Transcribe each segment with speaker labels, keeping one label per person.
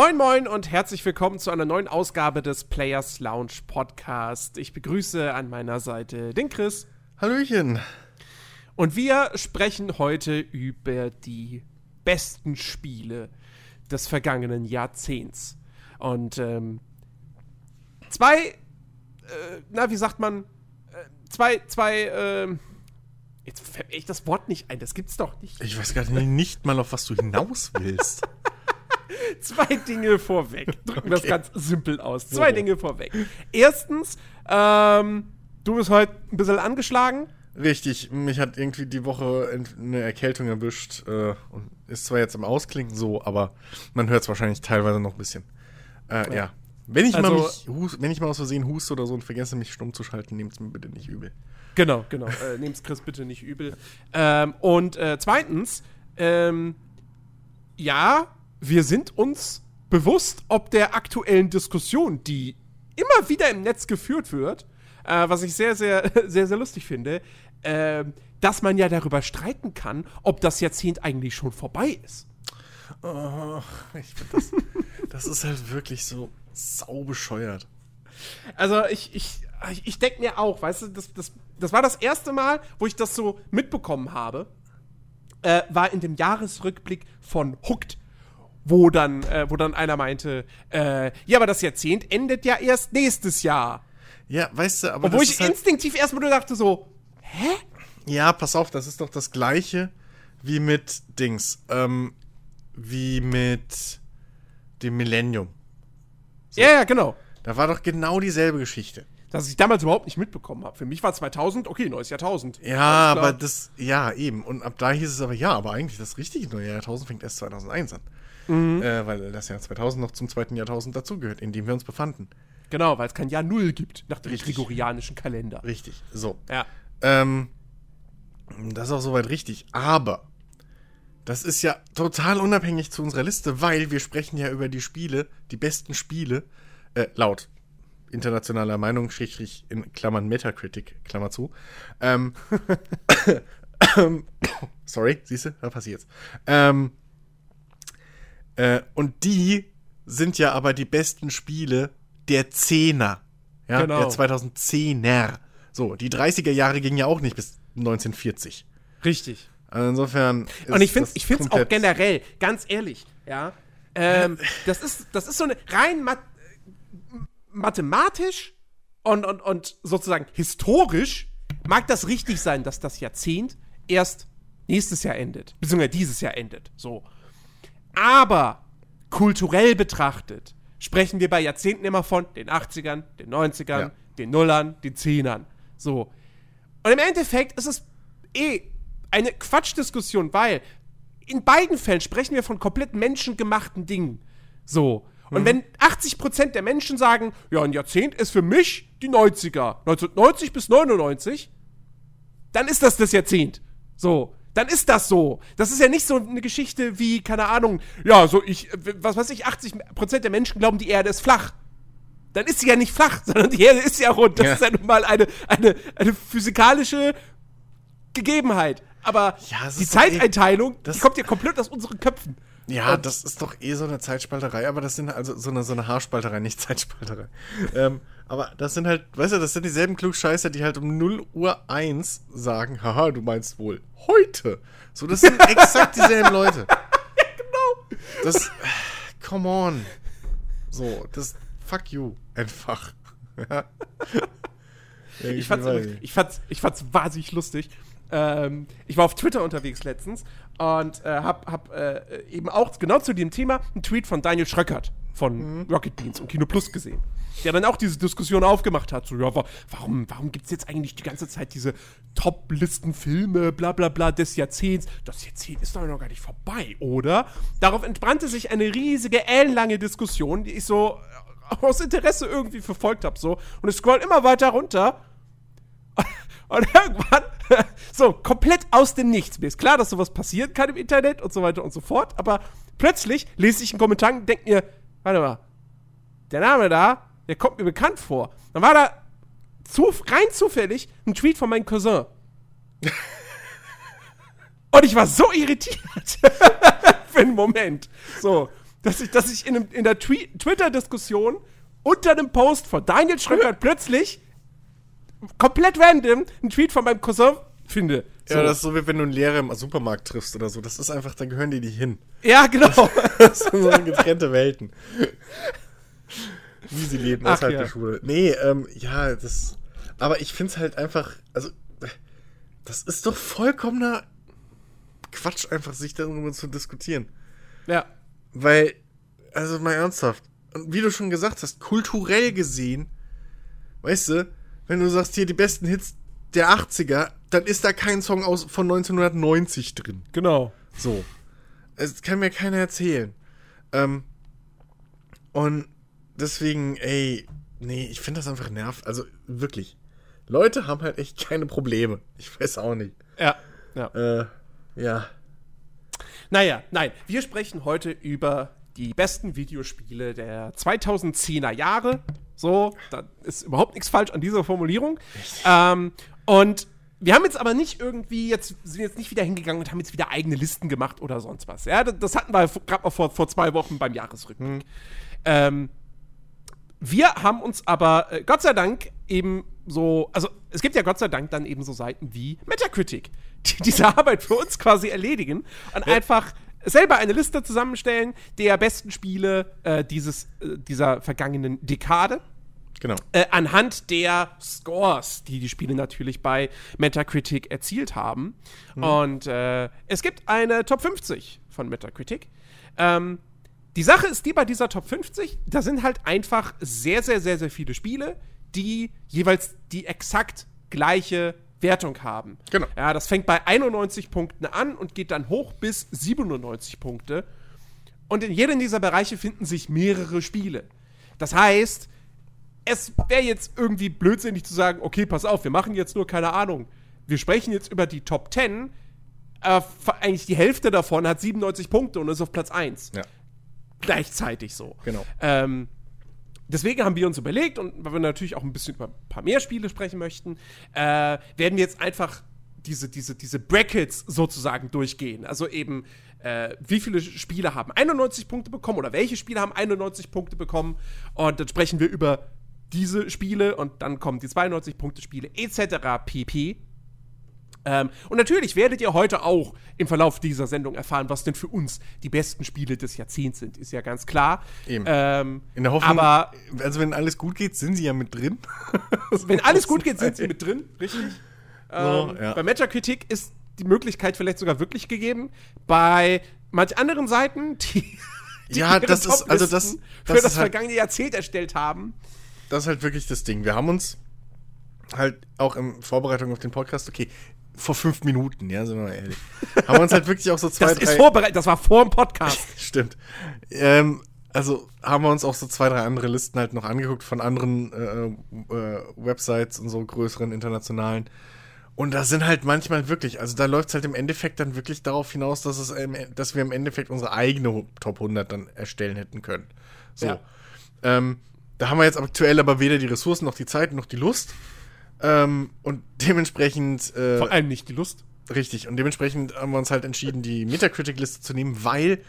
Speaker 1: Moin Moin und herzlich willkommen zu einer neuen Ausgabe des Players Lounge Podcast. Ich begrüße an meiner Seite den Chris.
Speaker 2: Hallöchen.
Speaker 1: Und wir sprechen heute über die besten Spiele des vergangenen Jahrzehnts. Und ähm, zwei, äh, na, wie sagt man, äh, zwei, zwei, äh, jetzt fällt mir echt das Wort nicht ein, das gibt's doch nicht.
Speaker 2: Ich weiß gar nicht, nicht mal, auf was du hinaus willst.
Speaker 1: zwei Dinge vorweg. Drücken das ganz simpel aus. Zwei Dinge vorweg. Erstens, ähm, du bist heute ein bisschen angeschlagen.
Speaker 2: Richtig, mich hat irgendwie die Woche eine Erkältung erwischt äh, und ist zwar jetzt im Ausklingen so, aber man hört es wahrscheinlich teilweise noch ein bisschen. Äh, ja. ja. Wenn ich, also, mal mich, hust, wenn ich mal aus Versehen huste oder so und vergesse, mich stumm zu schalten, nehmt es mir bitte nicht übel.
Speaker 1: Genau, genau. äh, nehmt es Chris bitte nicht übel. Ähm, und äh, zweitens, ähm, ja, wir sind uns bewusst, ob der aktuellen Diskussion, die immer wieder im Netz geführt wird, äh, was ich sehr, sehr, sehr, sehr lustig finde, äh, dass man ja darüber streiten kann, ob das Jahrzehnt eigentlich schon vorbei ist.
Speaker 2: Oh, ich finde das, das ist halt wirklich so saubescheuert.
Speaker 1: Also ich, ich, ich denke mir auch, weißt du, das, das, das war das erste Mal, wo ich das so mitbekommen habe, äh, war in dem Jahresrückblick von Hooked wo dann, äh, wo dann einer meinte, äh, ja, aber das Jahrzehnt endet ja erst nächstes Jahr.
Speaker 2: Ja, weißt du, aber.
Speaker 1: Obwohl ich halt instinktiv erstmal nur dachte so, hä?
Speaker 2: Ja, pass auf, das ist doch das gleiche wie mit Dings, ähm, wie mit dem Millennium.
Speaker 1: So. Ja, ja, genau.
Speaker 2: Da war doch genau dieselbe Geschichte.
Speaker 1: Dass ich damals überhaupt nicht mitbekommen habe. Für mich war 2000, okay, neues Jahrtausend.
Speaker 2: Ja, aber das, ja, eben. Und ab da hieß es aber, ja, aber eigentlich das richtige neue Jahrtausend fängt erst 2001 an. Mhm. Äh, weil das Jahr 2000 noch zum zweiten Jahrtausend dazugehört, in dem wir uns befanden.
Speaker 1: Genau, weil es kein Jahr Null gibt nach dem richtig. gregorianischen Kalender.
Speaker 2: Richtig, so.
Speaker 1: Ja.
Speaker 2: Ähm, das ist auch soweit richtig. Aber das ist ja total unabhängig zu unserer Liste, weil wir sprechen ja über die Spiele, die besten Spiele, äh, laut internationaler Meinung, Schrägstrich in Klammern Metacritic, Klammer zu. Ähm, sorry, siehst du, da passiert's. Ähm, äh, und die sind ja aber die besten Spiele der Zehner. Ja, genau. der 2010er. So, die 30er Jahre gingen ja auch nicht bis 1940.
Speaker 1: Richtig.
Speaker 2: Also insofern.
Speaker 1: Und ich finde es auch generell, ganz ehrlich, ja. Ähm, das, ist, das ist so eine rein mat mathematisch und, und, und sozusagen historisch mag das richtig sein, dass das Jahrzehnt erst nächstes Jahr endet, beziehungsweise dieses Jahr endet. So. Aber kulturell betrachtet sprechen wir bei Jahrzehnten immer von den 80ern, den 90ern, ja. den Nullern, den Zehnern. So. Und im Endeffekt ist es eh eine Quatschdiskussion, weil in beiden Fällen sprechen wir von komplett menschengemachten Dingen. So. Und mhm. wenn 80% der Menschen sagen, ja, ein Jahrzehnt ist für mich die 90er, 1990 bis 99, dann ist das das Jahrzehnt. So dann ist das so. Das ist ja nicht so eine Geschichte wie, keine Ahnung, ja, so ich, was weiß ich, 80% der Menschen glauben, die Erde ist flach. Dann ist sie ja nicht flach, sondern die Erde ist ja rund. Das ja. ist ja nun mal eine, eine, eine physikalische Gegebenheit. Aber ja, die Zeiteinteilung, die kommt ja komplett aus unseren Köpfen.
Speaker 2: Ja, Und das ist doch eh so eine Zeitspalterei, aber das sind also so eine, so eine Haarspalterei, nicht Zeitspalterei. ähm, aber das sind halt, weißt du, das sind dieselben Klugscheißer, die halt um 0 Uhr 1 sagen, haha, du meinst wohl heute. So, das sind exakt dieselben Leute.
Speaker 1: ja, genau.
Speaker 2: Das, come on. So, das, fuck you, einfach. ja,
Speaker 1: ich, fand's, ich, fand's, ich fand's wahnsinnig lustig. Ähm, ich war auf Twitter unterwegs letztens und äh, hab, hab äh, eben auch genau zu dem Thema einen Tweet von Daniel Schröckert von mhm. Rocket Beans und Kino Plus gesehen. Der dann auch diese Diskussion aufgemacht hat. So, ja, warum, warum gibt es jetzt eigentlich die ganze Zeit diese Top-Listen-Filme, bla bla bla, des Jahrzehnts? Das Jahrzehnt ist doch noch gar nicht vorbei, oder? Darauf entbrannte sich eine riesige, ellenlange Diskussion, die ich so äh, aus Interesse irgendwie verfolgt habe. So. Und ich scroll immer weiter runter. Und irgendwann, so, komplett aus dem Nichts. Mir ist klar, dass sowas passieren kann im Internet und so weiter und so fort, aber plötzlich lese ich einen Kommentar und denke mir, warte mal, der Name da, der kommt mir bekannt vor. Dann war da zu, rein zufällig ein Tweet von meinem Cousin. und ich war so irritiert für einen Moment. So, dass ich, dass ich in, einem, in der Twi Twitter-Diskussion unter einem Post von Daniel Schröckert plötzlich komplett random einen Tweet von meinem Cousin finde. So.
Speaker 2: Ja, das ist so, wie wenn du einen Lehrer im Supermarkt triffst oder so. Das ist einfach, da gehören die nicht hin.
Speaker 1: ja genau.
Speaker 2: Das sind so getrennte Welten. Wie sie leben
Speaker 1: Ach,
Speaker 2: außerhalb
Speaker 1: ja.
Speaker 2: der Schule. Nee, ähm, ja, das. Aber ich find's halt einfach, also, das ist doch vollkommener Quatsch, einfach sich darüber zu diskutieren.
Speaker 1: ja.
Speaker 2: Weil, also mal ernsthaft, und wie du schon gesagt hast, kulturell gesehen, weißt du, wenn du sagst, hier die besten Hits der 80er, dann ist da kein Song aus, von 1990 drin.
Speaker 1: Genau.
Speaker 2: So. Es kann mir keiner erzählen. Ähm, und deswegen, ey, nee, ich finde das einfach nervt. Also wirklich. Leute haben halt echt keine Probleme. Ich weiß auch nicht.
Speaker 1: Ja. ja.
Speaker 2: Äh, ja.
Speaker 1: Naja, nein, wir sprechen heute über die besten Videospiele der 2010er Jahre. So, da ist überhaupt nichts falsch an dieser Formulierung. Ähm, und wir haben jetzt aber nicht irgendwie, jetzt sind jetzt nicht wieder hingegangen und haben jetzt wieder eigene Listen gemacht oder sonst was. Ja, das, hatten wir gerade mal vor, vor zwei Wochen beim Jahresrückblick. Ähm, wir haben uns aber äh, Gott sei Dank eben so, also es gibt ja Gott sei Dank dann eben so Seiten wie Metacritic, die diese Arbeit für uns quasi erledigen und einfach selber eine Liste zusammenstellen der besten Spiele äh, dieses, äh, dieser vergangenen Dekade.
Speaker 2: Genau.
Speaker 1: Äh, anhand der Scores, die die Spiele natürlich bei Metacritic erzielt haben. Und äh, es gibt eine Top 50 von Metacritic. Ähm, die Sache ist die bei dieser Top 50, da sind halt einfach sehr, sehr, sehr, sehr viele Spiele, die jeweils die exakt gleiche Wertung haben.
Speaker 2: Genau.
Speaker 1: Ja, das fängt bei 91 Punkten an und geht dann hoch bis 97 Punkte. Und in jedem dieser Bereiche finden sich mehrere Spiele. Das heißt, es wäre jetzt irgendwie blödsinnig zu sagen, okay, pass auf, wir machen jetzt nur keine Ahnung. Wir sprechen jetzt über die Top 10. Äh, eigentlich die Hälfte davon hat 97 Punkte und ist auf Platz 1
Speaker 2: Ja.
Speaker 1: gleichzeitig so.
Speaker 2: Genau.
Speaker 1: Ähm, deswegen haben wir uns überlegt, und weil wir natürlich auch ein bisschen über ein paar mehr Spiele sprechen möchten, äh, werden wir jetzt einfach diese, diese, diese Brackets sozusagen durchgehen. Also eben, äh, wie viele Spiele haben 91 Punkte bekommen oder welche Spiele haben 91 Punkte bekommen. Und dann sprechen wir über diese Spiele und dann kommen die 92-Punkte-Spiele etc. pp. Ähm, und natürlich werdet ihr heute auch im Verlauf dieser Sendung erfahren, was denn für uns die besten Spiele des Jahrzehnts sind. Ist ja ganz klar.
Speaker 2: Eben.
Speaker 1: Ähm,
Speaker 2: In der Hoffnung,
Speaker 1: aber
Speaker 2: also wenn alles gut geht, sind sie ja mit drin.
Speaker 1: wenn alles gut geht, sind sie mit drin, richtig?
Speaker 2: So,
Speaker 1: ähm,
Speaker 2: ja.
Speaker 1: Bei Metacritic ist die Möglichkeit vielleicht sogar wirklich gegeben. Bei manch anderen Seiten, die, die
Speaker 2: Ja, das ist- also das- das
Speaker 1: für das
Speaker 2: ist halt-
Speaker 1: vergangene Jahrzehnt erstellt haben.
Speaker 2: das ist halt wirklich das Ding. Wir haben uns halt auch in Vorbereitung auf den Podcast, okay, vor fünf Minuten, ja, sind wir mal ehrlich, haben wir uns halt wirklich auch so zwei,
Speaker 1: Das
Speaker 2: drei...
Speaker 1: ist vorbereitet, das war vor dem Podcast.
Speaker 2: Stimmt. Ähm, also haben wir uns auch so zwei, drei andere Listen halt noch angeguckt von anderen äh, äh, Websites und so größeren internationalen. Und da sind halt manchmal wirklich, also da läuft es halt im Endeffekt dann wirklich darauf hinaus, dass, es im, dass wir im Endeffekt unsere eigene Top 100 dann erstellen hätten können. So.
Speaker 1: Ja.
Speaker 2: Ähm, da haben wir jetzt aktuell aber weder die Ressourcen noch die Zeit noch die Lust. Ähm, und dementsprechend. Äh,
Speaker 1: Vor allem nicht die Lust.
Speaker 2: Richtig, und dementsprechend haben wir uns halt entschieden, die Metacritic-Liste zu nehmen, weil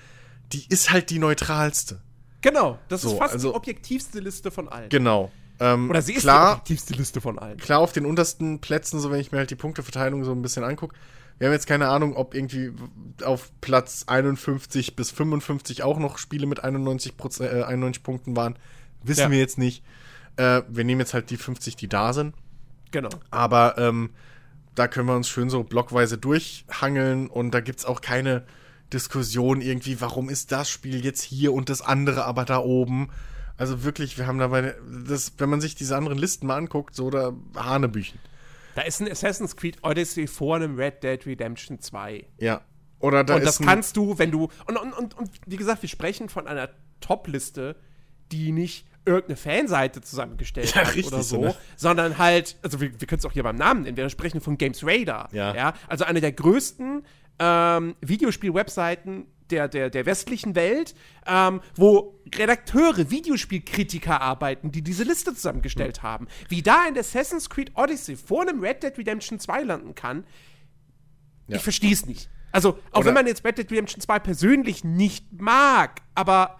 Speaker 2: die ist halt die neutralste.
Speaker 1: Genau, das
Speaker 2: So,
Speaker 1: ist fast
Speaker 2: also-
Speaker 1: die objektivste Liste von allen.
Speaker 2: Genau. Ähm,
Speaker 1: Oder sie ist die
Speaker 2: klar,
Speaker 1: objektivste Liste von allen.
Speaker 2: klar auf den untersten Plätzen, so wenn ich mir halt die Punkteverteilung so ein bisschen angucke. Wir haben jetzt keine Ahnung, ob irgendwie auf Platz 51 bis 55 auch noch Spiele mit 91, Proze- äh, 91 Punkten waren. Wissen
Speaker 1: Ja.
Speaker 2: wir jetzt nicht. Äh, wir nehmen jetzt halt die 50, die da sind.
Speaker 1: Genau.
Speaker 2: Aber ähm, da können wir uns schön so blockweise durchhangeln und da gibt es auch keine Diskussion irgendwie, warum ist das Spiel jetzt hier und das andere aber da oben. Also wirklich, wir haben dabei, das, wenn man sich diese anderen Listen mal anguckt, so da Hanebüchen.
Speaker 1: Da ist ein Assassin's Creed Odyssey vor einem Red Dead Redemption 2.
Speaker 2: Ja. Oder da
Speaker 1: und das kannst du, wenn du. Und, und, und, und wie gesagt, wir sprechen von einer Top-Liste, die nicht irgendeine Fanseite zusammengestellt
Speaker 2: Ja,
Speaker 1: hat
Speaker 2: richtig,
Speaker 1: oder
Speaker 2: so eine-
Speaker 1: sondern halt, also wir, wir können es auch hier beim Namen nennen, wir sprechen von Games Radar.
Speaker 2: Ja.
Speaker 1: Also eine der größten ähm, Videospiel-Webseiten der, der, der westlichen Welt, ähm, wo Redakteure, Videospielkritiker arbeiten, die diese Liste zusammengestellt haben. Wie da ein Assassin's Creed Odyssey vor einem Red Dead Redemption 2 landen kann,
Speaker 2: Ja.
Speaker 1: ich verstehe es nicht. Also, auch
Speaker 2: Oder-
Speaker 1: wenn man jetzt Red Dead Redemption 2 persönlich nicht mag, aber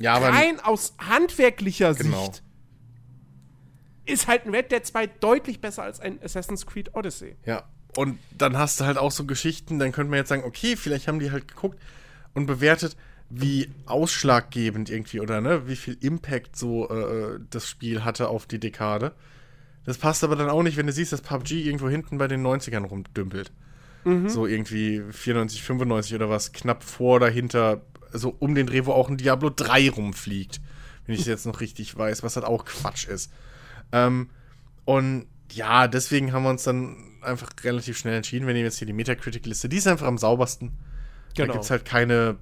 Speaker 2: Ja, aber
Speaker 1: rein aus handwerklicher
Speaker 2: Genau.
Speaker 1: Sicht ist halt ein Red Dead 2 deutlich besser als ein Assassin's Creed Odyssey.
Speaker 2: Ja, und dann hast du halt auch so Geschichten, dann könnte man jetzt sagen, okay, vielleicht haben die halt geguckt und bewertet, wie ausschlaggebend irgendwie oder ne, wie viel Impact so äh, das Spiel hatte auf die Dekade. Das passt aber dann auch nicht, wenn du siehst, dass PUBG irgendwo hinten bei den 90ern rumdümpelt. So irgendwie 94, 95 oder was, knapp vor dahinter, so um den Dreh, wo auch ein Diablo 3 rumfliegt. Wenn ich es jetzt noch richtig weiß, was halt auch Quatsch ist. Ähm, und ja, deswegen haben wir uns dann einfach relativ schnell entschieden. Wir nehmen jetzt hier die Metacritic-Liste. Die ist einfach am saubersten. Da
Speaker 1: Genau.
Speaker 2: gibt es halt keine,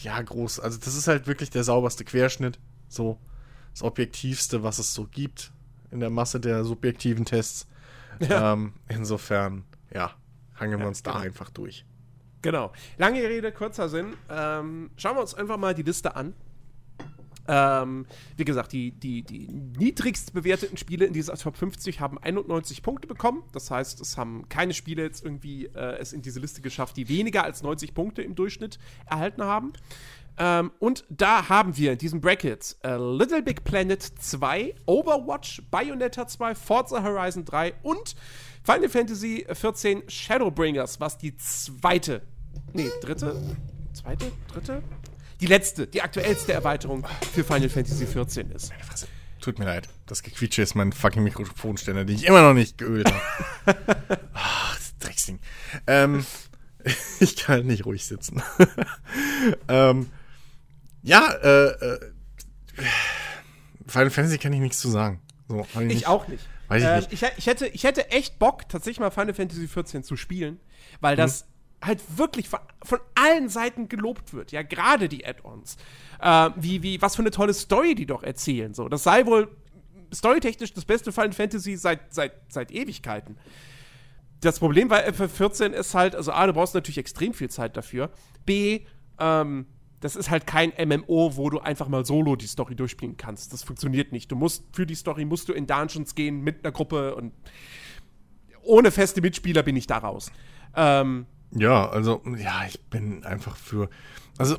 Speaker 2: ja, groß. Also, das ist halt wirklich der sauberste Querschnitt. So, das Objektivste, was es so gibt in der Masse der subjektiven Tests.
Speaker 1: Ja.
Speaker 2: Ähm, insofern, ja, hangeln wir
Speaker 1: Ja,
Speaker 2: uns da
Speaker 1: genau.
Speaker 2: einfach durch.
Speaker 1: Genau. Lange Rede, kurzer Sinn. Ähm, schauen wir uns einfach mal die Liste an. Ähm, wie gesagt, die, die, die niedrigst bewerteten Spiele in dieser Top 50 haben 91 Punkte bekommen. Das heißt, es haben keine Spiele jetzt irgendwie äh, es in diese Liste geschafft, die weniger als 90 Punkte im Durchschnitt erhalten haben. Ähm, und da haben wir in diesem Bracket äh, Little Big Planet 2, Overwatch, Bayonetta 2, Forza Horizon 3 und Final Fantasy 14 Shadowbringers, was die zweite, nee, dritte, zweite, dritte? Die letzte, die aktuellste Erweiterung für Final Fantasy 14 ist.
Speaker 2: Tut mir leid. Das Gequietsche ist mein fucking Mikrofonständer, den ich immer noch nicht geölt habe. Ach, das Drecksding. Ähm, ich kann halt nicht ruhig sitzen. ähm, ja, äh, äh, Final Fantasy kann ich nichts zu sagen. So, hab
Speaker 1: Ich
Speaker 2: nicht.
Speaker 1: auch nicht.
Speaker 2: Weiß ich
Speaker 1: Ähm,
Speaker 2: nicht.
Speaker 1: Ich, ich, hätte, ich hätte echt Bock, tatsächlich mal Final Fantasy 14 zu spielen, weil das halt wirklich von, von allen Seiten gelobt wird. Ja, gerade die Add-ons. Äh, wie, wie, was für eine tolle Story die doch erzählen. So. Das sei wohl storytechnisch das beste Final Fantasy seit, seit, seit Ewigkeiten. Das Problem bei FF14 ist halt, also A, du brauchst natürlich extrem viel Zeit dafür. B, ähm, das ist halt kein MMO, wo du einfach mal solo die Story durchspielen kannst. Das funktioniert nicht. Du musst, für die Story musst du in Dungeons gehen mit einer Gruppe und ohne feste Mitspieler bin ich da raus. Ähm,
Speaker 2: Ja, also, ja, ich bin einfach für. Also,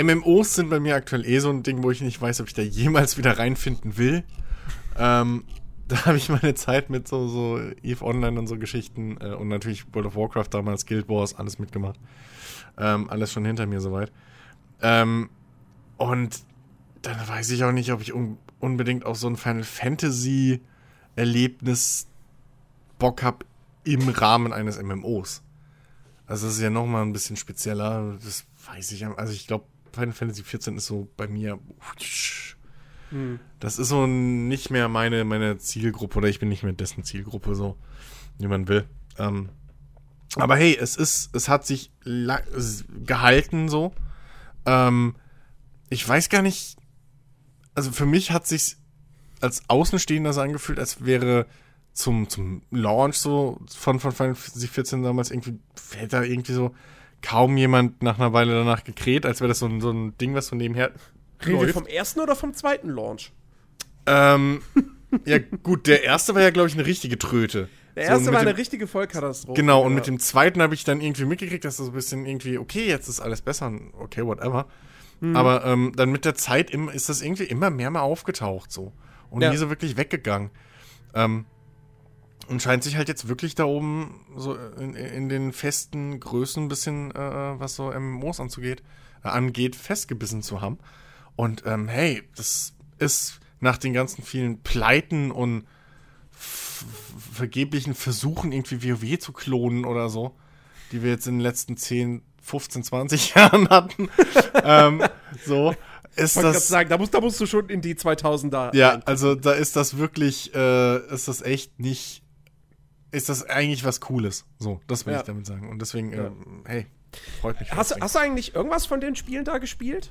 Speaker 2: MMOs sind bei mir aktuell eh so ein Ding, wo ich nicht weiß, ob ich da jemals wieder reinfinden will. Ähm, da habe ich meine Zeit mit so, so EVE Online und so Geschichten äh, und natürlich World of Warcraft damals, Guild Wars, alles mitgemacht. Ähm, alles schon hinter mir soweit. Ähm, und dann weiß ich auch nicht, ob ich un unbedingt auf so ein Final Fantasy Erlebnis Bock habe im Rahmen eines MMOs. Also das ist ja nochmal ein bisschen spezieller. Das weiß ich. Also ich glaube, Final Fantasy 14 ist so bei mir. Das ist so nicht mehr meine, meine Zielgruppe oder ich bin nicht mehr dessen Zielgruppe, so wie man will. Ähm, aber hey, es ist, es hat sich gehalten so. Ähm, ich weiß gar nicht. Also für mich hat sich als Außenstehender so angefühlt, als wäre zum, zum Launch so von, von Final Fantasy 14 damals irgendwie, fällt da irgendwie so kaum jemand nach einer Weile danach gekräht, als wäre das so ein, so ein Ding, was so nebenher
Speaker 1: reden wir vom ersten oder vom zweiten Launch?
Speaker 2: Ähm, ja, gut, der erste war ja, glaube ich, eine richtige Tröte.
Speaker 1: Der
Speaker 2: So,
Speaker 1: erste
Speaker 2: mit
Speaker 1: war
Speaker 2: dem-
Speaker 1: eine richtige Vollkatastrophe.
Speaker 2: Genau, und mit dem zweiten habe ich dann irgendwie mitgekriegt, dass das so ein bisschen irgendwie, okay, jetzt ist alles besser, und okay, whatever.
Speaker 1: Mhm.
Speaker 2: Aber ähm, dann mit der Zeit im, ist das irgendwie immer mehr mal aufgetaucht so. Und
Speaker 1: Ja.
Speaker 2: nie so wirklich weggegangen. Ähm, und scheint sich halt jetzt wirklich da oben so in, in den festen Größen ein bisschen, äh, was so MMOs anzugeht, äh, angeht, festgebissen zu haben. Und ähm, hey, das ist nach den ganzen vielen Pleiten und vergeblichen Versuchen, irgendwie WoW zu klonen oder so, die wir jetzt in den letzten 10, 15, 20 Jahren hatten, ähm, so, ist
Speaker 1: Ich
Speaker 2: das.
Speaker 1: sagen, da musst, da musst du schon in die 2000er.
Speaker 2: Ja,
Speaker 1: rein.
Speaker 2: also da ist das wirklich, äh, ist das echt nicht, ist das eigentlich was Cooles. So, das will
Speaker 1: Ja.
Speaker 2: ich damit sagen. Und deswegen,
Speaker 1: Ja.
Speaker 2: ähm, hey, freut mich.
Speaker 1: Hast, hast du eigentlich irgendwas von den Spielen da gespielt?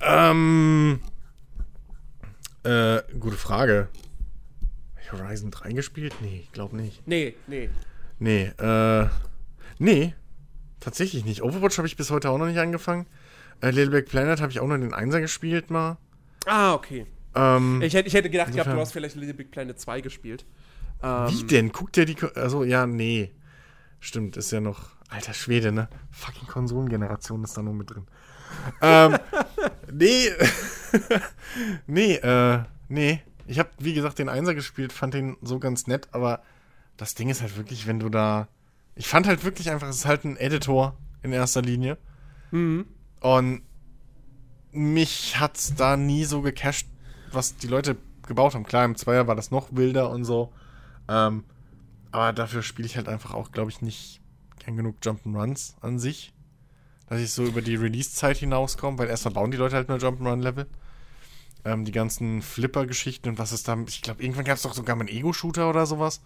Speaker 2: Ähm, äh, gute Frage. Horizon 3 gespielt? Nee, ich glaube nicht.
Speaker 1: Nee, nee.
Speaker 2: Nee, äh, nee, tatsächlich nicht. Overwatch habe ich bis heute auch noch nicht angefangen. Äh, Little Big Planet habe ich auch nur den Einser gespielt mal.
Speaker 1: Ah, okay.
Speaker 2: Ähm,
Speaker 1: Ich hätte, ich hätte gedacht, gehabt, du hast vielleicht Little Big Planet 2 gespielt. Ähm,
Speaker 2: Wie denn? Guckt der die. Ko also, ja, nee. Stimmt, ist ja noch. Alter Schwede, ne? Fucking Konsolengeneration ist da noch mit drin. ähm, Nee. nee, äh, nee. Ich habe, wie gesagt, den Einser gespielt, fand den so ganz nett, aber das Ding ist halt wirklich, wenn du da. Ich fand halt wirklich einfach, es ist halt ein Editor in erster Linie.
Speaker 1: Mhm.
Speaker 2: Und mich hat's da nie so gecached, was die Leute gebaut haben. Klar, im Zweier war das noch wilder und so. Ähm, aber dafür spiele ich halt einfach auch, glaube ich, nicht gern genug Jump'n'Runs an sich. Dass ich so über die Release-Zeit hinauskomme, weil erstmal bauen die Leute halt nur Jump'n'Run-Level. Ähm, die ganzen Flipper-Geschichten und was ist da. Ich glaube, irgendwann gab es doch sogar mal einen Ego-Shooter oder sowas.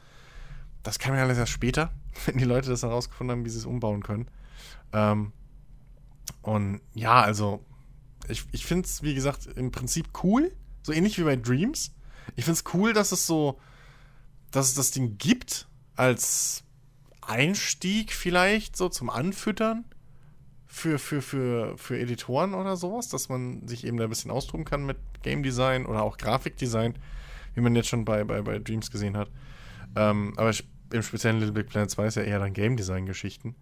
Speaker 2: Das kam ja alles erst später, wenn die Leute das herausgefunden haben, wie sie es umbauen können. Ähm, und ja, also, ich, ich finde es, wie gesagt, im Prinzip cool. So ähnlich wie bei Dreams. Ich finde es cool, dass es so, dass es das Ding gibt als Einstieg vielleicht so zum Anfüttern für, für, für, für Editoren oder sowas, dass man sich eben da ein bisschen austoben kann mit Game Design oder auch Grafikdesign, wie man jetzt schon bei, bei, bei Dreams gesehen hat. Ähm, aber im speziellen Little Big Planet 2 ist ja eher dann Game Design-Geschichten.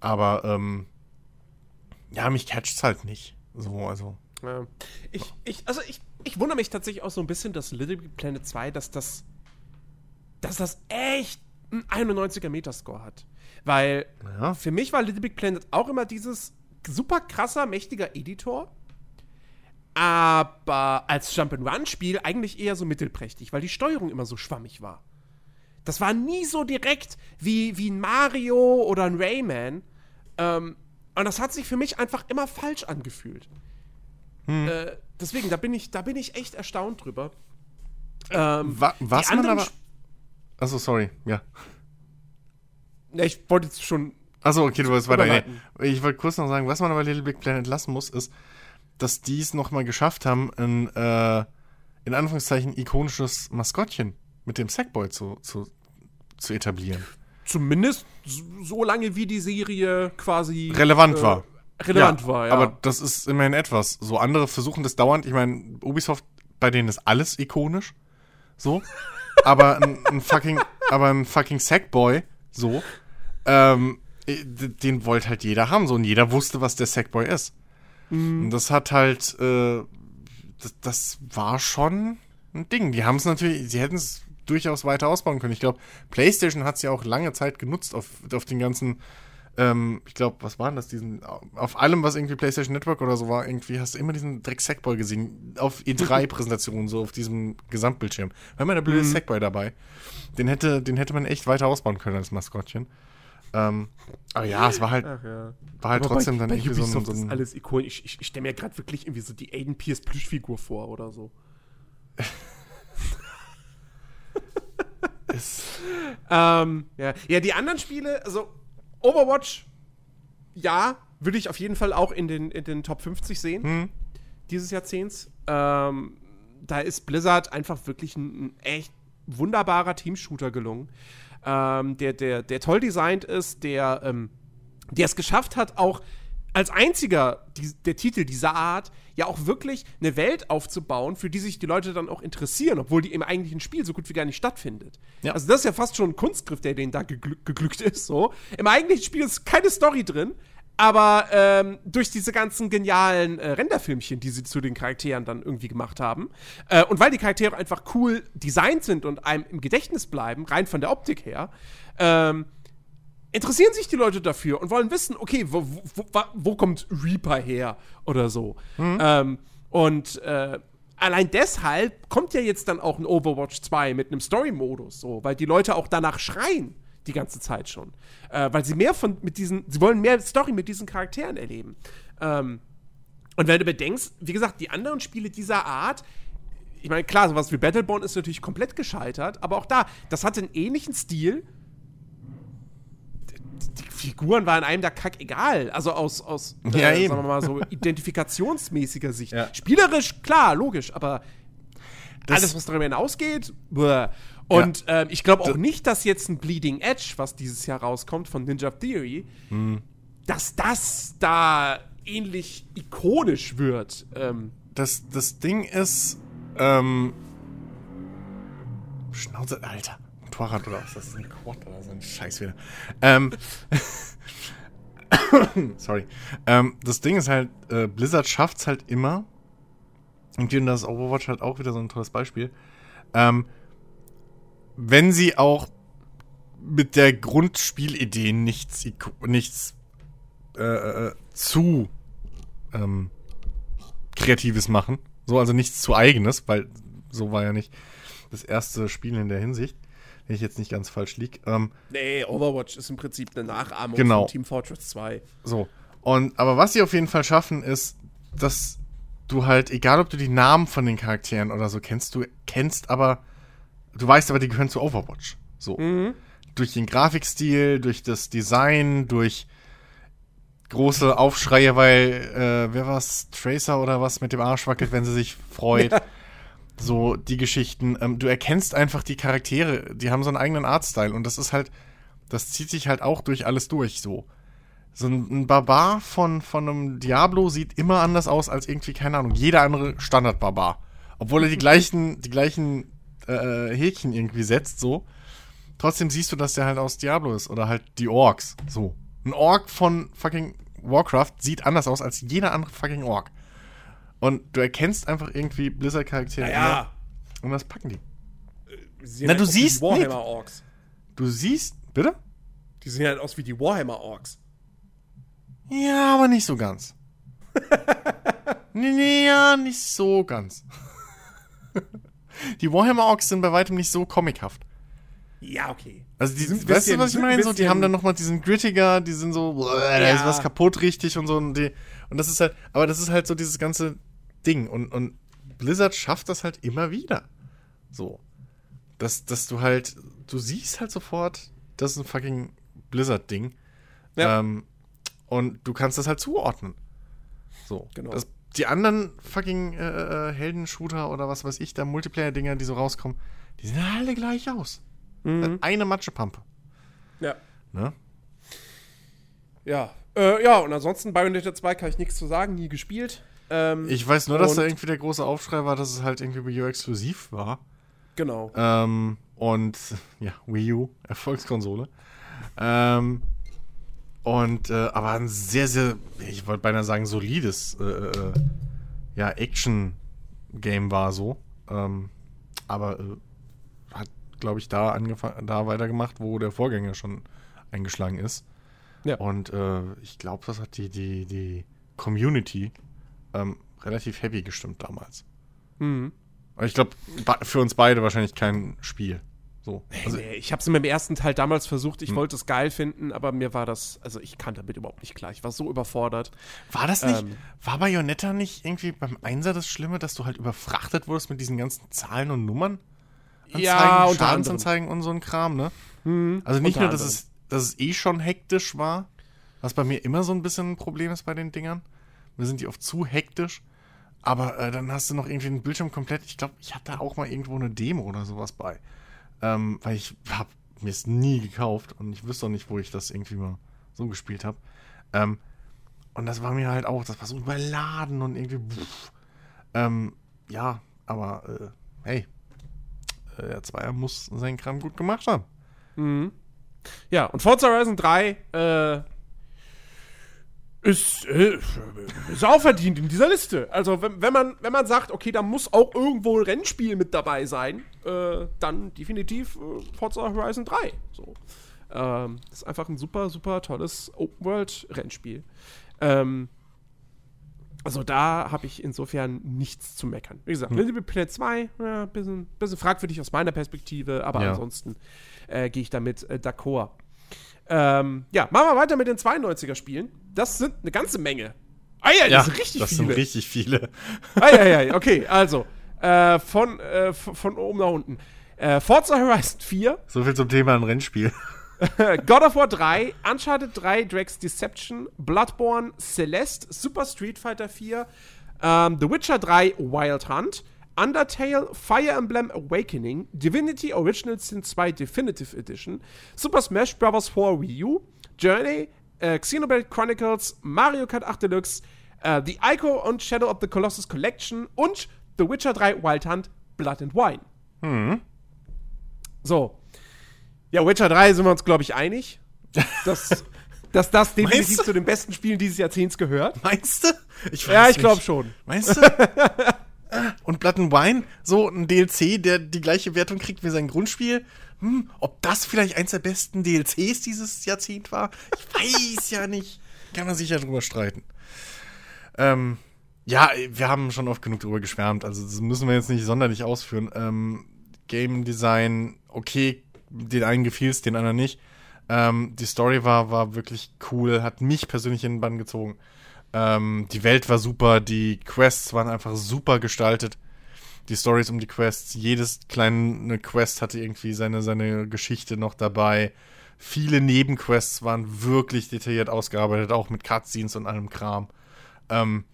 Speaker 2: Aber ähm, ja, mich catcht's halt nicht. So, also.
Speaker 1: Ja. Ich, ich, also ich, ich wundere mich tatsächlich auch so ein bisschen, dass Little Big Planet 2, dass das, dass das echt einen 91er Metascore hat. Weil
Speaker 2: Ja.
Speaker 1: für mich war Little Big Planet auch immer dieses super krasser, mächtiger Editor. Aber als Jump'n'Run-Spiel eigentlich eher so mittelprächtig, weil die Steuerung immer so schwammig war. Das war nie so direkt wie, wie ein Mario oder ein Rayman. Ähm, und das hat sich für mich einfach immer falsch angefühlt. Äh, deswegen, da bin ich, da bin ich echt erstaunt drüber. Ähm,
Speaker 2: Wa was man aber. Achso, sorry, ja.
Speaker 1: Ja, ich wollte jetzt schon.
Speaker 2: Achso, okay, du wolltest weiter. Nee. Ich wollte kurz noch sagen, was man aber Little Big Planet lassen muss, ist, dass die es nochmal geschafft haben, ein, äh, in Anführungszeichen, ikonisches Maskottchen mit dem Sackboy zu, zu, zu etablieren.
Speaker 1: Zumindest so, lange wie die Serie quasi
Speaker 2: Relevant war.
Speaker 1: Relevant war, ja.
Speaker 2: Aber das ist immerhin etwas. So andere versuchen das dauernd. Ich meine, Ubisoft, bei denen ist alles ikonisch. So. aber ein, ein fucking, aber ein fucking Sackboy, so, ähm, äh, den wollte halt jeder haben. So, und jeder wusste, was der Sackboy ist. Und das hat halt, äh, das, das war schon ein Ding. Die haben es natürlich, sie hätten es durchaus weiter ausbauen können. Ich glaube, PlayStation hat es ja auch lange Zeit genutzt auf, auf den ganzen, ähm, ich glaube, was waren das, diesen, auf allem, was irgendwie PlayStation Network oder so war, irgendwie hast du immer diesen Dreck Sackboy gesehen, auf E3-Präsentationen, so auf diesem Gesamtbildschirm. War immer der blöde Sackboy dabei. Den hätte, den hätte man echt weiter ausbauen können als Maskottchen. Ähm, aber ja, es war halt,
Speaker 1: ja.
Speaker 2: war halt
Speaker 1: Aber
Speaker 2: trotzdem
Speaker 1: bei,
Speaker 2: dann
Speaker 1: bei
Speaker 2: irgendwie so ein,
Speaker 1: Ubisoft
Speaker 2: so ein
Speaker 1: alles ikonisch. Ich, ich, ich stelle mir gerade wirklich irgendwie so die Aiden Pierce Plüschfigur vor oder so. Ähm, ja. ja, die anderen Spiele, also Overwatch, ja, würde ich auf jeden Fall auch in den, in den Top 50 sehen
Speaker 2: hm,
Speaker 1: dieses Jahrzehnts. Ähm, da ist Blizzard einfach wirklich ein, ein echt wunderbarer Teamshooter gelungen, ähm, der, der, der toll designt ist, der, ähm, der es geschafft hat, auch als einziger die, der Titel dieser Art ja auch wirklich eine Welt aufzubauen, für die sich die Leute dann auch interessieren, obwohl die im eigentlichen Spiel so gut wie gar nicht stattfindet.
Speaker 2: Ja.
Speaker 1: Also das ist ja fast schon ein Kunstgriff, der denen da geglü geglückt ist. So. Im eigentlichen Spiel ist keine Story drin, aber ähm, durch diese ganzen genialen äh, Renderfilmchen, die sie zu den Charakteren dann irgendwie gemacht haben, äh, und weil die Charaktere einfach cool designt sind und einem im Gedächtnis bleiben, rein von der Optik her, ähm, interessieren sich die Leute dafür und wollen wissen, okay, wo, wo, wo, kommt Reaper her oder so. Ähm, und äh, allein deshalb kommt ja jetzt dann auch ein Overwatch 2 mit einem Story-Modus, so, weil die Leute auch danach schreien die ganze Zeit schon. Äh, weil sie mehr von mit diesen, sie wollen mehr Story mit diesen Charakteren erleben. Ähm, und wenn du bedenkst, wie gesagt, die anderen Spiele dieser Art, ich meine, klar, sowas wie Battleborn ist natürlich komplett gescheitert, aber auch da, das hatte einen ähnlichen Stil. Die Figuren waren einem da kack egal. Also aus, aus äh,
Speaker 2: Ja, eben.
Speaker 1: sagen wir mal so, identifikationsmäßiger Sicht.
Speaker 2: Ja.
Speaker 1: Spielerisch, klar, logisch, aber
Speaker 2: Das-
Speaker 1: alles, was darüber hinausgeht, bäh. Und ähm, ich glaube auch nicht, dass jetzt ein Bleeding Edge, was dieses Jahr rauskommt von Ninja Theory,
Speaker 2: Hm.
Speaker 1: dass das da ähnlich ikonisch wird. Ähm,
Speaker 2: das, das Ding ist, ähm, Schnauze, Alter. Motorrad oder was? Das ist ein Quad oder so ein Scheiß wieder. Ähm, Sorry. Ähm, das Ding ist halt, äh, Blizzard schafft es halt immer, und das Overwatch halt auch wieder so ein tolles Beispiel, ähm, wenn sie auch mit der Grundspielidee nichts, nichts äh, äh, zu ähm, Kreatives machen, so also nichts zu Eigenes, weil so war ja nicht das erste Spiel in der Hinsicht, wenn ich jetzt nicht ganz falsch liege. Ähm,
Speaker 1: nee, Overwatch ist im Prinzip eine Nachahmung
Speaker 2: genau.
Speaker 1: von Team Fortress 2.
Speaker 2: So. Und, aber was sie auf jeden Fall schaffen, ist, dass du halt, egal ob du die Namen von den Charakteren oder so kennst, du kennst aber, du weißt aber, die gehören zu Overwatch. So.
Speaker 1: Mhm.
Speaker 2: Durch den Grafikstil, durch das Design, durch große Aufschreie, weil, äh, wer war's, Tracer oder was mit dem Arsch wackelt, wenn sie sich freut. so, die Geschichten. Ähm, du erkennst einfach die Charaktere, die haben so einen eigenen Artstyle und das ist halt, das zieht sich halt auch durch alles durch, so. So ein, ein Barbar von, von einem Diablo sieht immer anders aus als irgendwie, keine Ahnung, jeder andere Standard-Barbar. Obwohl er die gleichen, die gleichen äh, Häkchen irgendwie setzt, so. Trotzdem siehst du, dass der halt aus Diablo ist. Oder halt die Orks, so. Ein Ork von fucking Warcraft sieht anders aus als jeder andere fucking Ork. Und du erkennst einfach irgendwie Blizzard-Charaktere.
Speaker 1: Naja.
Speaker 2: Und das packen die.
Speaker 1: Sie
Speaker 2: Na,
Speaker 1: halt
Speaker 2: du
Speaker 1: wie
Speaker 2: siehst
Speaker 1: die Warhammer Orks.
Speaker 2: Du siehst. Bitte?
Speaker 1: Die sehen halt aus wie die Warhammer Orks.
Speaker 2: Ja, aber nicht so ganz. nee, nee, ja, nicht so ganz. die Warhammer Orks sind bei weitem nicht so comichaft.
Speaker 1: Ja, okay.
Speaker 2: Also die,
Speaker 1: sind
Speaker 2: weißt
Speaker 1: bisschen-
Speaker 2: du, was ich meine? So, die haben dann nochmal diesen Grittiger, die sind so, boah, da ist
Speaker 1: Ja.
Speaker 2: was kaputt richtig und so. Und, die, und das ist halt, aber das ist halt so dieses ganze Ding. Und, und Blizzard schafft das halt immer wieder. So. Dass, dass du halt, du siehst halt sofort, das ist ein fucking Blizzard-Ding.
Speaker 1: Ja.
Speaker 2: Ähm, und du kannst das halt zuordnen. So.
Speaker 1: Genau.
Speaker 2: Das, die anderen fucking äh, äh, Heldenshooter oder was weiß ich, da Multiplayer-Dinger, die so rauskommen, die sehen alle gleich aus.
Speaker 1: Mhm.
Speaker 2: Eine Matschepampe.
Speaker 1: Ja.
Speaker 2: Ne?
Speaker 1: Ja. Äh, ja, und ansonsten Bayonetta 2 kann ich nichts zu sagen, nie gespielt. Ähm,
Speaker 2: Ich weiß nur, dass da irgendwie der große Aufschrei war, dass es halt irgendwie Wii U exklusiv war.
Speaker 1: genau.
Speaker 2: Ähm, und ja, Wii U, Erfolgskonsole. Ähm, und äh, aber ein sehr, sehr, ich wollte beinahe sagen, solides äh, äh, ja, Action-Game war so. Ähm, aber äh, hat, glaube ich, da angefangen, da weitergemacht, wo der Vorgänger schon eingeschlagen ist.
Speaker 1: Ja.
Speaker 2: Und äh, ich glaube, das hat die, die, die Community ähm, relativ heavy gestimmt damals.
Speaker 1: Mhm.
Speaker 2: Ich glaube, für uns beide wahrscheinlich kein Spiel. So. Also,
Speaker 1: nee, ich habe es in meinem ersten Teil damals versucht, ich
Speaker 2: Hm.
Speaker 1: wollte es geil finden, aber mir war das, also ich kam damit überhaupt nicht klar. Ich war so überfordert.
Speaker 2: war das nicht,
Speaker 1: ähm,
Speaker 2: war Bayonetta nicht irgendwie beim Einser das Schlimme, dass du halt überfrachtet wurdest mit diesen ganzen Zahlen und Nummern?
Speaker 1: Ja, unter
Speaker 2: Schadensanzeigen und so ein Kram, ne?
Speaker 1: Hm,
Speaker 2: Also nicht nur, dass
Speaker 1: anderem.
Speaker 2: es, dass es eh schon hektisch war, was bei mir immer so ein bisschen ein Problem ist bei den Dingern. Mir sind die oft zu hektisch. Aber äh, dann hast du noch irgendwie den Bildschirm komplett. Ich glaube, ich hatte auch mal irgendwo eine Demo oder sowas bei. Ähm, weil ich habe mir es nie gekauft und ich wüsste auch nicht, wo ich das irgendwie mal so gespielt habe. Ähm, und das war mir halt auch, das war so überladen und irgendwie. Pff. Ähm, ja, aber äh, hey, äh, der Zweier muss seinen Kram gut gemacht haben.
Speaker 1: Mhm. Ja, und Forza Horizon 3 äh, ist, äh, ist auch verdient in dieser Liste. Also, wenn, wenn, man, wenn man sagt, okay, da muss auch irgendwo ein Rennspiel mit dabei sein, äh, dann definitiv äh, Forza Horizon 3. So. Ähm, das ist einfach ein super, super tolles Open-World-Rennspiel. Ähm, also da habe ich insofern nichts zu meckern. Wie gesagt, Little Planet 2, ja, bisschen, bisschen fragwürdig aus meiner Perspektive, aber
Speaker 2: Ja.
Speaker 1: ansonsten äh, gehe ich damit äh, d'accord. Ähm, ja, machen wir weiter mit den 92er-Spielen. Das sind eine ganze Menge. Ah ja, das sind richtig
Speaker 2: das
Speaker 1: viele.
Speaker 2: sind richtig viele.
Speaker 1: Eieiei, okay, also, äh, von, äh, von oben nach unten. Äh, Forza Horizon 4,
Speaker 2: So viel zum Thema ein Rennspiel.
Speaker 1: God of War 3, Uncharted 3, Drake's Deception, Bloodborne, Celeste, Super Street Fighter 4, ähm, The Witcher 3, Wild Hunt, Undertale, Fire Emblem Awakening, Divinity Original Sin 2 Definitive Edition, Super Smash Bros. 4 Wii U, Journey, äh, Xenoblade Chronicles, Mario Kart 8 Deluxe, äh, The Ico und Shadow of the Colossus Collection und The Witcher 3 Wild Hunt, Blood and Wine. So. Ja, Witcher 3 sind wir uns, glaube ich, einig. Das dass das definitiv zu den besten Spielen dieses Jahrzehnts gehört.
Speaker 2: Meinst du? Ich
Speaker 1: Ja, ich glaube schon.
Speaker 2: Meinst du? Und Blood and Wine, so ein DLC, der die gleiche Wertung kriegt wie sein Grundspiel. Hm, ob das vielleicht eins der besten DLCs dieses Jahrzehnt war? Ich weiß ja nicht. Kann man sich ja drüber streiten. Ähm, ja, wir haben schon oft genug drüber geschwärmt, also das müssen wir jetzt nicht sonderlich ausführen. Ähm, Game Design, okay, den einen gefiel's, den anderen nicht. Ähm, die Story war, war wirklich cool, hat mich persönlich in den Bann gezogen. Ähm, die Welt war super, die Quests waren einfach super gestaltet. Die Stories um die Quests, jedes kleine Quest hatte irgendwie seine, seine Geschichte noch dabei. Viele Nebenquests waren wirklich detailliert ausgearbeitet, auch mit Cutscenes und allem Kram. Ähm,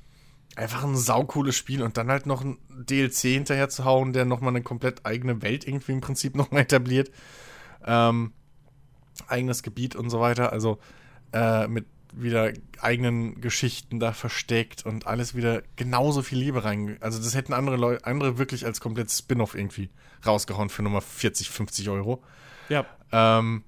Speaker 2: einfach ein saucooles Spiel und dann halt noch ein DLC hinterher zu hauen, der nochmal eine komplett eigene Welt irgendwie im Prinzip nochmal etabliert. Ähm, eigenes Gebiet und so weiter. Also äh, mit wieder eigenen Geschichten da versteckt und alles wieder genauso viel Liebe rein. Also das hätten andere Leute, andere wirklich als komplett Spin-off irgendwie rausgehauen für Nummer 40, 50 Euro.
Speaker 1: Ja.
Speaker 2: Ähm,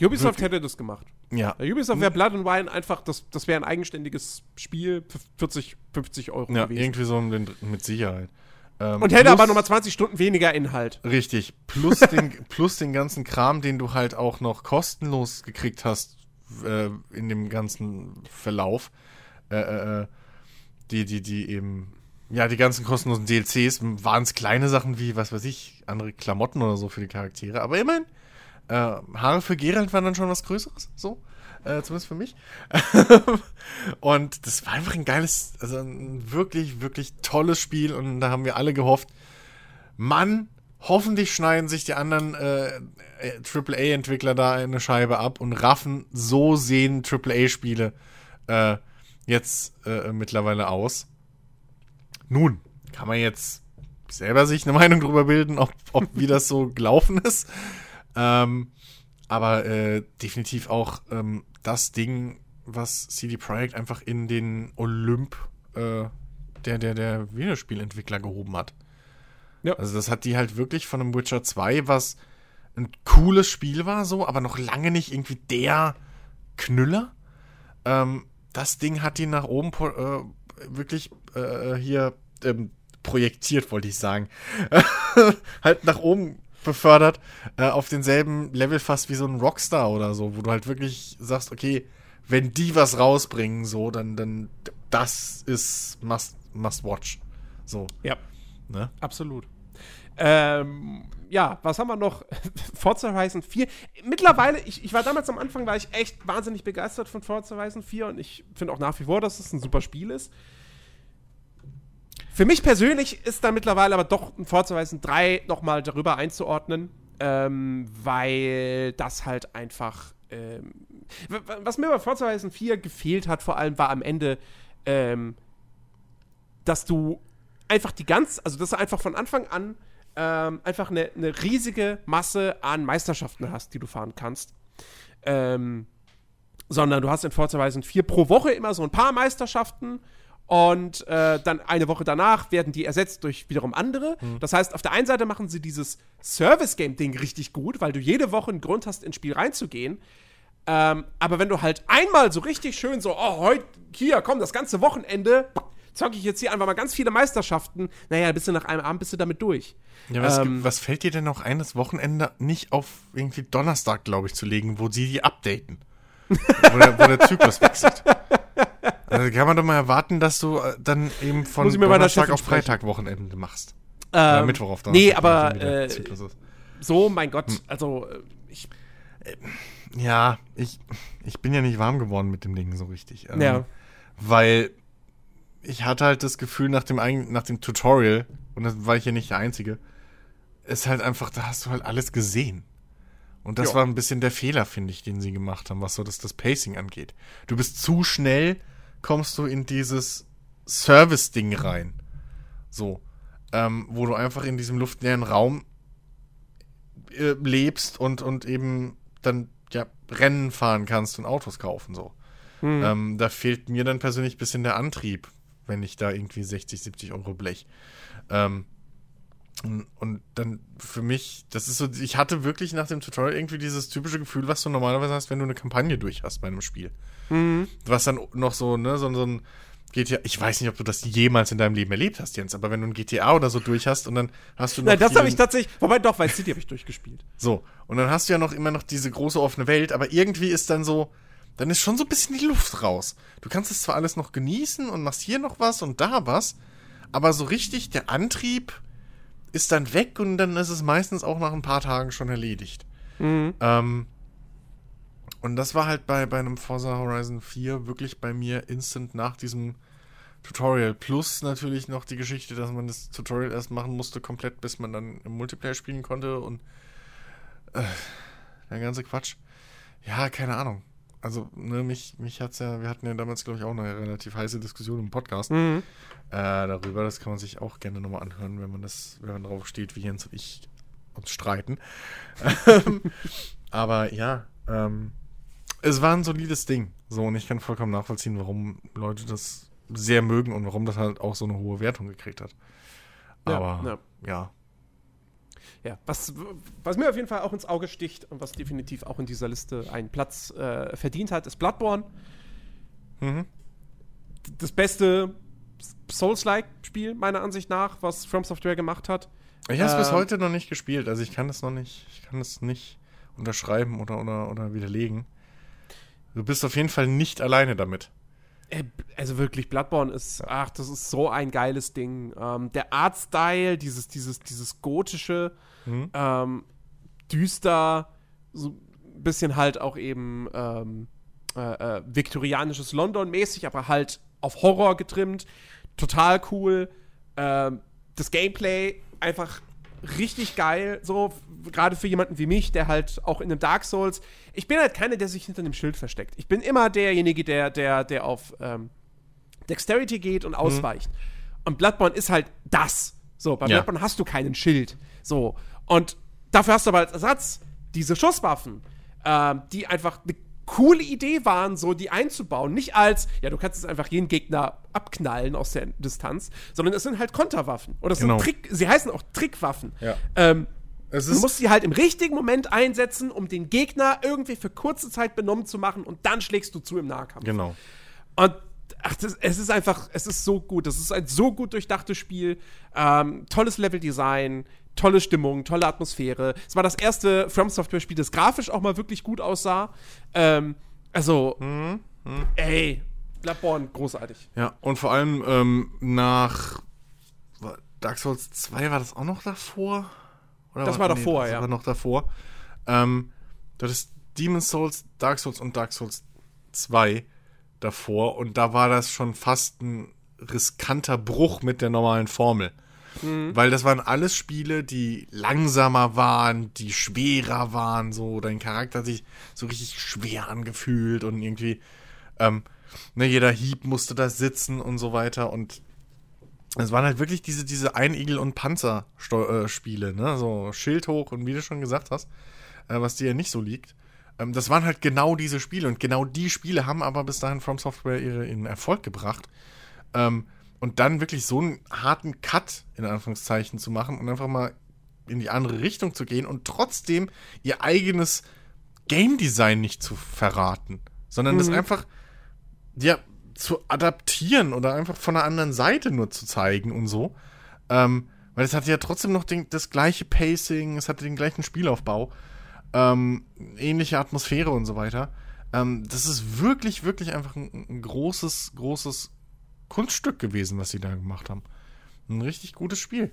Speaker 1: Ubisoft hätte das gemacht.
Speaker 2: ja.
Speaker 1: Bei Ubisoft wäre Blood and Wine einfach, das, das wäre ein eigenständiges Spiel für 40, 50 Euro
Speaker 2: Ja,
Speaker 1: gewesen.
Speaker 2: irgendwie so mit Sicherheit. Ähm,
Speaker 1: Und hätte
Speaker 2: plus-
Speaker 1: aber nochmal 20 Stunden weniger Inhalt.
Speaker 2: Richtig. Plus den, plus den ganzen Kram, den du halt auch noch kostenlos gekriegt hast äh, in dem ganzen Verlauf. Äh, äh, äh, die, die, die eben, ja, die ganzen kostenlosen DLCs waren es kleine Sachen wie, was weiß ich, andere Klamotten oder so für die Charaktere. Aber immerhin, äh, Haare für Geralt waren dann schon was Größeres, so. Zumindest für mich. und das war einfach ein geiles, also ein wirklich, wirklich tolles Spiel. Und da haben wir alle gehofft, Mann, hoffentlich schneiden sich die anderen äh, äh, AAA-Entwickler da eine Scheibe ab und raffen, so sehen AAA-Spiele äh, jetzt äh, mittlerweile aus. Nun, kann man jetzt selber sich eine Meinung drüber bilden, ob, ob wie das so gelaufen ist. Ähm, aber äh, definitiv auch ähm, das Ding, was CD Projekt einfach in den Olymp äh, der, der, der Videospielentwickler gehoben hat.
Speaker 1: Ja.
Speaker 2: Also das hat die halt wirklich von einem Witcher 2, was ein cooles Spiel war, so, aber noch lange nicht irgendwie der Knüller. Ähm, das Ding hat die nach oben äh, wirklich äh, hier ähm, projektiert, wollte ich sagen. halt nach oben befördert, äh, auf denselben Level fast wie so ein Rockstar oder so, wo du halt wirklich sagst, okay, wenn die was rausbringen, so, dann, dann das ist must, must watch. So,
Speaker 1: Ja,
Speaker 2: ne?
Speaker 1: absolut. Ähm, ja, was haben wir noch? Forza Horizon 4. Mittlerweile, ich, ich war damals am Anfang, war ich echt wahnsinnig begeistert von Forza Horizon 4 und ich finde auch nach wie vor, dass es ein super Spiel ist. Für mich persönlich ist da mittlerweile aber doch ein Forza Horizon 3 nochmal darüber einzuordnen, ähm, weil das halt einfach. Ähm, was mir bei Forza Horizon 4 gefehlt hat, vor allem war am Ende, ähm, dass du einfach die ganz, also dass du einfach von Anfang an ähm, einfach eine, eine riesige Masse an Meisterschaften hast, die du fahren kannst. Ähm, sondern du hast in Forza Horizon 4 pro Woche immer so ein paar Meisterschaften und äh, dann eine Woche danach werden die ersetzt durch wiederum andere. Das heißt, auf der einen Seite machen sie dieses Service-Game-Ding richtig gut, weil du jede Woche einen Grund hast, ins Spiel reinzugehen. Ähm, aber wenn du halt einmal so richtig schön so, oh, heute, hier, komm, das ganze Wochenende zocke ich jetzt hier einfach mal ganz viele Meisterschaften, naja, bist du nach einem Abend bist du damit durch.
Speaker 2: Ja, was,
Speaker 1: Ähm,
Speaker 2: was fällt dir denn noch ein, das Wochenende nicht auf irgendwie Donnerstag, glaube ich, zu legen, wo sie die updaten? wo, der, wo der Zyklus wechselt. Also kann man doch mal erwarten, dass du äh, dann eben von Donnerstag auf. Freitag Wochenende machst. Oder
Speaker 1: Ähm,
Speaker 2: Mittwoch auf Donnerstag.
Speaker 1: Nee, aber äh, so, mein Gott, also äh, ich,
Speaker 2: Ja, ich, ich bin ja nicht warm geworden mit dem Ding so richtig. Ähm,
Speaker 1: Ja.
Speaker 2: Weil ich hatte halt das Gefühl nach dem, nach dem Tutorial, und das war ich ja nicht der Einzige, ist halt einfach, da hast du halt alles gesehen. Und das
Speaker 1: Ja.
Speaker 2: war ein bisschen der Fehler, finde ich, den sie gemacht haben, was so das, das Pacing angeht. Du bist zu schnell, kommst du in dieses Service-Ding rein. So. Ähm, wo du einfach in diesem luftleeren Raum äh, lebst und, und eben dann ja Rennen fahren kannst und Autos kaufen so.
Speaker 1: hm.
Speaker 2: Ähm, da fehlt mir dann persönlich ein bisschen der Antrieb, wenn ich da irgendwie 60, 70 Euro blech. Ähm, Und, und dann für mich, das ist so, ich hatte wirklich nach dem Tutorial irgendwie dieses typische Gefühl, was du normalerweise hast, wenn du eine Kampagne durch hast bei einem Spiel. Was dann noch so, ne, so, so ein GTA, ich weiß nicht, ob du das jemals in deinem Leben erlebt hast, Jens, aber wenn du ein GTA oder so durch hast und dann hast du noch
Speaker 1: Nein, das habe ich tatsächlich. Wobei doch, Vice City habe ich durchgespielt.
Speaker 2: so, und dann hast du ja noch immer noch diese große offene Welt, aber irgendwie ist dann so, dann ist schon so ein bisschen die Luft raus. Du kannst es zwar alles noch genießen und machst hier noch was und da was, aber so richtig der Antrieb ist dann weg und dann ist es meistens auch nach ein paar Tagen schon erledigt. Ähm, und das war halt bei, bei einem Forza Horizon 4 wirklich bei mir instant nach diesem Tutorial. Plus natürlich noch die Geschichte, dass man das Tutorial erst machen musste, komplett, bis man dann im Multiplayer spielen konnte und äh, der ganze Quatsch. Ja, keine Ahnung. Also, ne, mich, mich hat's ja, wir hatten ja damals, glaube ich, auch eine relativ heiße Diskussion im Podcast
Speaker 1: Mhm.
Speaker 2: äh, darüber. Das kann man sich auch gerne nochmal anhören, wenn man das, wenn man drauf steht, wie Jens und ich uns streiten. Ähm, Aber ja, ähm, es war ein solides Ding. So, und ich kann vollkommen nachvollziehen, warum Leute das sehr mögen und warum das halt auch so eine hohe Wertung gekriegt hat. Aber
Speaker 1: ja.
Speaker 2: ja.
Speaker 1: Ja, was, was mir auf jeden Fall auch ins Auge sticht und was definitiv auch in dieser Liste einen Platz äh, verdient hat, ist Bloodborne.
Speaker 2: Mhm.
Speaker 1: Das beste Souls-like-Spiel, meiner Ansicht nach, was From Software gemacht hat.
Speaker 2: Ich habe es bis
Speaker 1: Ähm,
Speaker 2: heute noch nicht gespielt, also ich kann es noch nicht, ich kann es nicht unterschreiben oder, oder, oder widerlegen. Du bist auf jeden Fall nicht alleine damit.
Speaker 1: Äh, Also wirklich, Bloodborne ist, ach, das ist so ein geiles Ding. Ähm, der Artstyle, dieses, dieses, dieses gotische,
Speaker 2: Mhm.
Speaker 1: ähm, düster, so ein bisschen halt auch eben ähm, äh, äh, viktorianisches London mäßig, aber halt auf Horror getrimmt. Total cool. Ähm, das Gameplay einfach richtig geil, so gerade für jemanden wie mich, der halt auch in einem Dark Souls. Ich bin halt keiner, der sich hinter einem Schild versteckt. Ich bin immer derjenige, der, der, der auf ähm, Dexterity geht
Speaker 2: Mhm.
Speaker 1: und ausweicht. Und Bloodborne ist halt das. So, bei
Speaker 2: Ja.
Speaker 1: Bloodborne hast du keinen Schild. So. Und dafür hast du aber als Ersatz diese Schusswaffen, ähm, die einfach eine coole Idee waren, so die einzubauen. Nicht als, ja, du kannst jetzt einfach jeden Gegner abknallen aus der Distanz, sondern es sind halt Konterwaffen. Oder es
Speaker 2: Genau.
Speaker 1: sind Trick, sie heißen auch Trickwaffen.
Speaker 2: Ja.
Speaker 1: Ähm,
Speaker 2: Es
Speaker 1: Du musst sie halt im richtigen Moment einsetzen, um den Gegner irgendwie für kurze Zeit benommen zu machen und dann schlägst du zu im Nahkampf.
Speaker 2: genau.
Speaker 1: Und ach, das, es ist einfach, es ist so gut. Das ist ein so gut durchdachtes Spiel. Ähm, tolles Leveldesign, tolle Stimmung, tolle Atmosphäre. Es war das erste From Software-Spiel, das grafisch auch mal wirklich gut aussah. Ähm, also, ey, Bloodborne, großartig.
Speaker 2: Ja, und vor allem ähm, nach war- Dark Souls 2 war das auch noch davor? Oder
Speaker 1: Das war davor,
Speaker 2: das
Speaker 1: ja.
Speaker 2: war noch davor. Ähm, das ist Demon's Souls, Dark Souls und Dark Souls 2 davor und da war das schon fast ein riskanter Bruch mit der normalen Formel.
Speaker 1: Mhm.
Speaker 2: Weil das waren alles Spiele, die langsamer waren, die schwerer waren, so dein Charakter hat sich so richtig schwer angefühlt und irgendwie ähm, ne, jeder Hieb musste da sitzen und so weiter und es waren halt wirklich diese, diese Einigel- und Panzer-Spiele, ne? So Schild hoch und wie du schon gesagt hast, äh, was dir ja nicht so liegt. Ähm, das waren halt genau diese Spiele und genau die Spiele haben aber bis dahin From Software ihre, ihren Erfolg gebracht. Ähm, und dann wirklich so einen harten Cut, in Anführungszeichen, zu machen und einfach mal in die andere Richtung zu gehen und trotzdem ihr eigenes Game Design nicht zu verraten, sondern das einfach ja, zu adaptieren oder einfach von einer anderen Seite nur zu zeigen und so. Ähm, weil es hatte ja trotzdem noch den, das gleiche Pacing, es hatte den gleichen Spielaufbau, ähm, ähnliche Atmosphäre und so weiter. Ähm, das ist wirklich, wirklich einfach ein, ein großes, großes Kunststück gewesen, was sie da gemacht haben. Ein richtig gutes Spiel.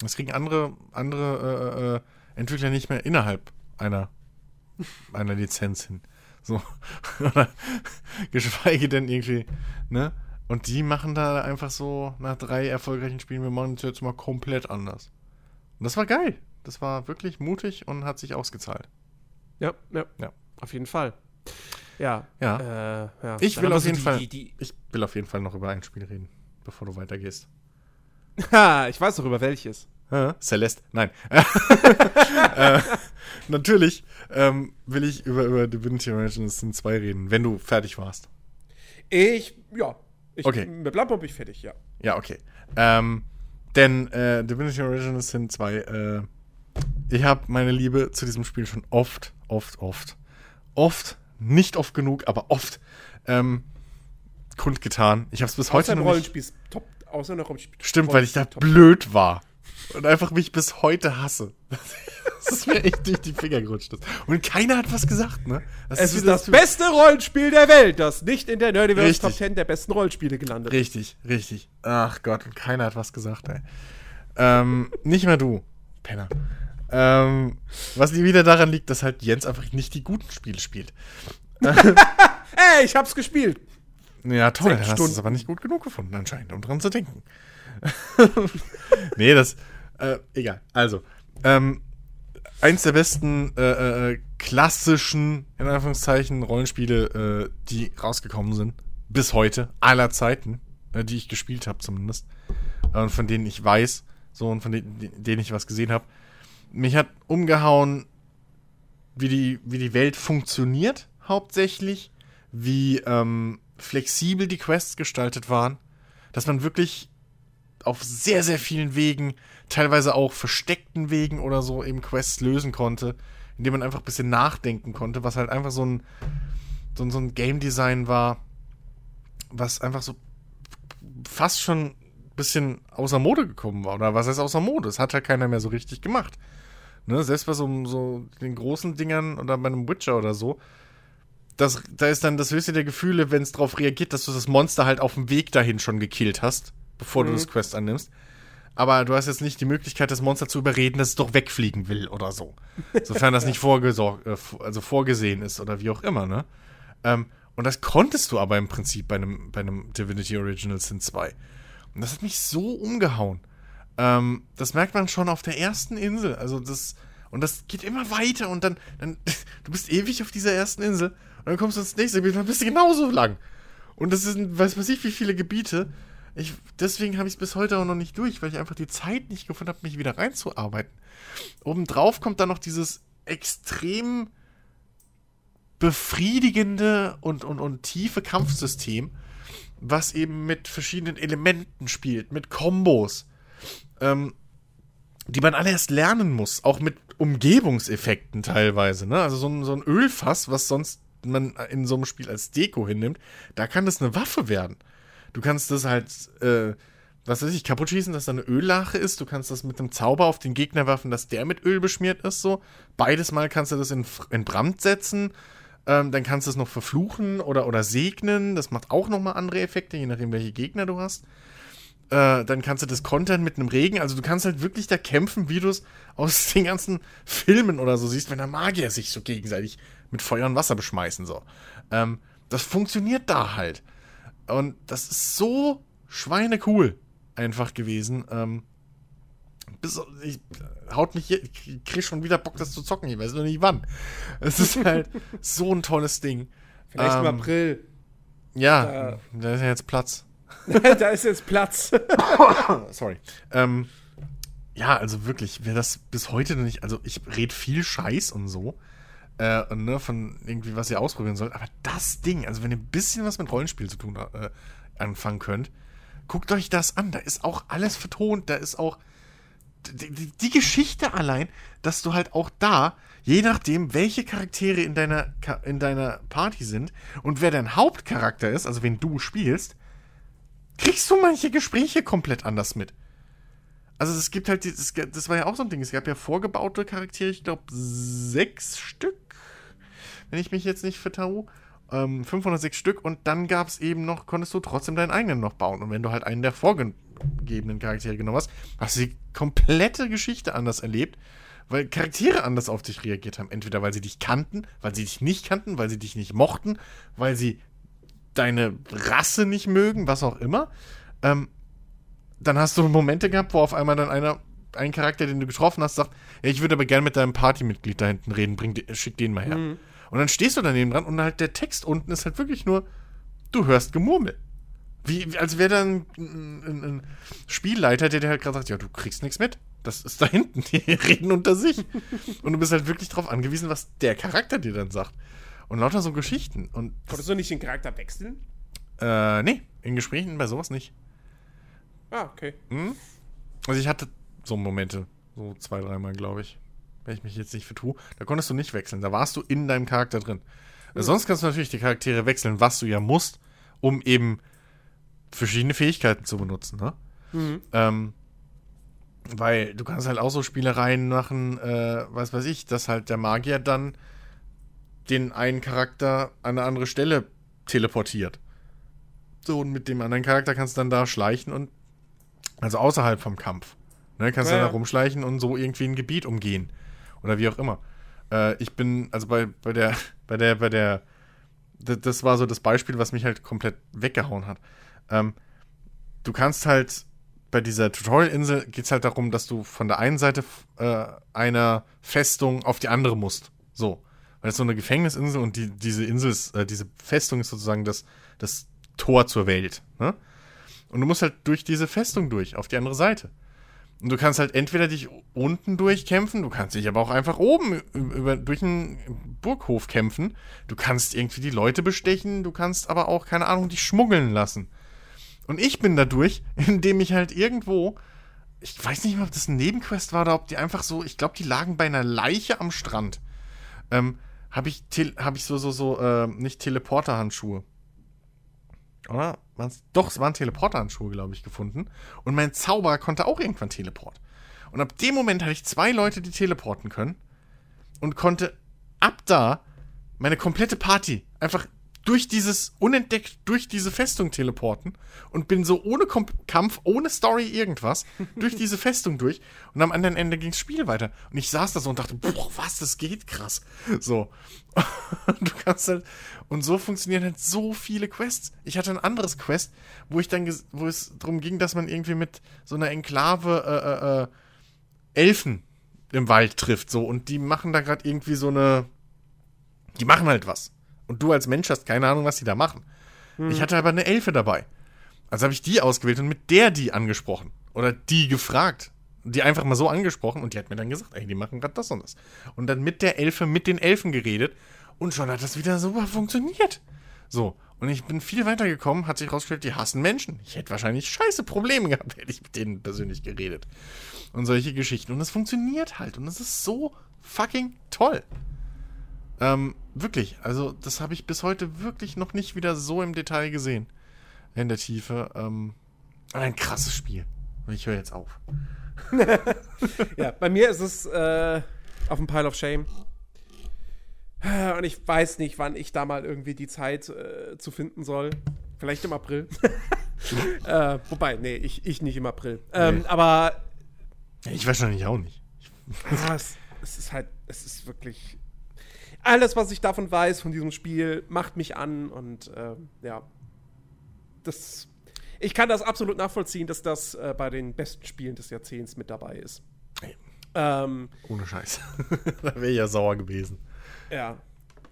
Speaker 2: Das kriegen andere, andere äh, äh, Entwickler nicht mehr innerhalb einer, einer Lizenz hin. So. Geschweige denn irgendwie, ne? Und die machen da einfach so nach drei erfolgreichen Spielen, wir machen es jetzt mal komplett anders. Und das war geil. Das war wirklich mutig und hat sich ausgezahlt.
Speaker 1: Ja, ja,
Speaker 2: Ja.
Speaker 1: Auf jeden Fall. Ja.
Speaker 2: Ja.
Speaker 1: Äh, ja.
Speaker 2: Ich will auf jeden
Speaker 1: die,
Speaker 2: Fall-
Speaker 1: Die, die,
Speaker 2: Ich will auf jeden Fall noch über ein Spiel reden, bevor du weitergehst.
Speaker 1: ha, ich weiß doch über welches.
Speaker 2: Hä? Celeste? Nein. äh, natürlich ähm, will ich über, über Divinity Originals Sin 2 reden, wenn du fertig warst.
Speaker 1: Ich, ja. Ich,
Speaker 2: Okay.
Speaker 1: Mit Bloodborne bin ich fertig, ja.
Speaker 2: Ja, okay. Ähm, Denn äh, Divinity Original Sin 2, äh, ich habe meine Liebe zu diesem Spiel schon oft, oft, oft, oft, nicht oft genug, aber oft ähm, kundgetan. Ich habe es bis heute noch nicht...
Speaker 1: Rollenspiel ist top. Außer im Rollenspiel.
Speaker 2: Stimmt, weil ich da
Speaker 1: top.
Speaker 2: blöd war. Und einfach mich bis heute hasse. Das ist mir echt durch die Finger gerutscht. ist. Und keiner hat was gesagt, ne? Das
Speaker 1: Es ist
Speaker 2: wieder
Speaker 1: das beste Rollenspiel der Welt, das nicht in der Nerdiverse
Speaker 2: Richtig.
Speaker 1: Top 10 der besten Rollenspiele gelandet ist.
Speaker 2: Richtig, richtig. Ach Gott, und keiner hat was gesagt, ey. Ähm, nicht mal du, Penner. Ähm, was wieder daran liegt, dass halt Jens einfach nicht die guten Spiele spielt.
Speaker 1: Ey, ich hab's gespielt.
Speaker 2: Ja, toll, dann hast du es aber nicht gut genug gefunden, anscheinend, um dran zu denken. nee, das, äh, egal. Also, ähm, eins der besten äh, äh, klassischen, in Anführungszeichen, Rollenspiele, äh, die rausgekommen sind, bis heute, aller Zeiten, äh, die ich gespielt habe zumindest, äh, und von denen ich weiß, so, und von denen, denen ich was gesehen habe. Mich hat umgehauen, wie die, wie die Welt funktioniert, hauptsächlich, wie ähm, flexibel die Quests gestaltet waren, dass man wirklich auf sehr, sehr vielen Wegen, teilweise auch versteckten Wegen oder so, eben Quests lösen konnte, indem man einfach ein bisschen nachdenken konnte, was halt einfach so ein, so so ein Game Design war, was einfach so fast schon ein bisschen außer Mode gekommen war. Oder was heißt außer Mode? Das hat halt keiner mehr so richtig gemacht. Ne? Selbst bei so, so den großen Dingern oder bei einem Witcher oder so, das, da ist dann das höchste der Gefühle, wenn es darauf reagiert, dass du das Monster halt auf dem Weg dahin schon gekillt hast, bevor du
Speaker 1: Mhm.
Speaker 2: das Quest annimmst. Aber du hast jetzt nicht die Möglichkeit, das Monster zu überreden, dass es doch wegfliegen will oder so. Sofern das nicht äh, also vorgesehen ist oder wie auch immer, ne? Ähm, und das konntest du aber im Prinzip bei einem, bei einem Divinity Original Sin 2. Und das hat mich so umgehauen. Ähm, das merkt man schon auf der ersten Insel. Also das, und das geht immer weiter und dann, dann, du bist ewig auf dieser ersten Insel und dann kommst du ins nächste Gebiet und dann bist du genauso lang. Und das sind, weiß weiß ich, wie viele Gebiete. Ich, deswegen habe ich es bis heute auch noch nicht durch, weil ich einfach die Zeit nicht gefunden habe, mich wieder reinzuarbeiten. Obendrauf kommt dann noch dieses extrem befriedigende und, und, und tiefe Kampfsystem, was eben mit verschiedenen Elementen spielt, mit Kombos, ähm, die man alle erst lernen muss, auch mit Umgebungseffekten teilweise. Ne? Also so ein, so ein Ölfass, was sonst man in so einem Spiel als Deko hinnimmt, da kann das eine Waffe werden. Du kannst das halt, äh, was weiß ich, kaputt schießen, dass da eine Öllache ist. Du kannst das mit einem Zauber auf den Gegner werfen, dass der mit Öl beschmiert ist. So beides Mal kannst du das in, in Brand setzen. Ähm, dann kannst du es noch verfluchen oder, oder segnen. Das macht auch nochmal andere Effekte, je nachdem, welche Gegner du hast. Äh, dann kannst du das kontern mit einem Regen. Also du kannst halt wirklich da kämpfen, wie du es aus den ganzen Filmen oder so siehst, wenn der Magier sich so gegenseitig mit Feuer und Wasser beschmeißen. So. Ähm, das funktioniert da halt. Und das ist so schweinecool einfach gewesen. Ähm, bis, ich, haut mich hier, ich krieg schon wieder Bock, das zu zocken. Ich weiß nur nicht wann. Es ist halt so ein tolles Ding.
Speaker 1: Vielleicht im
Speaker 2: Ähm,
Speaker 1: April.
Speaker 2: Ja,
Speaker 1: Da-
Speaker 2: da ist ja jetzt Platz.
Speaker 1: da ist jetzt Platz.
Speaker 2: Sorry. Ähm, ja, also wirklich, wer das bis heute noch nicht, also ich rede viel Scheiß und so, äh, und, ne, von irgendwie, was ihr ausprobieren sollt, aber das Ding, also wenn ihr ein bisschen was mit Rollenspiel zu tun äh, anfangen könnt, guckt euch das an, da ist auch alles vertont, da ist auch die, die, die Geschichte allein, dass du halt auch da, je nachdem, welche Charaktere in deiner, in deiner Party sind und wer dein Hauptcharakter ist, also wen du spielst, kriegst du manche Gespräche komplett anders mit. Also es gibt halt, die- das, war ja auch so ein Ding, es gab ja vorgebaute Charaktere, ich glaube sechs Stück, wenn ich mich jetzt nicht vertau. Ähm, 506 Stück und dann gab es eben noch, konntest du trotzdem deinen eigenen noch bauen. Und wenn du halt einen der vorgegebenen Charaktere genommen hast, hast du die komplette Geschichte anders erlebt, weil Charaktere anders auf dich reagiert haben. Entweder weil sie dich kannten, weil sie dich nicht kannten, weil sie dich nicht mochten, weil sie deine Rasse nicht mögen, was auch immer. Ähm, dann hast du Momente gehabt, wo auf einmal dann einer, ein Charakter, den du getroffen hast, sagt, ja, ich würde aber gerne mit deinem Partymitglied da hinten reden, bring, schick den mal her. Und dann stehst du daneben dran und halt der Text unten ist halt wirklich nur, du hörst Gemurmel. Wie, als wäre da ein, ein, ein, ein Spielleiter, der dir halt gerade sagt, ja, du kriegst nichts mit. Das ist da hinten, die reden unter sich. und du bist halt wirklich darauf angewiesen, was der Charakter dir dann sagt. Und lauter so Geschichten. Und
Speaker 1: Konntest du nicht den Charakter wechseln?
Speaker 2: äh, nee, in Gesprächen bei sowas nicht.
Speaker 1: Ah, okay.
Speaker 2: Also ich hatte so Momente, so zwei, dreimal, glaube ich. Wenn ich mich jetzt nicht vertue. Da konntest du nicht wechseln. Da warst du in deinem Charakter drin. Mhm. Sonst kannst du natürlich die Charaktere wechseln, was du ja musst, um eben verschiedene Fähigkeiten zu benutzen, ne? Mhm. Ähm, weil du kannst halt auch so Spielereien machen, äh, was weiß ich, dass halt der Magier dann den einen Charakter an eine andere Stelle teleportiert. So, und mit dem anderen Charakter kannst du dann da schleichen und also außerhalb vom Kampf. Ne, kannst ja, dann da rumschleichen und so irgendwie ein Gebiet umgehen. Oder wie auch immer. Äh, ich bin, also bei, bei der, bei der, bei der, das war so das Beispiel, was mich halt komplett weggehauen hat. Ähm, du kannst halt bei dieser Tutorial-Insel geht es halt darum, dass du von der einen Seite äh, einer Festung auf die andere musst. So. Weil es so eine Gefängnisinsel und die, diese Insel ist, äh, diese Festung ist sozusagen das, das Tor zur Welt. Ne? Und du musst halt durch diese Festung durch, auf die andere Seite. Und du kannst halt entweder dich unten durchkämpfen, du kannst dich aber auch einfach oben über, durch einen Burghof kämpfen. Du kannst irgendwie die Leute bestechen, du kannst aber auch, keine Ahnung, dich schmuggeln lassen. Und ich bin dadurch, indem ich halt irgendwo, ich weiß nicht mehr, ob das ein Nebenquest war oder ob die einfach so, ich glaube, die lagen bei einer Leiche am Strand. Ähm, habe ich, hab ich so, so, so, äh, nicht Teleporterhandschuhe. Oder? Waren's? Doch, es waren Teleporterhandschuhe, glaube ich, gefunden. Und mein Zauber konnte auch irgendwann Teleport. Und ab dem Moment hatte ich zwei Leute, die teleporten können. Und konnte ab da meine komplette Party einfach durch dieses, unentdeckt durch diese Festung teleporten und bin so ohne Kom Kampf, ohne Story irgendwas, durch diese Festung durch und am anderen Ende ging das Spiel weiter. Und ich saß da so und dachte, boah, was, das geht krass. So. du kannst halt, und so funktionieren halt so viele Quests. Ich hatte ein anderes Quest, wo ich dann, wo es darum ging, dass man irgendwie mit so einer Enklave, äh, äh, äh Elfen im Wald trifft, so, und die machen da gerade irgendwie so eine, die machen halt was. Und du als Mensch hast keine Ahnung, was die da machen. Mhm. Ich hatte aber eine Elfe dabei. Also habe ich die ausgewählt und mit der die angesprochen. Oder die gefragt. Die einfach mal so angesprochen und die hat mir dann gesagt, ey, die machen gerade das und das. Und dann mit der Elfe, mit den Elfen geredet und schon hat das wieder super funktioniert. So. Und ich bin viel weiter gekommen, hat sich herausgestellt, die hassen Menschen. Ich hätte wahrscheinlich scheiße Probleme gehabt, hätte ich mit denen persönlich geredet. Und solche Geschichten. Und es funktioniert halt. Und es ist so fucking toll. Ähm, wirklich, also das habe ich bis heute wirklich noch nicht wieder so im Detail gesehen. In der Tiefe. Ähm, ein krasses Spiel. Und ich höre jetzt auf.
Speaker 1: ja, bei mir ist es äh, auf dem Pile of Shame. Und ich weiß nicht, wann ich da mal irgendwie die Zeit äh, zu finden soll. Vielleicht im April. äh, wobei, nee, ich, ich nicht im April. Ähm, nee. Aber.
Speaker 2: Ich wahrscheinlich auch nicht.
Speaker 1: ja, es, es ist halt, es ist wirklich alles, was ich davon weiß, von diesem Spiel, macht mich an und äh, ja. Das. Ich kann das absolut nachvollziehen, dass das äh, bei den besten Spielen des Jahrzehnts mit dabei ist.
Speaker 2: Ähm, Ohne Scheiß. da wäre ich ja sauer gewesen.
Speaker 1: Ja.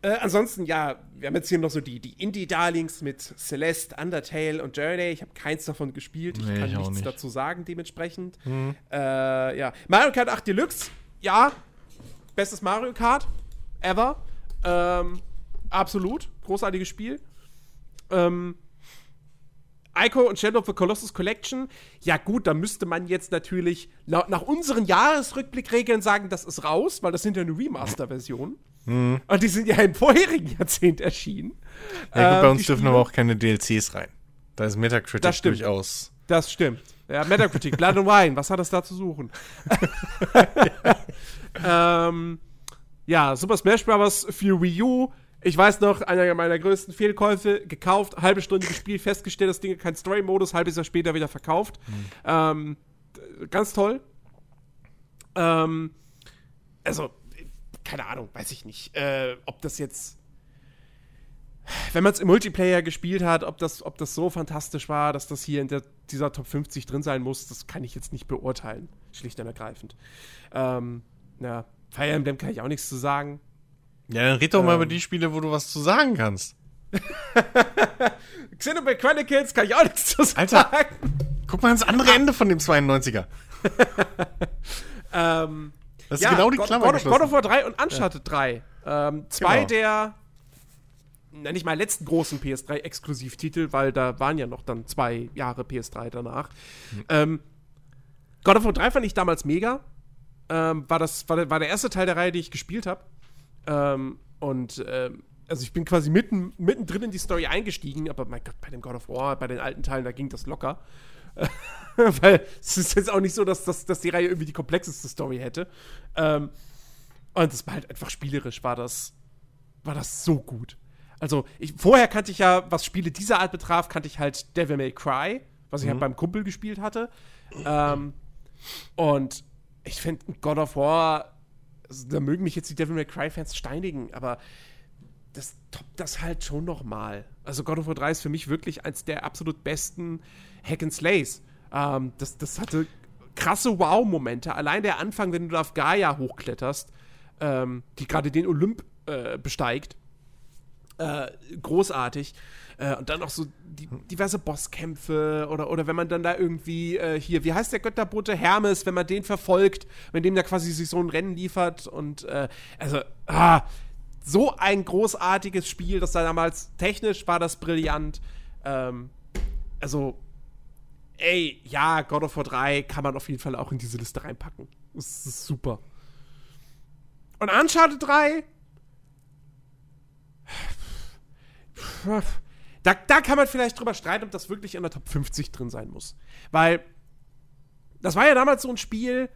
Speaker 1: Äh, ansonsten, ja, wir haben jetzt hier noch so die, die Indie-Darlings mit Celeste, Undertale und Journey. Ich habe keins davon gespielt. Ich nee, kann ich nichts nicht. dazu sagen, dementsprechend. Äh, ja. Mario Kart 8 Deluxe, ja. Bestes Mario Kart ever. Ähm, absolut. Großartiges Spiel. Ähm, Ico und Shadow of the Colossus Collection, ja gut, da müsste man jetzt natürlich nach unseren Jahresrückblickregeln sagen, das ist raus, weil das sind ja eine Remaster-Version. Mhm. Und die sind ja im vorherigen Jahrzehnt erschienen.
Speaker 2: Ja, gut, bei ähm, uns dürfen aber auch keine DLCs rein. Da ist Metacritic
Speaker 1: das stimmt.
Speaker 2: durchaus.
Speaker 1: Das stimmt. Ja, Metacritic, Blood and Wine, was hat das da zu suchen? ähm, ja, Super Smash Bros. für Wii U. Ich weiß noch, einer meiner größten Fehlkäufe, gekauft, halbe Stunde gespielt, festgestellt, das Ding hat keinen Story-Modus, halbes Jahr später wieder verkauft. Mhm. Ähm, ganz toll. Ähm, also, keine Ahnung, weiß ich nicht, äh, ob das jetzt, wenn man es im Multiplayer gespielt hat, ob das, ob das so fantastisch war, dass das hier in der, dieser Top 50 drin sein muss, das kann ich jetzt nicht beurteilen, schlicht und ergreifend. Ähm, ja, Fire Emblem kann ich auch nichts zu sagen.
Speaker 2: Ja, dann red doch ähm. mal über die Spiele, wo du was zu sagen kannst.
Speaker 1: Xenoblade Chronicles kann ich auch nichts zu sagen.
Speaker 2: Alter, guck mal ans andere Ende von dem 92er.
Speaker 1: ähm, das ist ja, genau die Klammer God, God of War 3 und Uncharted ja. 3. Ähm, zwei genau. der, nenne ich mal, letzten großen PS3-Exklusivtitel, weil da waren ja noch dann zwei Jahre PS3 danach. Mhm. Ähm, God of War 3 fand ich damals mega. Ähm, war, das, war, war der erste Teil der Reihe, die ich gespielt habe. Ähm, und ähm, also ich bin quasi mitten, mittendrin in die Story eingestiegen, aber mein Gott, bei dem God of War, bei den alten Teilen, da ging das locker. Weil es ist jetzt auch nicht so, dass, dass, dass die Reihe irgendwie die komplexeste Story hätte. Ähm, und das war halt einfach spielerisch, war das, war das so gut. Also, ich, vorher kannte ich ja, was Spiele dieser Art betraf, kannte ich halt Devil May Cry, was ich halt mhm. halt beim Kumpel gespielt hatte. Ähm, und ich finde God of War, also, da mögen mich jetzt die Devil May Cry-Fans steinigen, aber das toppt das halt schon noch mal. Also God of War 3 ist für mich wirklich eins der absolut besten Hack and Slays. Ähm, das, das hatte krasse Wow-Momente. Allein der Anfang, wenn du da auf Gaia hochkletterst, ähm, die gerade den Olymp äh, besteigt, äh, großartig. Äh, und dann noch so die, diverse Bosskämpfe oder, oder wenn man dann da irgendwie äh, hier, wie heißt der Götterbote Hermes, wenn man den verfolgt, wenn dem da quasi sich so ein Rennen liefert und äh, also, ah, so ein großartiges Spiel, das da damals technisch war das brillant. Ähm, also, ey, ja, God of War 3 kann man auf jeden Fall auch in diese Liste reinpacken. Das ist super. Und Uncharted 3. Da, da kann man vielleicht drüber streiten, ob das wirklich in der Top 50 drin sein muss. Weil das war ja damals so ein Spiel,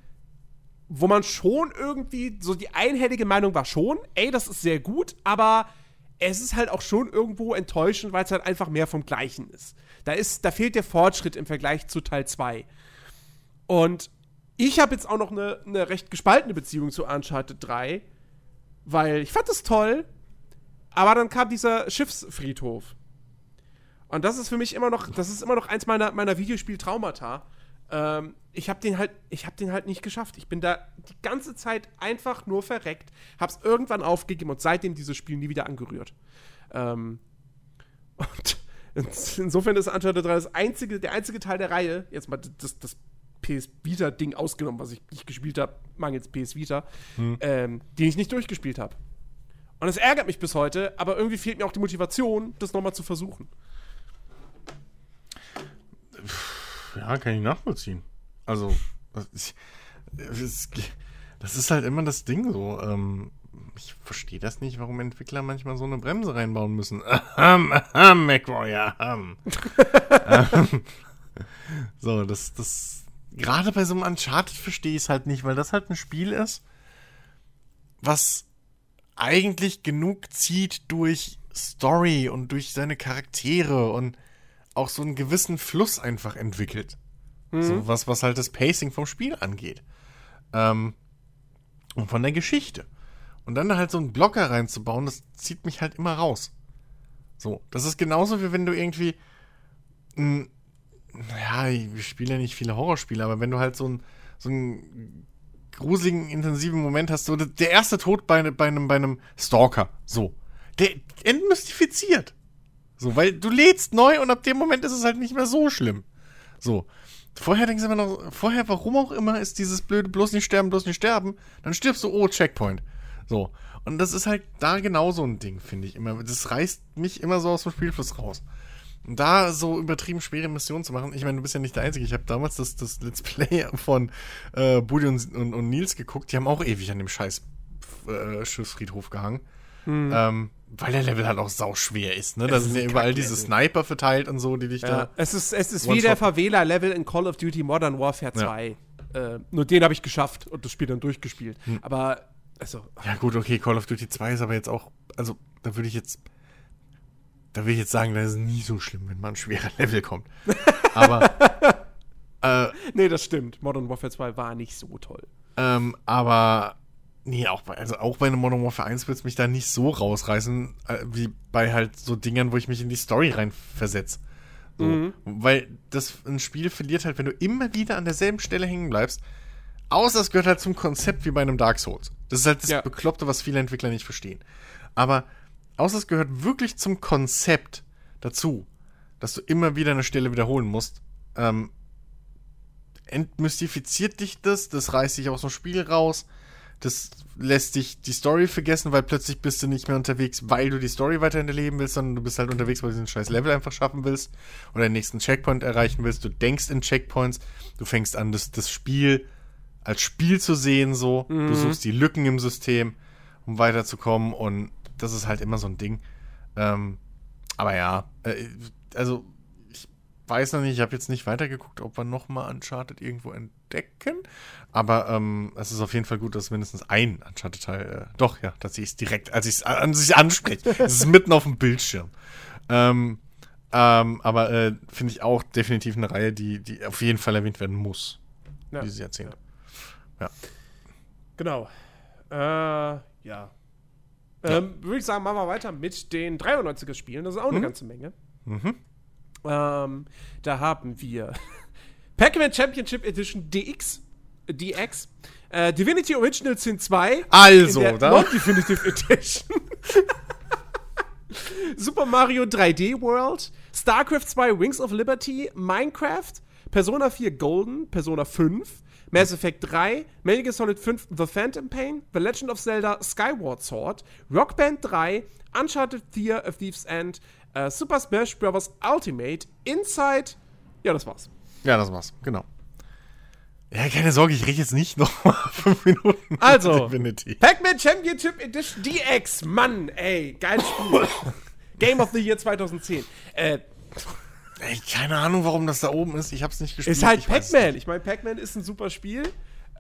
Speaker 1: wo man schon irgendwie, so die einhellige Meinung war schon, ey, das ist sehr gut, aber es ist halt auch schon irgendwo enttäuschend, weil es halt einfach mehr vom Gleichen ist. Da, ist, da fehlt der Fortschritt im Vergleich zu Teil 2. Und ich habe jetzt auch noch eine, eine recht gespaltene Beziehung zu Uncharted 3, weil ich fand es toll, aber dann kam dieser Schiffsfriedhof. Und das ist für mich immer noch, das ist immer noch eins meiner, meiner Videospiel-Traumata. Ähm, ich habe den halt, ich habe den halt nicht geschafft. Ich bin da die ganze Zeit einfach nur verreckt, hab's irgendwann aufgegeben und seitdem dieses Spiel nie wieder angerührt. Ähm, und insofern ist Uncharted 3 das einzige, der einzige Teil der Reihe, jetzt mal das, das PS Vita-Ding ausgenommen, was ich nicht gespielt habe, mangels PS Vita, hm. ähm, den ich nicht durchgespielt habe. Und es ärgert mich bis heute, aber irgendwie fehlt mir auch die Motivation, das nochmal zu versuchen.
Speaker 2: Ja, kann ich nachvollziehen. Also, das, ist halt immer das Ding so. Ähm, ich verstehe das nicht, warum Entwickler manchmal so eine Bremse reinbauen müssen. Ahem, ahem, McRoy, ahem. so, das, das. Gerade bei so einem Uncharted verstehe ich es halt nicht, weil das halt ein Spiel ist, was eigentlich genug zieht durch Story und durch seine Charaktere und auch so einen gewissen Fluss einfach entwickelt. Mhm. So was, was halt das Pacing vom Spiel angeht. Ähm, und von der Geschichte. Und dann halt so einen Blocker reinzubauen, das zieht mich halt immer raus. So, das ist genauso wie wenn du irgendwie. Mh, ja, ich spiele ja nicht viele Horrorspiele, aber wenn du halt so einen so einen gruseligen, intensiven Moment hast, so der erste Tod bei, bei, einem, bei einem Stalker, so, der entmystifiziert. So, weil du lädst neu und ab dem Moment ist es halt nicht mehr so schlimm. So. Vorher denkst du immer noch, vorher, warum auch immer, ist dieses blöde bloß nicht sterben, bloß nicht sterben. Dann stirbst du, oh, Checkpoint. So. Und das ist halt da genau so ein Ding, finde ich immer. Das reißt mich immer so aus dem Spielfluss raus. Da so übertrieben schwere Missionen zu machen, ich meine, du bist ja nicht der Einzige. Ich habe damals das, das Let's Play von äh, Budi und, und, und, Nils geguckt. Die haben auch ewig an dem scheiß äh, Schiffsfriedhof gehangen. Mhm. Ähm, weil der Level halt auch sauschwer ist, ne? Da sind ja überall diese Sniper verteilt und so, die dich ja. da.
Speaker 1: Es ist, es ist wie der Verwähler-Level in Call of Duty Modern Warfare 2. Ja. Äh, nur den habe ich geschafft und das Spiel dann durchgespielt. Hm. Aber, also.
Speaker 2: Ja, gut, okay, Call of Duty 2 ist aber jetzt auch. Also, da würde ich jetzt. Da will ich jetzt sagen, das ist nie so schlimm, wenn man ein schwerer Level kommt. aber.
Speaker 1: äh, nee, das stimmt. Modern Warfare 2 war nicht so toll.
Speaker 2: Ähm, aber Nee, auch bei, also auch bei einem Modern Warfare 1 wird es mich da nicht so rausreißen, äh, wie bei halt so Dingern, wo ich mich in die Story rein versetze. So, mhm. Weil das ein Spiel verliert halt, wenn du immer wieder an derselben Stelle hängen bleibst. Außer es gehört halt zum Konzept wie bei einem Dark Souls. Das ist halt das ja. Bekloppte, was viele Entwickler nicht verstehen. Aber außer es gehört wirklich zum Konzept dazu, dass du immer wieder eine Stelle wiederholen musst, ähm, entmystifiziert dich das, das reißt dich aus dem Spiel raus Das lässt dich die Story vergessen, weil plötzlich bist du nicht mehr unterwegs, weil du die Story weiterhin erleben willst, sondern du bist halt unterwegs, weil du diesen scheiß Level einfach schaffen willst oder den nächsten Checkpoint erreichen willst. Du denkst in Checkpoints, du fängst an, das, das Spiel als Spiel zu sehen, so. Du suchst die Lücken im System, um weiterzukommen und das ist halt immer so ein Ding. Ähm, aber ja, äh, also ich weiß noch nicht, ich habe jetzt nicht weitergeguckt, ob wir nochmal Uncharted irgendwo entdecken. Aber ähm, es ist auf jeden Fall gut, dass mindestens ein Uncharted-Teil, äh, doch, ja, dass ich es direkt, als ich es an sich anspreche. es ist mitten auf dem Bildschirm. Ähm, ähm, aber äh, finde ich auch definitiv eine Reihe, die, die auf jeden Fall erwähnt werden muss.
Speaker 1: Ja.
Speaker 2: Dieses Jahrzehnt.
Speaker 1: Genau. Äh, ja. Ähm, Würde ich sagen, machen wir weiter mit den 93er-Spielen. Das ist auch eine ganze Menge.
Speaker 2: Mhm.
Speaker 1: Ähm, da haben wir Pac-Man Championship Edition DX, DX, äh, Divinity Original Sin 2.
Speaker 2: Also, da-
Speaker 1: Non-Definitive Edition. Super Mario 3D World, StarCraft 2 Wings of Liberty, Minecraft, Persona 4 Golden, Persona 5, Mass Effect 3, Metal Gear Solid 5 The Phantom Pain, The Legend of Zelda Skyward Sword, Rock Band 3, Uncharted 4 A Thief's End, äh, Super Smash Bros. Ultimate, Inside. Ja, das war's.
Speaker 2: Ja, das war's, genau. Ja, keine Sorge, ich rede jetzt nicht noch mal fünf Minuten.
Speaker 1: Also. Pac-Man Championship Edition DX. Mann, ey, geiles Spiel. Game of the Year 2010. Äh,
Speaker 2: Ey, keine Ahnung, warum das da oben ist. Ich hab's nicht gespielt.
Speaker 1: ist halt
Speaker 2: ich
Speaker 1: Pac-Man.
Speaker 2: nicht.
Speaker 1: Ich meine, Pac-Man ist ein super Spiel.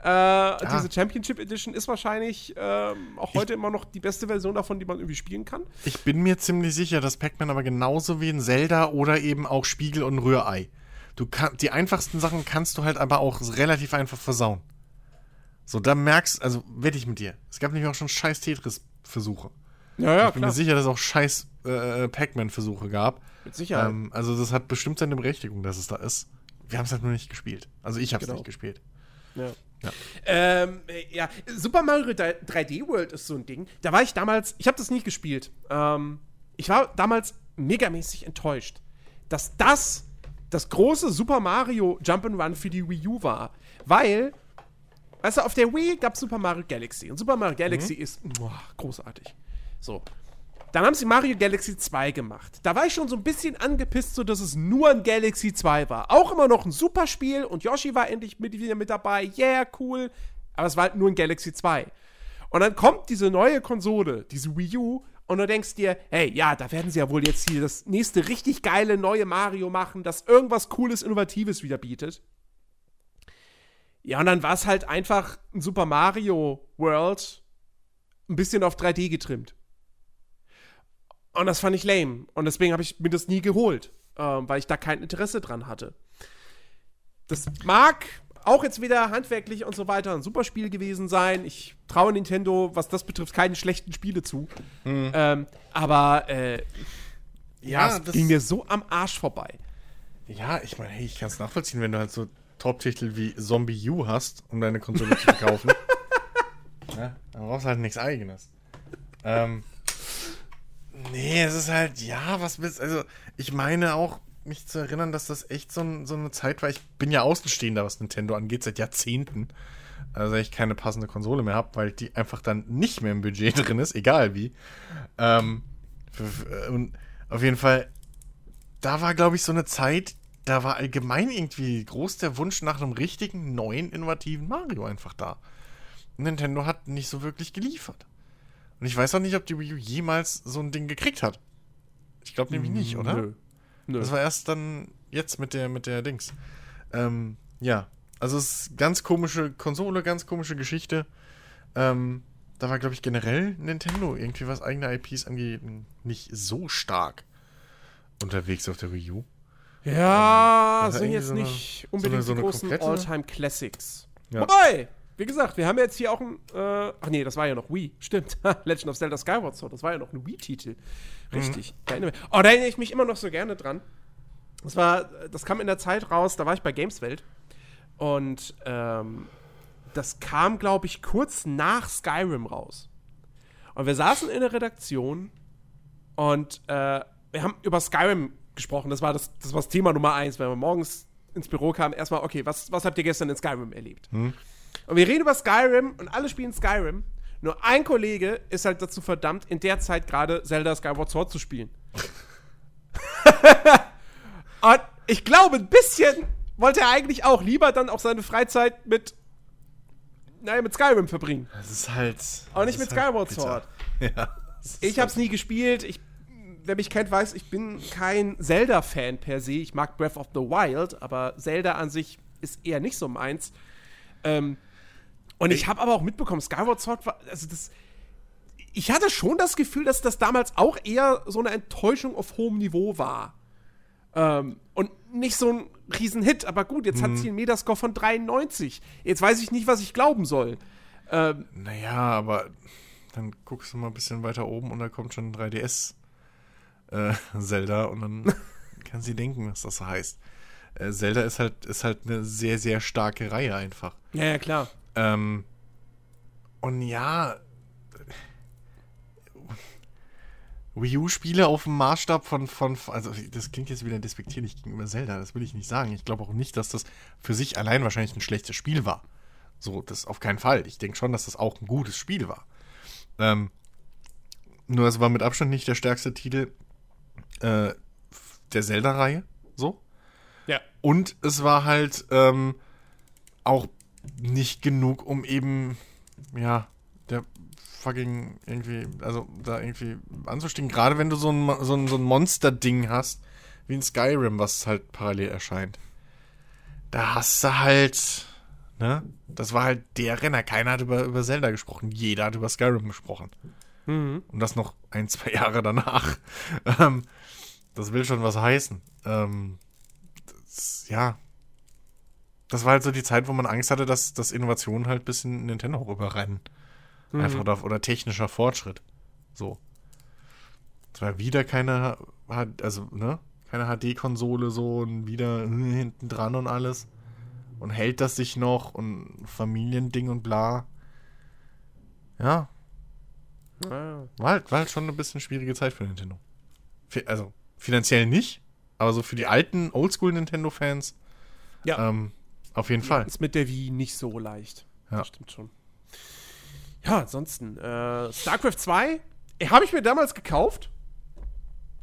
Speaker 1: Äh, Diese Championship Edition ist wahrscheinlich ähm, auch heute immer noch die beste Version davon, die man irgendwie spielen kann.
Speaker 2: Ich bin mir ziemlich sicher, dass Pac-Man aber genauso wie ein Zelda oder eben auch Spiegel und Rührei. Du kann, die einfachsten Sachen kannst du halt aber auch relativ einfach versauen. So, da merkst, also wette ich mit dir. Es gab nämlich auch schon scheiß Tetris-Versuche.
Speaker 1: Ja, ja,
Speaker 2: ich bin mir sicher, dass es auch scheiß äh, Pac-Man-Versuche gab.
Speaker 1: Mit Sicherheit.
Speaker 2: Ähm, also das hat bestimmt seine Berechtigung, dass es da ist. Wir haben es halt nur nicht gespielt. Also ich habe es
Speaker 1: Genau.
Speaker 2: nicht gespielt.
Speaker 1: Ja.
Speaker 2: Ja.
Speaker 1: Ähm, äh, ja, Super Mario 3D World ist so ein Ding. Da war ich damals, ich habe das nie gespielt. Ähm, ich war damals megamäßig enttäuscht, dass das das große Super Mario Jump'n'Run für die Wii U war. Weil, weißt du, auf der Wii gab es Super Mario Galaxy. Und Super Mario Galaxy ist boah, großartig. So. Dann haben sie Mario Galaxy 2 gemacht. Da war ich schon so ein bisschen angepisst, so dass es nur ein Galaxy 2 war. Auch immer noch ein super Spiel und Yoshi war endlich mit, wieder mit dabei. Yeah, cool. Aber es war halt nur ein Galaxy 2. Und dann kommt diese neue Konsole, diese Wii U, und du denkst dir, hey, ja, da werden sie ja wohl jetzt hier das nächste richtig geile neue Mario machen, das irgendwas Cooles, Innovatives wieder bietet. Ja, und dann war es halt einfach ein Super Mario World ein bisschen auf 3D getrimmt. Und das fand ich lame. Und deswegen habe ich mir das nie geholt, ähm, weil ich da kein Interesse dran hatte. Das mag auch jetzt wieder handwerklich und so weiter ein super Spiel gewesen sein. Ich traue Nintendo, was das betrifft, keine schlechten Spiele zu. Ähm, aber äh, ja, es
Speaker 2: das-
Speaker 1: ging mir so am Arsch vorbei.
Speaker 2: Ja, ich meine, hey, ich kann es nachvollziehen, wenn du halt so Top-Titel wie Zombie U hast, um deine Konsole zu verkaufen. ja, dann brauchst du halt nichts eigenes. Ähm, nee, es ist halt, ja, was willst Also, ich meine auch, mich zu erinnern, dass das echt so, ein, so eine Zeit war. Ich bin ja Außenstehender, was Nintendo angeht, seit Jahrzehnten. Also ich keine passende Konsole mehr habe, weil die einfach dann nicht mehr im Budget drin ist, egal wie. Ähm, und auf jeden Fall, da war, glaube ich, so eine Zeit, da war allgemein irgendwie groß der Wunsch nach einem richtigen, neuen, innovativen Mario einfach da. Nintendo hat nicht so wirklich geliefert. Und ich weiß auch nicht, ob die Wii U jemals so ein Ding gekriegt hat. Ich glaube nämlich nicht, oder?
Speaker 1: Nö. Nö.
Speaker 2: Das war erst dann jetzt mit der, mit der Dings. Ähm, ja. Also es ist ganz komische Konsole, ganz komische Geschichte. Ähm, da war, glaube ich, generell Nintendo irgendwie, was eigene IPs angeht, nicht so stark unterwegs auf der Wii U.
Speaker 1: Ja,
Speaker 2: ist
Speaker 1: sind jetzt
Speaker 2: so eine-
Speaker 1: nicht unbedingt
Speaker 2: so eine
Speaker 1: die großen All-Time-Classics.
Speaker 2: Ja.
Speaker 1: Wobei, wie gesagt, wir haben jetzt hier auch ein. Äh, ach nee, das war ja noch Wii. Stimmt. Legend of Zelda Skyward Sword, das war ja noch ein Wii-Titel. Richtig. Mich- Oh, da erinnere ich mich immer noch so gerne dran. Das war, das kam in der Zeit raus, da war ich bei Gameswelt. Und ähm, das kam, glaube ich, kurz nach Skyrim raus. Und wir saßen in der Redaktion und äh, wir haben über Skyrim gesprochen. Das war das, das war das Thema Nummer eins, wenn wir morgens ins Büro kamen. Erstmal, okay, was, was habt ihr gestern in Skyrim erlebt? Und wir reden über Skyrim und alle spielen Skyrim. Nur ein Kollege ist halt dazu verdammt, in der Zeit gerade Zelda Skyward Sword zu spielen. und ich glaube, ein bisschen wollte er eigentlich auch lieber dann auch seine Freizeit mit, naja, mit Skyrim verbringen.
Speaker 2: Das ist halt.
Speaker 1: Aber nicht mit
Speaker 2: halt
Speaker 1: Skyward
Speaker 2: bitter.
Speaker 1: Sword.
Speaker 2: Ja.
Speaker 1: Ich
Speaker 2: halt-
Speaker 1: hab's nie gespielt. Ich, wer mich kennt, weiß, ich bin kein Zelda-Fan per se. Ich mag Breath of the Wild, aber Zelda an sich ist eher nicht so meins. Ähm, und ich habe aber auch mitbekommen, Skyward Sword war, also das, ich hatte schon das Gefühl, dass das damals auch eher so eine Enttäuschung auf hohem Niveau war. Ähm, und nicht so ein Riesenhit, aber gut, jetzt hat sie einen Metascore von 93. Jetzt weiß ich nicht, was ich glauben soll. Ähm,
Speaker 2: Naja, aber dann guckst du mal ein bisschen weiter oben und da kommt schon 3DS äh, Zelda und dann kann sie denken, was das heißt. Äh, Zelda ist halt, ist halt eine sehr, sehr starke Reihe einfach.
Speaker 1: ja, ja, klar.
Speaker 2: Ähm, und ja, Wii U-Spiele auf dem Maßstab von, von, also das klingt jetzt wieder despektierlich gegenüber Zelda, das will ich nicht sagen. Ich glaube auch nicht, dass das für sich allein wahrscheinlich ein schlechtes Spiel war. So, das auf keinen Fall. Ich denke schon, dass das auch ein gutes Spiel war. Ähm, nur es war mit Abstand nicht der stärkste Titel äh, der Zelda-Reihe. So.
Speaker 1: Ja.
Speaker 2: Und es war halt ähm, auch nicht genug, um eben, ja, der fucking irgendwie, also da irgendwie anzustehen. Gerade wenn du so ein, so ein, so ein Monster-Ding hast, wie in Skyrim, was halt parallel erscheint. Da hast du halt, ne? Das war halt der Renner. Keiner hat über, über Zelda gesprochen. Jeder hat über Skyrim gesprochen.
Speaker 1: Mhm.
Speaker 2: Und das noch ein, zwei Jahre danach. ähm, das will schon was heißen. Ähm, das, ja. Das war halt so die Zeit, wo man Angst hatte, dass, dass Innovationen halt bis in Nintendo rüberrennen. Einfach da, oder technischer Fortschritt. So. Es war wieder keine, also, ne? Keine HD-Konsole so und wieder hinten dran und alles. Und hält das sich noch und Familiending und bla. Ja,
Speaker 1: Ah.
Speaker 2: war halt, war halt schon eine bisschen schwierige Zeit für Nintendo. Also, finanziell nicht, aber so für die alten Oldschool-Nintendo-Fans
Speaker 1: Ja.
Speaker 2: ähm, auf jeden Fall.
Speaker 1: Ist mit der Wii nicht so leicht.
Speaker 2: Ja.
Speaker 1: Das stimmt schon. Ja, ansonsten, äh, StarCraft 2 habe ich mir damals gekauft.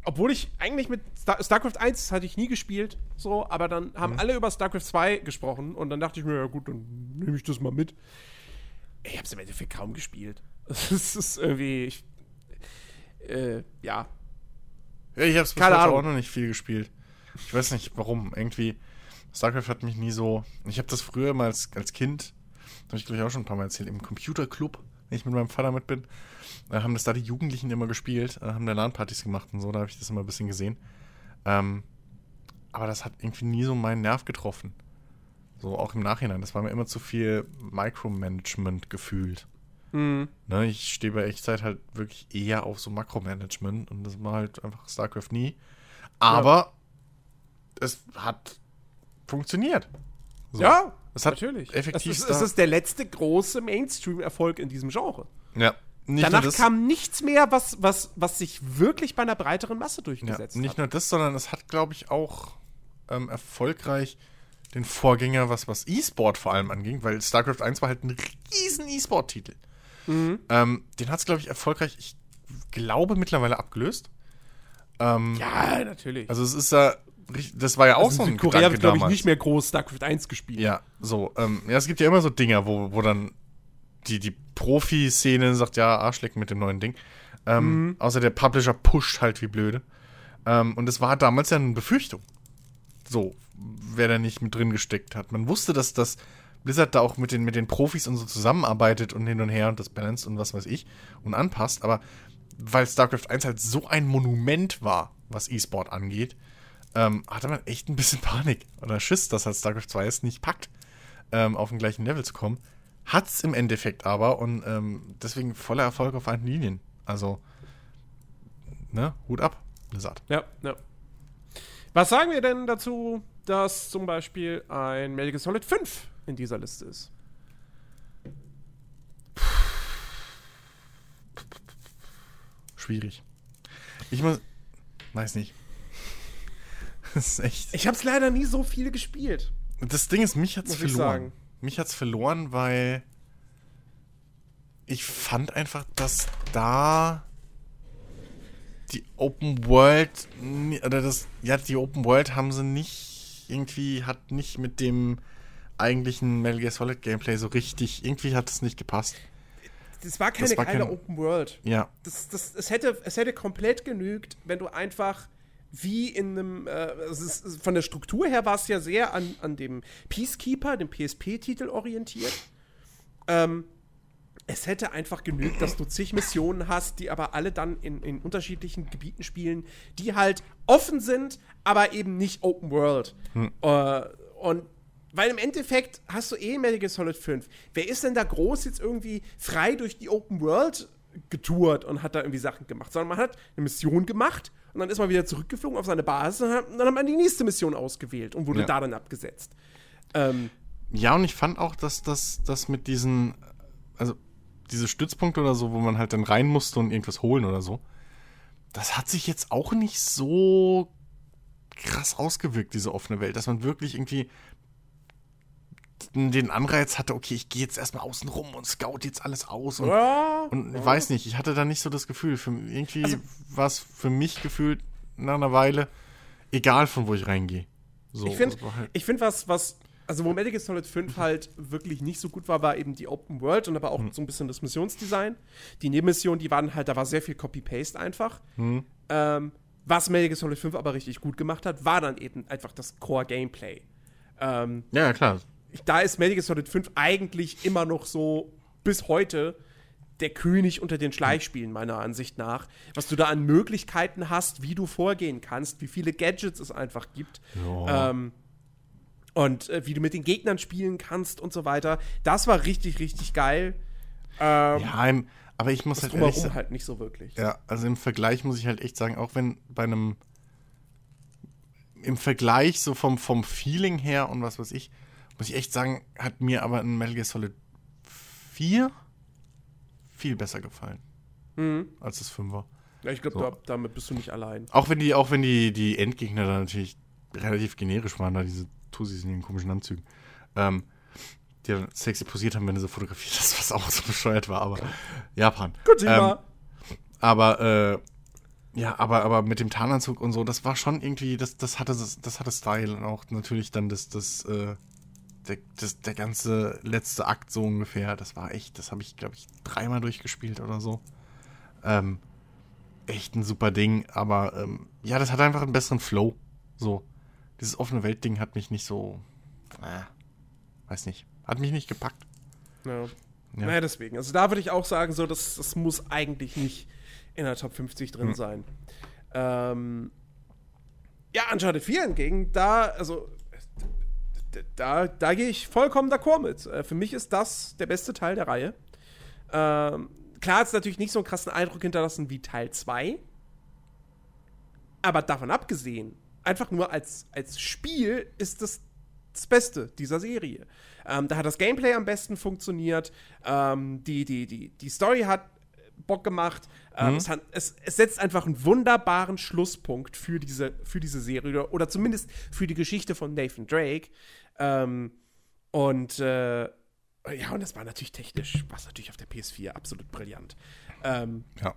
Speaker 1: Obwohl ich eigentlich mit Star StarCraft 1 hatte ich nie gespielt, so, aber dann haben
Speaker 2: Mhm.
Speaker 1: alle über StarCraft 2 gesprochen und dann dachte ich mir, ja gut, dann nehme ich das mal mit. Ich habe es im Endeffekt kaum gespielt. Es ist irgendwie, ich, äh, ja,
Speaker 2: Ja, ich bis
Speaker 1: Keine
Speaker 2: heute
Speaker 1: Ahnung.
Speaker 2: auch noch nicht viel gespielt. Ich weiß nicht, warum. Irgendwie, StarCraft hat mich nie so. Ich habe das früher mal als, als Kind, habe ich glaube ich auch schon ein paar Mal erzählt, im Computerclub, wenn ich mit meinem Vater mit bin, da haben das da die Jugendlichen immer gespielt, äh, haben da LAN-Partys gemacht und so, da habe ich das immer ein bisschen gesehen. Ähm, aber das hat irgendwie nie so meinen Nerv getroffen. So auch im Nachhinein. Das war mir immer zu viel Micromanagement gefühlt.
Speaker 1: Mhm.
Speaker 2: Ne, ich stehe bei Echtzeit halt wirklich eher auf so Makromanagement und das war halt einfach StarCraft nie. Aber es hat funktioniert. So.
Speaker 1: Ja,
Speaker 2: Es hat
Speaker 1: natürlich.
Speaker 2: effektiv
Speaker 1: es ist, es ist der letzte große Mainstream-Erfolg in diesem Genre.
Speaker 2: Ja. Nicht
Speaker 1: Danach kam nichts mehr, was, was, was sich wirklich bei einer breiteren Masse
Speaker 2: ja,
Speaker 1: durchgesetzt
Speaker 2: nicht
Speaker 1: hat.
Speaker 2: nur das, sondern es hat, glaube ich, auch ähm, erfolgreich den Vorgänger, was, was E-Sport vor allem anging, weil StarCraft 1 war halt ein riesen E-Sport-Titel.
Speaker 1: Mhm.
Speaker 2: Ähm, den hat es, glaube ich, erfolgreich, ich glaube, mittlerweile abgelöst. Ähm,
Speaker 1: Ja, natürlich.
Speaker 2: Also es ist ja, richt- das war ja auch
Speaker 1: Also
Speaker 2: so ein
Speaker 1: Südkorea
Speaker 2: Gedanke
Speaker 1: wird, glaube ich, nicht mehr groß StarCraft 1 gespielt.
Speaker 2: Ja, so. Ähm, ja, es gibt ja immer so Dinger, wo, wo dann die, die Profi-Szene sagt, ja, Arschlecken mit dem neuen Ding. Ähm,
Speaker 1: Mhm.
Speaker 2: Außer der Publisher pusht halt wie blöde. Ähm, und es war damals ja eine Befürchtung. So, wer da nicht mit drin gesteckt hat. Man wusste, dass das Blizzard da auch mit den, mit den Profis und so zusammenarbeitet und hin und her und das Balance und was weiß ich und anpasst. Aber weil StarCraft 1 halt so ein Monument war, was E-Sport angeht, ähm, hatte man echt ein bisschen Panik oder Schiss, dass halt StarCraft 2 es nicht packt, ähm, auf den gleichen Level zu kommen. Hat's im Endeffekt aber und ähm, deswegen voller Erfolg auf allen Linien. Also, ne, Hut ab, Blizzard.
Speaker 1: Ja, ja. Was sagen wir denn dazu, dass zum Beispiel ein Metal Gear Solid 5 in dieser Liste ist?
Speaker 2: Schwierig. Ich muss, weiß nicht. Das ist echt.
Speaker 1: Ich habe es leider nie so viel gespielt,
Speaker 2: Das Ding ist, mich hat's
Speaker 1: muss ich
Speaker 2: verloren.
Speaker 1: sagen.
Speaker 2: mich hat's verloren, weil ich fand einfach, dass da die Open World oder das ja die Open World haben sie nicht irgendwie hat nicht mit dem eigentlichen Metal Gear Solid Gameplay so richtig irgendwie hat es nicht gepasst.
Speaker 1: Das war keine
Speaker 2: Das war
Speaker 1: geile
Speaker 2: kein-
Speaker 1: Open World.
Speaker 2: Ja,
Speaker 1: Das, das, es, hätte, es hätte komplett genügt, wenn du einfach wie in einem, äh, es ist, von der Struktur her war es ja sehr an, an dem Peacekeeper, dem PSP-Titel orientiert. Ähm, es hätte einfach genügt, dass du zig Missionen hast, die aber alle dann in, in unterschiedlichen Gebieten spielen, die halt offen sind, aber eben nicht Open World. Äh, und weil im Endeffekt hast du eh Metal Gear Solid 5. Wer ist denn da groß jetzt irgendwie frei durch die Open World getourt und hat da irgendwie Sachen gemacht? Sondern man hat eine Mission gemacht und dann ist man wieder zurückgeflogen auf seine Basis und hat- dann hat man die nächste Mission ausgewählt und wurde
Speaker 2: Ja.
Speaker 1: da dann abgesetzt. Ähm,
Speaker 2: Ja, und ich fand auch, dass das dass mit diesen, also diese Stützpunkte oder so, wo man halt dann rein musste und irgendwas holen oder so, das hat sich jetzt auch nicht so krass ausgewirkt, diese offene Welt, dass man wirklich irgendwie den Anreiz hatte, okay, ich gehe jetzt erstmal außen rum und scout jetzt alles aus und,
Speaker 1: ja,
Speaker 2: und ich weiß nicht, ich hatte da nicht so das Gefühl. Für, irgendwie
Speaker 1: Also-
Speaker 2: war es für mich gefühlt nach einer Weile egal, von wo ich reingehe. So,
Speaker 1: Ich finde,
Speaker 2: halt-
Speaker 1: ich find was, was, also wo Gear Solid 5 halt wirklich nicht so gut war, war eben die Open World und aber auch so ein bisschen das Missionsdesign. Die Nebenmissionen, die waren halt, da war sehr viel Copy-Paste einfach. Ähm, was Gear Solid 5 aber richtig gut gemacht hat, war dann eben einfach das Core-Gameplay. Ähm,
Speaker 2: ja, klar.
Speaker 1: Da ist Metal Gear Solid 5 eigentlich immer noch so bis heute der König unter den Schleichspielen, meiner Ansicht nach. Was du da an Möglichkeiten hast, wie du vorgehen kannst, wie viele Gadgets es einfach gibt.
Speaker 2: Ja.
Speaker 1: Ähm, und äh, wie du mit den Gegnern spielen kannst und so weiter. Das war richtig, richtig geil. Ähm,
Speaker 2: Ja, aber ich muss halt ehrlich sagen,
Speaker 1: halt nicht so wirklich.
Speaker 2: ja, also im Vergleich muss ich halt echt sagen, auch wenn bei einem im Vergleich so vom, vom Feeling her und was weiß ich, muss ich echt sagen, hat mir aber ein Metal Gear Solid 4 viel besser gefallen
Speaker 1: Mhm.
Speaker 2: als das 5er.
Speaker 1: Ja, ich glaube,
Speaker 2: So.
Speaker 1: da, damit bist du nicht allein.
Speaker 2: Auch wenn die, auch wenn die, die Endgegner da natürlich relativ generisch waren, da diese Tussis in den komischen Anzügen. Ähm, die dann sexy posiert haben, wenn sie fotografiert hast, was auch so bescheuert war, aber Japan.
Speaker 1: Gut,
Speaker 2: Ähm, aber äh, ja, aber, aber mit dem Tarnanzug und so, das war schon irgendwie, das, das hatte das hatte Style und auch natürlich dann das, das, äh, der, das, der ganze letzte Akt so ungefähr, das war echt, das habe ich, glaube ich, dreimal durchgespielt oder so. Ähm, echt ein super Ding, aber ähm, ja, das hat einfach einen besseren Flow. So. Dieses offene Welt-Ding hat mich nicht so. Äh, weiß nicht. Hat mich nicht gepackt.
Speaker 1: Ja.
Speaker 2: Ja.
Speaker 1: Naja, deswegen. Also da würde ich auch sagen, so, das, das muss eigentlich nicht in der Top 50 drin
Speaker 2: Hm.
Speaker 1: sein. Ähm, ja, Uncharted 4 hingegen, da, also, da, da gehe ich vollkommen d'accord mit. Äh, für mich ist das der beste Teil der Reihe. Ähm, klar hat es natürlich nicht so einen krassen Eindruck hinterlassen wie Teil 2. Aber davon abgesehen, einfach nur als, als Spiel ist das das Beste dieser Serie. Ähm, da hat das Gameplay am besten funktioniert. Ähm, die, die, die, die Story hat Bock gemacht. Ähm, es, hat, es, es setzt einfach einen wunderbaren Schlusspunkt für diese, für diese Serie oder, oder zumindest für die Geschichte von Nathan Drake. Ähm, und äh, ja, und das war natürlich technisch, war es natürlich auf der PS4 absolut brillant. Ähm,
Speaker 2: Ja.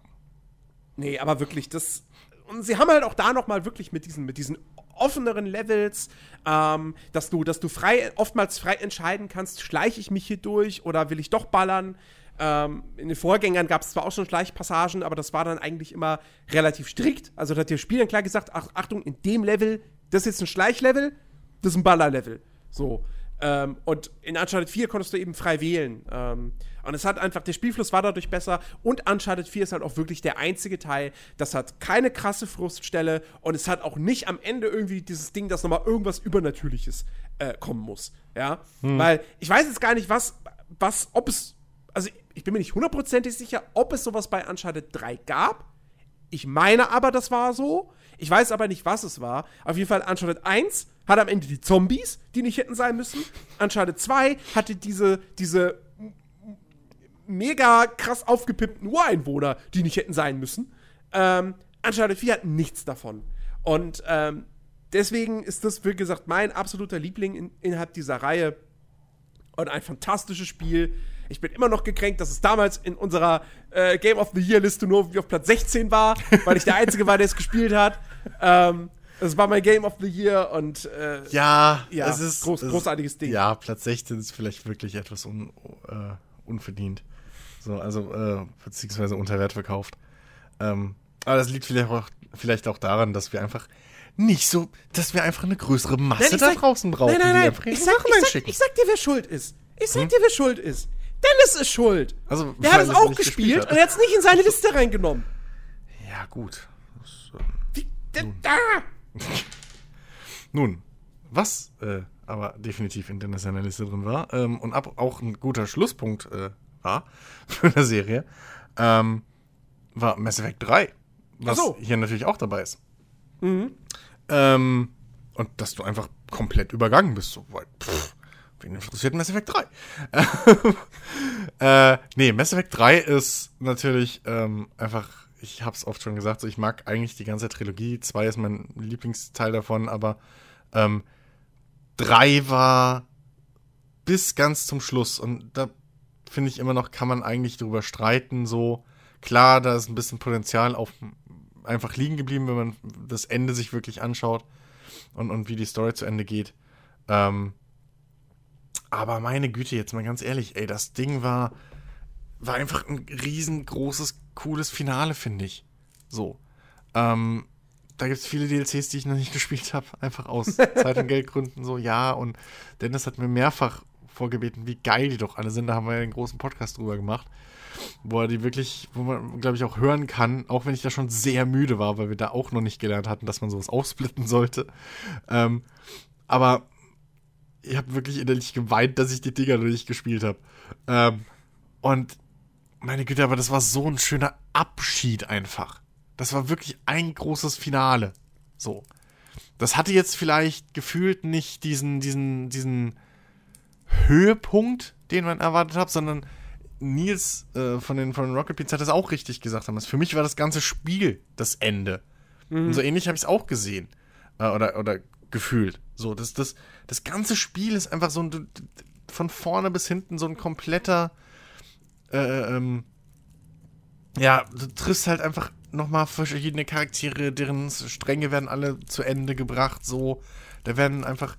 Speaker 1: Nee, aber wirklich, das. Und sie haben halt auch da noch mal wirklich mit diesen, mit diesen offeneren Levels, ähm, dass du, dass du frei, oftmals frei entscheiden kannst, schleiche ich mich hier durch oder will ich doch ballern. Ähm, in den Vorgängern gab es zwar auch schon Schleichpassagen, aber das war dann eigentlich immer relativ strikt. Also da hat das Spiel dann klar gesagt, ach, Achtung, in dem Level, das ist jetzt ein Schleichlevel, das ist ein Ballerlevel. So. Ähm, und in Uncharted 4 konntest du eben frei wählen. Ähm, und es hat einfach, der Spielfluss war dadurch besser. Und Uncharted 4 ist halt auch wirklich der einzige Teil, das hat keine krasse Fruststelle und es hat auch nicht am Ende irgendwie dieses Ding, dass nochmal irgendwas Übernatürliches äh, kommen muss. Ja. Weil ich weiß jetzt gar nicht, was, was, ob es, also ich bin mir nicht hundertprozentig sicher, ob es sowas bei Uncharted 3 gab. Ich meine aber, das war so. Ich weiß aber nicht, was es war. Auf jeden Fall, Uncharted 1 hat am Ende die Zombies, die nicht hätten sein müssen. Uncharted 2 hatte diese, diese mega krass aufgepimpten Ureinwohner, die nicht hätten sein müssen. Ähm, Uncharted 4 hat nichts davon. Und ähm, deswegen ist das, wie gesagt, mein absoluter Liebling in, innerhalb dieser Reihe. und ein fantastisches Spiel. Ich bin immer noch gekränkt, dass es damals in unserer äh, Game of the Year Liste nur auf Platz 16 war, weil ich der Einzige war, der es gespielt hat. Ähm, es war mein Game of the Year und äh,
Speaker 2: Ja,
Speaker 1: ja,
Speaker 2: es ist
Speaker 1: groß,
Speaker 2: es,
Speaker 1: großartiges Ding.
Speaker 2: Ja, Platz 16 ist vielleicht wirklich etwas un, äh, unverdient. So, also, äh, beziehungsweise unter Wert verkauft. Ähm, aber das liegt vielleicht auch, vielleicht auch daran, dass wir einfach nicht so, dass wir einfach eine größere Masse
Speaker 1: Nein,
Speaker 2: da
Speaker 1: sag-
Speaker 2: draußen brauchen,
Speaker 1: Nein, nein, nein. Ich sag, ich, sag, ich sag dir, wer schuld ist. Ich sag dir, wer schuld ist. Dennis ist schuld.
Speaker 2: Also,
Speaker 1: Der hat es auch gespielt
Speaker 2: hat.
Speaker 1: und er hat es nicht in seine Liste reingenommen.
Speaker 2: ja, gut. Das, äh,
Speaker 1: Wie, da, da.
Speaker 2: Nun, was äh, aber definitiv in Dennis seiner Liste drin war ähm, und ab, auch ein guter Schlusspunkt äh, war für eine Serie, ähm, war Mass Effect 3, was
Speaker 1: so.
Speaker 2: hier natürlich auch dabei ist. Ähm, und dass du einfach komplett übergangen bist, so weil, pff, wen interessiert Mass Effect 3? äh, nee, Mass Effect 3 ist natürlich ähm, einfach, ich hab's oft schon gesagt, so ich mag eigentlich die ganze Trilogie. 2 ist mein Lieblingsteil davon, aber ähm, 3 war bis ganz zum Schluss und da finde ich immer noch, kann man eigentlich drüber streiten, so klar, da ist ein bisschen Potenzial auf einfach liegen geblieben, wenn man das Ende sich wirklich anschaut und, und wie die Story zu Ende geht. Ähm, aber meine Güte, jetzt mal ganz ehrlich, ey, das Ding war, war einfach ein riesengroßes, cooles Finale, finde ich. So. Ähm, da gibt es viele DLCs, die ich noch nicht gespielt habe, einfach aus Zeit- und Geldgründen so, ja. Und Dennis hat mir mehrfach vorgebeten, wie geil die doch alle sind. Da haben wir ja einen großen Podcast drüber gemacht, wo er die wirklich, wo man, glaube ich, auch hören kann, auch wenn ich da schon sehr müde war, weil wir da auch noch nicht gelernt hatten, dass man sowas aufsplitten sollte. Ähm, aber ich habe wirklich innerlich geweint, dass ich die Dinger noch nicht gespielt habe. Ähm, und meine Güte, aber das war so ein schöner Abschied einfach. Das war wirklich ein großes Finale. So. Das hatte jetzt vielleicht gefühlt nicht diesen, diesen, diesen Höhepunkt, den man erwartet hat, sondern Nils äh, von, den, von den Rocket Beats hat das auch richtig gesagt. Damals. Für mich war das ganze Spiel das Ende. Und so ähnlich habe ich es auch gesehen. Äh, oder, oder gefühlt. So, das, das, das ganze Spiel ist einfach so ein, von vorne bis hinten so ein kompletter, äh, ähm, ja, du triffst halt einfach nochmal verschiedene Charaktere, deren Stränge werden alle zu Ende gebracht, so. Da werden einfach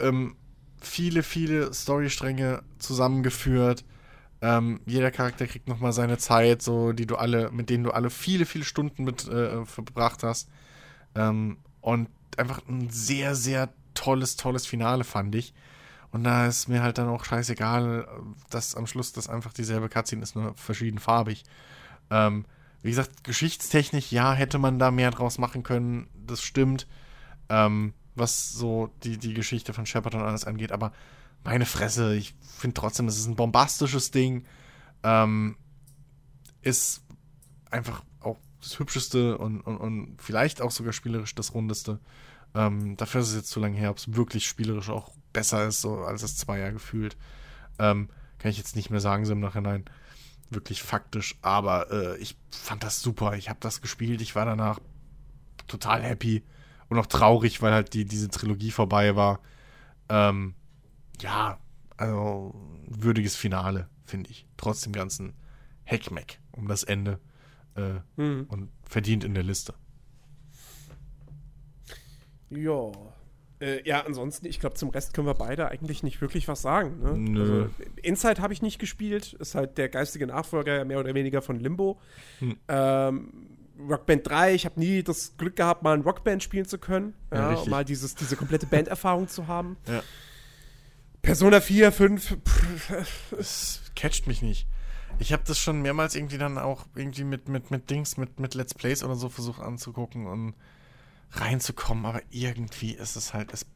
Speaker 2: ähm, viele, viele Storystränge zusammengeführt. Ähm, jeder Charakter kriegt nochmal seine Zeit, so, die du alle, mit denen du alle viele, viele Stunden mit äh, verbracht hast. Ähm, und einfach ein sehr, sehr tolles, tolles Finale, fand ich. Und da ist mir halt dann auch scheißegal, dass am Schluss das einfach dieselbe Cutscene ist, nur verschiedenfarbig. Ähm, wie gesagt, geschichtstechnisch, ja, hätte man da mehr draus machen können, das stimmt. Ähm, was so die, die Geschichte von Shepard und alles angeht, aber meine Fresse, ich finde trotzdem, es ist ein bombastisches Ding. Ähm, ist einfach auch das Hübscheste und, und, und vielleicht auch sogar spielerisch das Rundeste. Ähm, dafür ist es jetzt zu lange her, ob es wirklich spielerisch auch besser ist, so als es zwei Jahre gefühlt. Ähm, kann ich jetzt nicht mehr sagen, so im Nachhinein. Wirklich faktisch, aber äh, ich fand das super. Ich habe das gespielt, ich war danach total happy und auch traurig, weil halt die, diese Trilogie vorbei war. Ähm, ja, also würdiges Finale, finde ich. Trotz dem ganzen Heckmeck um das Ende äh,
Speaker 1: Hm.
Speaker 2: und verdient in der Liste.
Speaker 1: Ja. Äh, ja, ansonsten, ich glaube, zum Rest können wir beide eigentlich nicht wirklich was sagen. Ne?
Speaker 2: Nö.
Speaker 1: Also, Inside habe ich nicht gespielt, ist halt der geistige Nachfolger mehr oder weniger von Limbo.
Speaker 2: Hm.
Speaker 1: Ähm, Rockband 3, ich habe nie das Glück gehabt, mal ein Rockband spielen zu können.
Speaker 2: Ja,
Speaker 1: Ja, um mal dieses, diese komplette Banderfahrung zu haben.
Speaker 2: Ja.
Speaker 1: Persona 4, 5, pff,
Speaker 2: Es catcht mich nicht. Ich habe das schon mehrmals irgendwie dann auch irgendwie mit, mit, mit Dings, mit, mit Let's Plays oder so versucht anzugucken und reinzukommen, aber irgendwie ist es halt, es,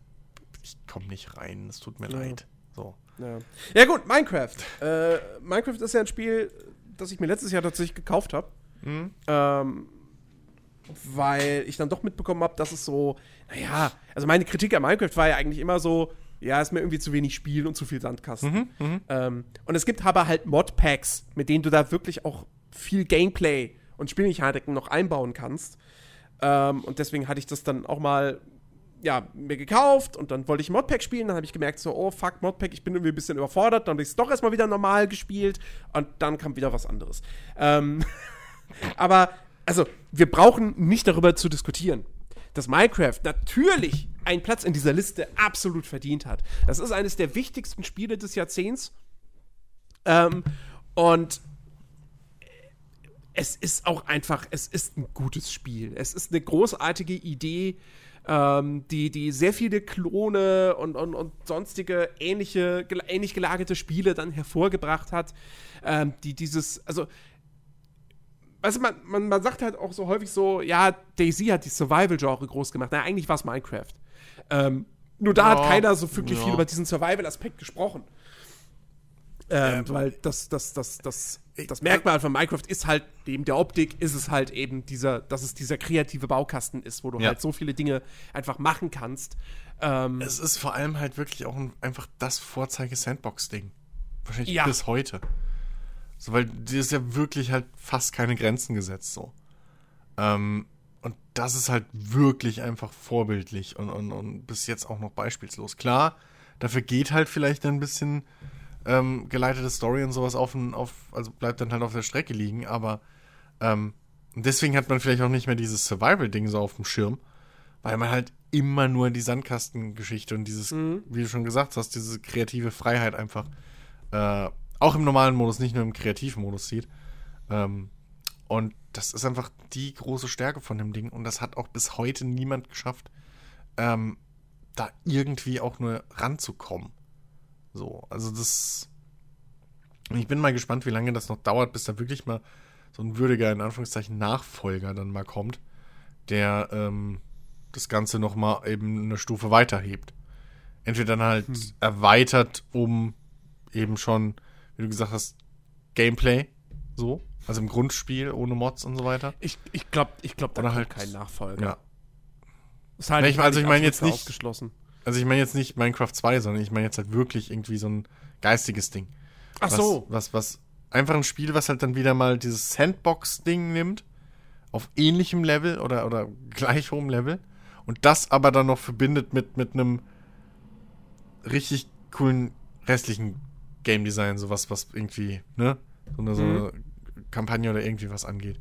Speaker 2: ich komme nicht rein, es tut mir
Speaker 1: Ja.
Speaker 2: leid. So.
Speaker 1: Ja. ja gut, Minecraft. Äh, Minecraft ist ja ein Spiel, das ich mir letztes Jahr tatsächlich gekauft habe.
Speaker 2: Mhm.
Speaker 1: Ähm, weil ich dann doch mitbekommen habe, dass es so, naja, also meine Kritik an Minecraft war ja eigentlich immer so, ja, ist mir irgendwie zu wenig Spiel und zu viel Sandkasten.
Speaker 2: Mhm.
Speaker 1: Ähm, und es gibt aber halt Modpacks, mit denen du da wirklich auch viel Gameplay und Spielmechaniken noch einbauen kannst. Ähm, und deswegen hatte ich das dann auch mal ja, mir gekauft und dann wollte ich Modpack spielen. Dann habe ich gemerkt, so, oh fuck, Modpack, ich bin irgendwie ein bisschen überfordert. Dann habe ich es doch erstmal wieder normal gespielt und dann kam wieder was anderes. Ähm, aber, also, wir brauchen nicht darüber zu diskutieren, dass Minecraft natürlich einen Platz in dieser Liste absolut verdient hat. Das ist eines der wichtigsten Spiele des Jahrzehnts. Ähm, und es ist auch einfach, es ist ein gutes Spiel. Es ist eine großartige Idee, ähm, die, die sehr viele Klone und, und, und sonstige ähnliche, ähnlich gelagerte Spiele dann hervorgebracht hat. Ähm, die dieses, also weißt du, man, man, man sagt halt auch so häufig so, ja, Daisy hat die Survival-Genre groß gemacht. Na, eigentlich war es Minecraft. Ähm, nur da ja, hat keiner so wirklich ja. viel über diesen Survival-Aspekt gesprochen. Ähm, ähm, weil das, das, das, das, das Merkmal von Minecraft ist halt, neben der Optik, ist es halt eben dieser, dass es dieser kreative Baukasten ist, wo du ja. halt so viele Dinge einfach machen kannst.
Speaker 2: Ähm, es ist vor allem halt wirklich auch ein, einfach das Vorzeige-Sandbox-Ding. Wahrscheinlich ja. bis heute. So, weil dir ist ja wirklich halt fast keine Grenzen gesetzt, so. Ähm, und das ist halt wirklich einfach vorbildlich und, und, und bis jetzt auch noch beispielslos. Klar, dafür geht halt vielleicht ein bisschen ähm, geleitete Story und sowas auf, auf, also bleibt dann halt auf der Strecke liegen, aber ähm, deswegen hat man vielleicht auch nicht mehr dieses Survival-Ding so auf dem Schirm, weil man halt immer nur die Sandkastengeschichte und dieses, mhm. wie du schon gesagt hast, diese kreative Freiheit einfach äh, auch im normalen Modus, nicht nur im kreativen Modus sieht. Ähm, und das ist einfach die große Stärke von dem Ding und das hat auch bis heute niemand geschafft, ähm, da irgendwie auch nur ranzukommen. So, also das. Ich bin mal gespannt, wie lange das noch dauert, bis da wirklich mal so ein würdiger, in Anführungszeichen, Nachfolger dann mal kommt, der ähm, das Ganze nochmal eben eine Stufe weiterhebt. Entweder dann halt hm. erweitert um eben schon, wie du gesagt hast, Gameplay, so, also im Grundspiel ohne Mods und so weiter.
Speaker 1: Ich, ich glaube, ich glaub, da Oder halt kein Nachfolger.
Speaker 2: Ja.
Speaker 1: Ist halt
Speaker 2: ich, also ich meine jetzt nicht
Speaker 1: ausgeschlossen.
Speaker 2: Also ich meine jetzt nicht Minecraft 2, sondern ich meine jetzt halt wirklich irgendwie so ein geistiges Ding.
Speaker 1: Ach so.
Speaker 2: Was, was, einfach ein Spiel, was halt dann wieder mal dieses Sandbox-Ding nimmt, auf ähnlichem Level oder, oder gleich hohem Level und das aber dann noch verbindet mit, mit einem richtig coolen restlichen Game Design, sowas, was irgendwie, ne, so eine, mhm. so eine Kampagne oder irgendwie was angeht.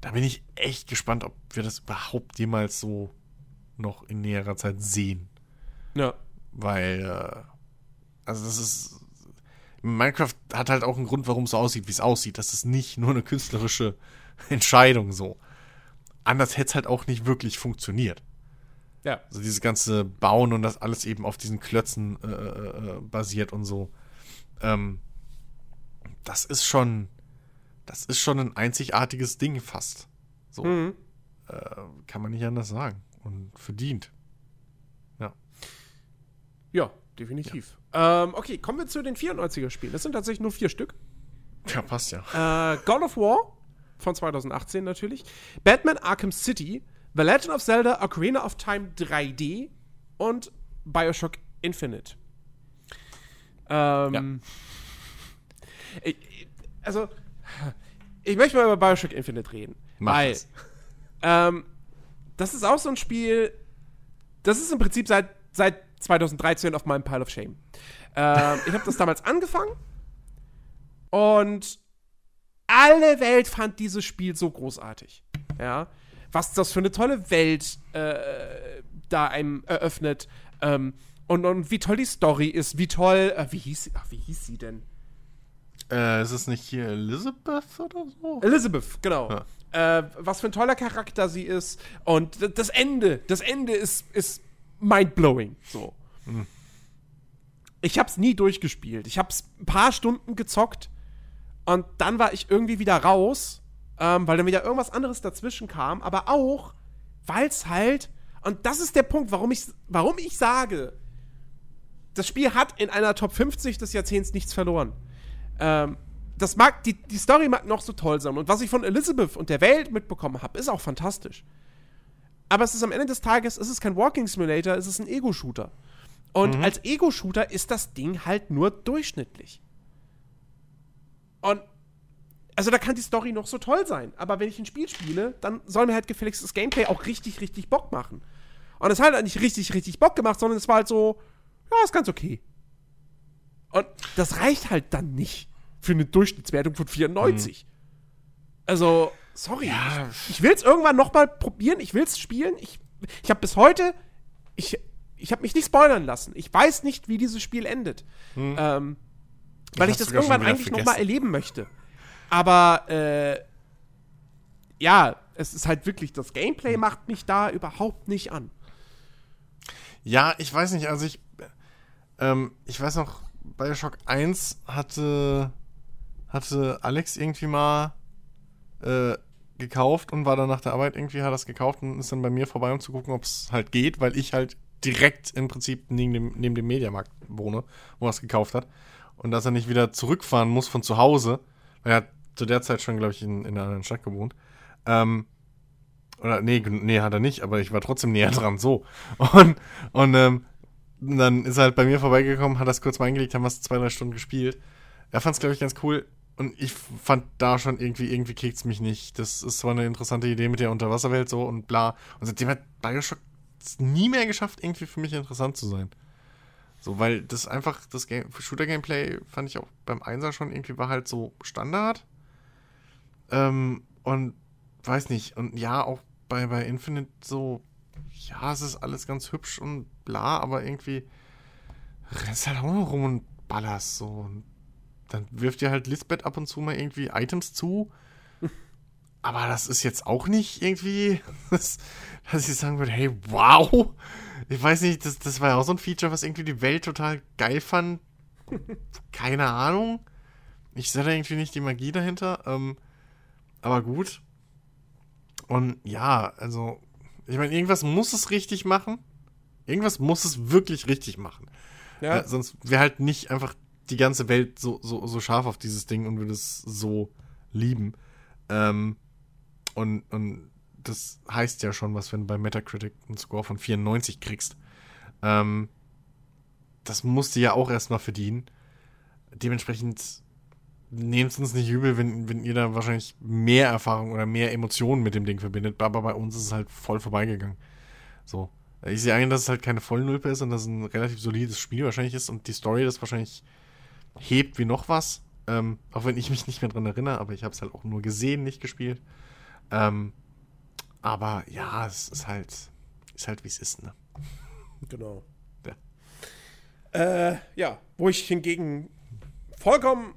Speaker 2: Da bin ich echt gespannt, ob wir das überhaupt jemals so noch in näherer Zeit sehen.
Speaker 1: Ja.
Speaker 2: Weil, äh, also das ist. Minecraft hat halt auch einen Grund, warum es so aussieht, wie es aussieht. Das ist nicht nur eine künstlerische Entscheidung so. Anders hätte es halt auch nicht wirklich funktioniert.
Speaker 1: Ja.
Speaker 2: Also dieses ganze Bauen und das alles eben auf diesen Klötzen äh, äh, äh, basiert und so. Ähm, das ist schon, das ist schon ein einzigartiges Ding fast. So. Mhm. Äh, kann man nicht anders sagen. Und verdient.
Speaker 1: Ja, definitiv. Ja. Ähm, okay, kommen wir zu den 94er-Spielen. Das sind tatsächlich nur vier Stück.
Speaker 2: Ja, passt ja.
Speaker 1: Äh, God of War von 2018 natürlich. Batman Arkham City. The Legend of Zelda Ocarina of Time 3D und Bioshock Infinite. Ähm, ja. ich, also, ich möchte mal über Bioshock Infinite reden.
Speaker 2: Mach weil,
Speaker 1: ähm, das ist auch so ein Spiel, das ist im Prinzip seit, seit 2013 auf meinem Pile of Shame. Ähm, ich habe das damals angefangen und alle Welt fand dieses Spiel so großartig. Ja, was das für eine tolle Welt äh, da einem eröffnet ähm, und, und wie toll die Story ist, wie toll, äh, wie hieß sie, ach, wie hieß sie denn?
Speaker 2: Äh, ist es nicht hier Elizabeth oder so?
Speaker 1: Elizabeth, genau. Ja. Äh, was für ein toller Charakter sie ist und das Ende, das Ende ist, ist mindblowing. So. Mhm. Ich hab's nie durchgespielt. Ich hab's ein paar Stunden gezockt und dann war ich irgendwie wieder raus, ähm, weil dann wieder irgendwas anderes dazwischen kam. Aber auch, weil's halt, und das ist der Punkt, warum ich, warum ich sage, das Spiel hat in einer Top 50 des Jahrzehnts nichts verloren. Ähm, das mag, die, die Story mag noch so toll sein. Und was ich von Elizabeth und der Welt mitbekommen habe, ist auch fantastisch. Aber es ist am Ende des Tages, es ist kein Walking Simulator, es ist ein Ego-Shooter. Und mhm. als Ego-Shooter ist das Ding halt nur durchschnittlich. Und also da kann die Story noch so toll sein, aber wenn ich ein Spiel spiele, dann soll mir halt gefälligst das Gameplay auch richtig, richtig Bock machen. Und es hat halt nicht richtig, richtig Bock gemacht, sondern es war halt so, ja, ist ganz okay. Und das reicht halt dann nicht für eine Durchschnittswertung von 94. Mhm. Also, sorry. Ja. Ich, ich will es irgendwann noch mal probieren, ich will es spielen. Ich, ich habe bis heute, ich, ich habe mich nicht spoilern lassen. Ich weiß nicht, wie dieses Spiel endet. Mhm. Ähm, weil ich das irgendwann eigentlich vergessen. noch mal erleben möchte. Aber, äh, ja, es ist halt wirklich, das Gameplay hm. macht mich da überhaupt nicht an.
Speaker 2: Ja, ich weiß nicht, also ich, ähm, ich weiß noch, Bioshock 1 hatte, hatte Alex irgendwie mal äh, gekauft und war dann nach der Arbeit irgendwie, hat das gekauft und ist dann bei mir vorbei, um zu gucken, ob es halt geht, weil ich halt direkt im Prinzip neben dem, neben dem Mediamarkt wohne, wo er es gekauft hat. Und dass er nicht wieder zurückfahren muss von zu Hause, weil er hat zu der Zeit schon, glaube ich, in, in einer anderen Stadt gewohnt. Ähm, oder nee, nee, hat er nicht, aber ich war trotzdem näher dran, so. Und, und ähm, dann ist er halt bei mir vorbeigekommen, hat das kurz mal eingelegt, haben es zwei, drei Stunden gespielt. Er fand es, glaube ich, ganz cool. Und ich fand da schon irgendwie, irgendwie kickt es mich nicht. Das ist zwar eine interessante Idee mit der Unterwasserwelt so und bla. Und seitdem hat Bioshock es nie mehr geschafft, irgendwie für mich interessant zu sein. So, weil das einfach, das Shooter-Gameplay fand ich auch beim Einser schon irgendwie war halt so Standard. Ähm, und weiß nicht, und ja, auch bei, bei Infinite so, ja, es ist alles ganz hübsch und bla, aber irgendwie rennst halt auch noch rum und ballerst so. Und dann wirft dir halt Lisbeth ab und zu mal irgendwie Items zu. Aber das ist jetzt auch nicht irgendwie, dass, dass ich sagen würde, hey, wow. Ich weiß nicht, das, das war ja auch so ein Feature, was irgendwie die Welt total geil fand. Keine Ahnung. Ich sehe da irgendwie nicht die Magie dahinter. Ähm, aber gut. Und ja, also, ich meine, irgendwas muss es richtig machen. Irgendwas muss es wirklich richtig machen. Ja. Äh, sonst wäre halt nicht einfach die ganze Welt so, so, so scharf auf dieses Ding und würde es so lieben. Ähm, und, und das heißt ja schon was, wenn du bei Metacritic einen Score von 94 kriegst. Ähm, das musst du ja auch erstmal verdienen. Dementsprechend nehmt es uns nicht übel, wenn, wenn ihr da wahrscheinlich mehr Erfahrung oder mehr Emotionen mit dem Ding verbindet. Aber bei uns ist es halt voll vorbeigegangen. So. Ich sehe ein, dass es halt keine Vollnulpe ist und dass es ein relativ solides Spiel wahrscheinlich ist und die Story das wahrscheinlich hebt wie noch was. Ähm, auch wenn ich mich nicht mehr dran erinnere, aber ich habe es halt auch nur gesehen, nicht gespielt. Ähm, aber ja, es ist halt, ist halt wie es ist, ne?
Speaker 1: Genau. Ja. Äh, ja, wo ich hingegen vollkommen